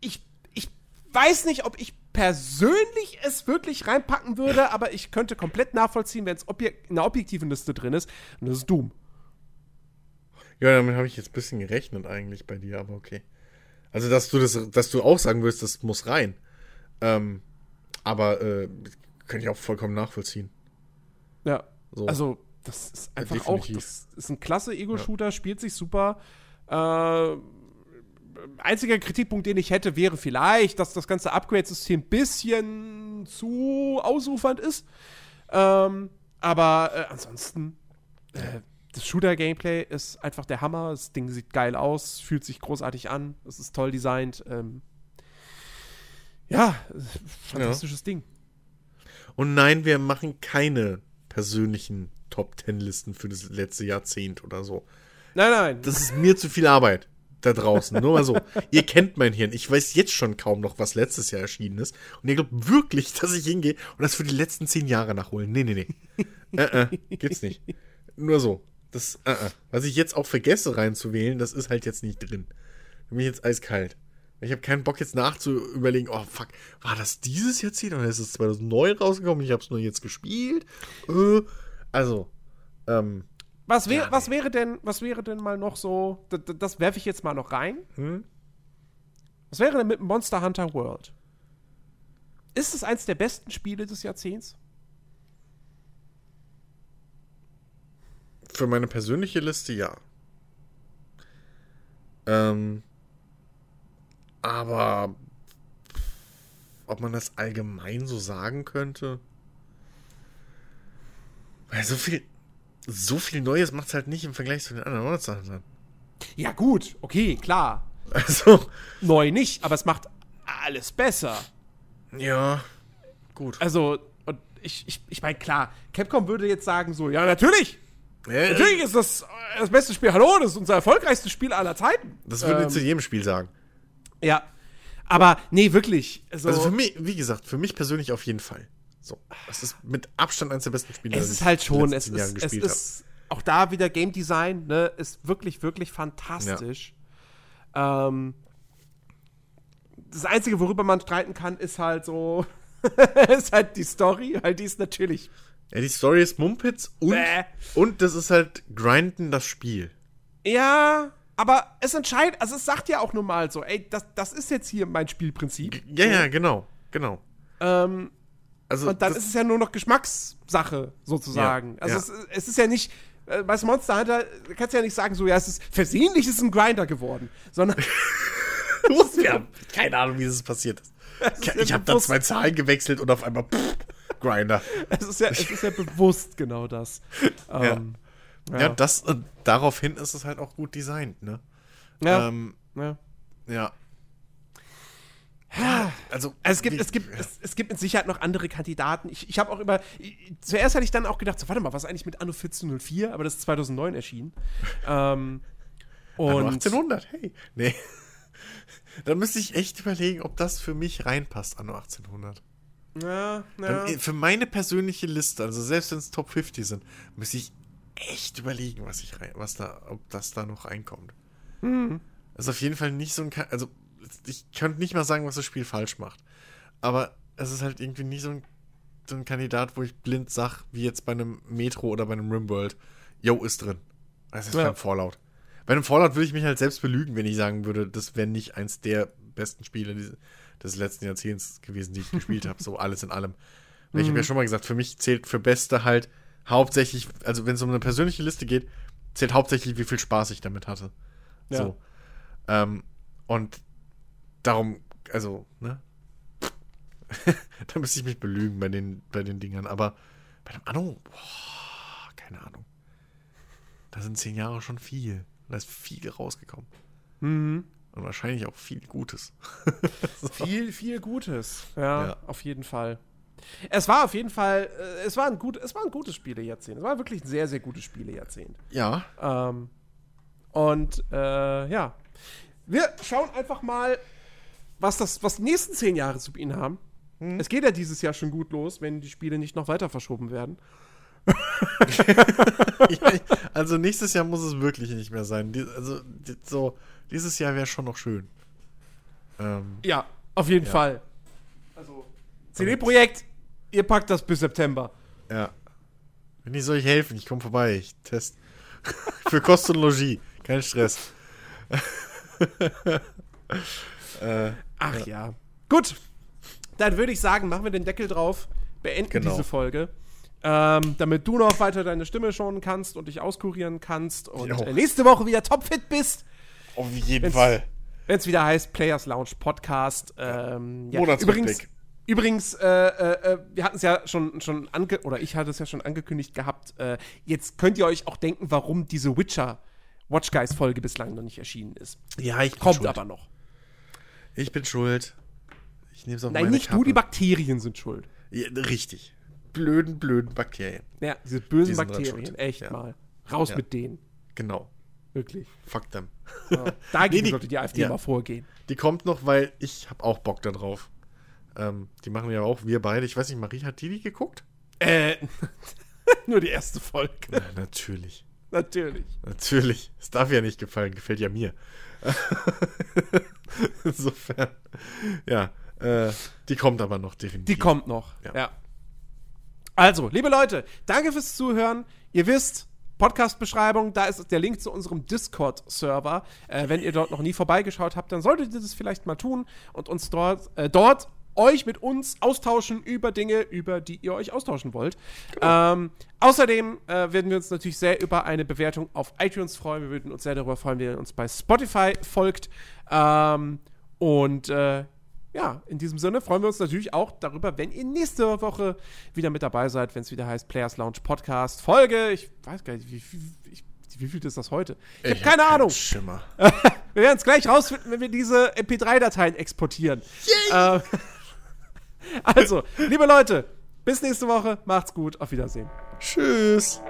Speaker 1: ich, ich weiß nicht, ob ich persönlich es wirklich reinpacken würde, aber ich könnte komplett nachvollziehen, wenn es objek in einer objektiven Liste drin ist. Und das ist Doom.
Speaker 2: Ja, damit habe ich jetzt ein bisschen gerechnet eigentlich bei dir, aber okay. Also, dass du das, dass du auch sagen würdest, das muss rein. Ähm, aber äh, kann ich auch vollkommen nachvollziehen.
Speaker 1: Ja.
Speaker 2: So.
Speaker 1: Also, das ist
Speaker 2: Ja,
Speaker 1: einfach auch,
Speaker 2: definitiv.
Speaker 1: das ist ein klasse Ego-Shooter, spielt sich super. Äh, einziger Kritikpunkt, den ich hätte, wäre vielleicht, dass das ganze Upgrade-System ein bisschen zu ausufernd ist. Ähm, aber äh, ansonsten, äh, das Shooter-Gameplay ist einfach der Hammer. Das Ding sieht geil aus, fühlt sich großartig an, es ist toll designt. Ähm, ja, fantastisches Ding.
Speaker 2: Und nein, wir machen keine persönlichen Top Ten Listen für das letzte Jahrzehnt oder so.
Speaker 1: Nein, nein.
Speaker 2: Das ist mir zu viel Arbeit da draußen. Nur mal so. ihr kennt mein Hirn. Ich weiß jetzt schon kaum noch, was letztes Jahr erschienen ist. Und ihr glaubt wirklich, dass ich hingehe und das für die letzten zehn Jahre nachholen. Nee, nee, nee. äh, äh, geht's nicht. Nur so. Das, äh, äh. Was ich jetzt auch vergesse reinzuwählen, das ist halt jetzt nicht drin. Da bin ich jetzt eiskalt. Ich habe keinen Bock jetzt nachzuüberlegen, oh fuck, war das dieses Jahrzehnt oder ist es 2009 rausgekommen? Ich habe es nur jetzt gespielt. Äh, also, ähm,
Speaker 1: Was, wär,
Speaker 2: Ja,
Speaker 1: was wäre denn, was wäre denn mal noch so, das, das werfe ich jetzt mal noch rein.
Speaker 2: hm?
Speaker 1: Was wäre denn mit Monster Hunter World? Ist es eins der besten Spiele des Jahrzehnts?
Speaker 2: Für meine persönliche Liste ja. Ähm, aber ob man das allgemein so sagen könnte? Weil so viel. so viel Neues macht es halt nicht im Vergleich zu den anderen Huntern.
Speaker 1: Ja, gut, okay, klar.
Speaker 2: Also,
Speaker 1: Neu nicht, aber es macht alles besser.
Speaker 2: ja, gut.
Speaker 1: Also, und ich, ich, ich meine, klar, Capcom würde jetzt sagen so, ja, natürlich,
Speaker 2: Ja,
Speaker 1: natürlich ist das äh, das beste Spiel, hallo, das ist unser erfolgreichstes Spiel aller Zeiten.
Speaker 2: das würde
Speaker 1: Ähm,
Speaker 2: ich zu jedem Spiel sagen.
Speaker 1: Ja, aber nee, wirklich. Also,
Speaker 2: Also für mich, wie gesagt, für mich persönlich auf jeden Fall. So, das ist mit Abstand eines der besten Spiele,
Speaker 1: es
Speaker 2: die
Speaker 1: ist
Speaker 2: ich
Speaker 1: halt schon, es ist, es ist auch da wieder Game Design, ne, ist wirklich, wirklich fantastisch. Ähm, das Einzige, worüber man streiten kann, ist halt so, ist halt die Story, weil die ist natürlich
Speaker 2: Ja, die Story ist Mumpitz und,
Speaker 1: Bäh.
Speaker 2: und das ist halt Grinden das Spiel.
Speaker 1: Ja, aber es entscheidet, also es sagt ja auch nun mal so, ey, das, das ist jetzt hier mein Spielprinzip.
Speaker 2: Ja, ja, genau, genau.
Speaker 1: Ähm,
Speaker 2: Also
Speaker 1: und dann ist es ja nur noch Geschmackssache, sozusagen.
Speaker 2: Ja,
Speaker 1: also
Speaker 2: ja.
Speaker 1: Es, es ist ja nicht, äh, bei Monster Hunter kannst du ja nicht sagen, so, ja, es ist versehentlich ist es ein Grinder geworden, sondern
Speaker 2: ja, keine Ahnung, wie das passiert ist. Ich,
Speaker 1: ja
Speaker 2: ich habe da zwei Zahlen gewechselt und auf einmal pff, Grinder.
Speaker 1: es ist ja, es ist ja bewusst genau das. Ähm,
Speaker 2: Ja, das und daraufhin ist es halt auch gut designt, ne?
Speaker 1: ja,
Speaker 2: Ähm,
Speaker 1: ja.
Speaker 2: ja.
Speaker 1: Ja.
Speaker 2: Also,
Speaker 1: Also es gibt, es, gibt, es, es gibt mit Sicherheit noch andere Kandidaten. Ich, ich habe auch über. ich- Zuerst hatte ich dann auch gedacht, so, warte mal, was eigentlich mit Anno 1404? Aber das ist 2009 erschienen. ähm,
Speaker 2: Anno
Speaker 1: und
Speaker 2: 1800, hey. Nee. Dann müsste ich echt überlegen, ob das für mich reinpasst, Anno 1800.
Speaker 1: Ja, ja.
Speaker 2: Dann, äh, für meine persönliche Liste, also selbst wenn es Top 50 sind, müsste ich echt überlegen, was ich rein, was da, ob das da noch reinkommt.
Speaker 1: Hm.
Speaker 2: Das ist auf jeden Fall nicht so ein, also ich könnte nicht mal sagen, was das Spiel falsch macht. Aber es ist halt irgendwie nicht so ein, so ein Kandidat, wo ich blind sag, wie jetzt bei einem Metro oder bei einem Rimworld, yo, ist drin. Das ist
Speaker 1: Ja.
Speaker 2: beim Fallout. Bei einem Fallout würde ich mich halt selbst belügen, wenn ich sagen würde, das wäre nicht eins der besten Spiele des letzten Jahrzehnts gewesen, die ich gespielt habe, so alles in allem. Weil Ich habe ja schon mal gesagt, für mich zählt für Beste halt hauptsächlich, also wenn es um eine persönliche Liste geht, zählt hauptsächlich, wie viel Spaß ich damit hatte.
Speaker 1: Ja.
Speaker 2: So. Ähm, und darum, also, ne? da müsste ich mich belügen bei den, bei den Dingern. Aber bei dem Anno, boah, keine Ahnung. Da sind zehn Jahre schon viel. Da ist viel rausgekommen.
Speaker 1: Mhm.
Speaker 2: Und wahrscheinlich auch viel Gutes.
Speaker 1: Viel, viel Gutes. Ja,
Speaker 2: Ja.
Speaker 1: auf jeden Fall. Es war auf jeden Fall, äh, es war ein, gut, es war ein gutes Spielejahrzehnt. Es war wirklich ein sehr, sehr gutes Spielejahrzehnt.
Speaker 2: Ja.
Speaker 1: Ähm, und äh, ja, wir schauen einfach mal, was, das, was die nächsten zehn Jahre zu bieten haben. Es geht ja dieses Jahr schon gut los, wenn die Spiele nicht noch weiter verschoben werden.
Speaker 2: also nächstes Jahr muss es wirklich nicht mehr sein. Die, also die, so, dieses Jahr wäre schon noch schön. Ähm,
Speaker 1: Ja, auf jeden
Speaker 2: Ja.
Speaker 1: Fall. Also, CD-Projekt, ihr packt das bis September.
Speaker 2: Ja. Wenn ich soll ich helfen, ich komme vorbei. Ich test. Für Kost und Logis. Kein Stress. äh,
Speaker 1: Ach ja. Gut. Dann würde ich sagen, machen wir den Deckel drauf, beenden
Speaker 2: Genau.
Speaker 1: diese Folge. Ähm, damit du noch weiter deine Stimme schonen kannst und dich auskurieren kannst und
Speaker 2: Jo.
Speaker 1: äh, nächste Woche wieder topfit bist,
Speaker 2: auf jeden
Speaker 1: Wenn's-
Speaker 2: Fall.
Speaker 1: wenn es wieder heißt Players Lounge Podcast. Ähm, ja. Übrigens, übrigens äh, äh, äh, wir hatten es ja schon, schon ange oder ich hatte es ja schon angekündigt gehabt. Äh, jetzt könnt ihr euch auch denken, warum diese Witcher Watch Guys Folge bislang noch nicht erschienen ist.
Speaker 2: Ja, ich
Speaker 1: Kommt
Speaker 2: schuld.
Speaker 1: aber noch.
Speaker 2: Ich bin schuld. Ich nehme es auf
Speaker 1: Nein,
Speaker 2: meine
Speaker 1: nicht
Speaker 2: Kappe.
Speaker 1: du, die Bakterien sind schuld.
Speaker 2: Ja, richtig. Blöden, blöden Bakterien.
Speaker 1: Ja, diese bösen
Speaker 2: Die
Speaker 1: Bakterien, echt
Speaker 2: Ja.
Speaker 1: mal. Raus
Speaker 2: Ja.
Speaker 1: mit denen.
Speaker 2: Genau.
Speaker 1: Wirklich.
Speaker 2: Fuck them.
Speaker 1: Ja. Dagegen
Speaker 2: Nee, die-
Speaker 1: sollte die AfD mal vorgehen.
Speaker 2: Die kommt noch, weil ich habe auch Bock drauf. Ähm, die machen ja auch wir beide. Ich weiß nicht, Marie, hat die die geguckt?
Speaker 1: Äh, nur die erste Folge.
Speaker 2: Ja, natürlich.
Speaker 1: Natürlich.
Speaker 2: Natürlich. Es darf ja nicht gefallen, gefällt ja mir. Insofern. Ja, äh, die kommt aber noch definitiv.
Speaker 1: Die kommt noch.
Speaker 2: Ja.
Speaker 1: Ja. Also, liebe Leute, danke fürs Zuhören. Ihr wisst, Podcast-Beschreibung, da ist der Link zu unserem Discord-Server. Äh, wenn ihr dort noch nie vorbeigeschaut habt, dann solltet ihr das vielleicht mal tun und uns dort, äh, dort euch mit uns austauschen über Dinge, über die ihr euch austauschen wollt. Ähm, außerdem äh, werden wir uns natürlich sehr über eine Bewertung auf iTunes freuen. Wir würden uns sehr darüber freuen, wenn ihr uns bei Spotify folgt. Ähm, und äh, ja, in diesem Sinne freuen wir uns natürlich auch darüber, wenn ihr nächste Woche wieder mit dabei seid, wenn es wieder heißt Players Lounge Podcast Folge. Ich weiß gar nicht, wie, wie, ich, wie viel ist das heute? Ich, ich habe keine hab Ahnung.
Speaker 2: Schimmer.
Speaker 1: wir werden es gleich rausfinden, wenn wir diese MP3-Dateien exportieren. Äh, also, liebe Leute, bis nächste Woche. Macht's gut. Auf Wiedersehen.
Speaker 2: Tschüss.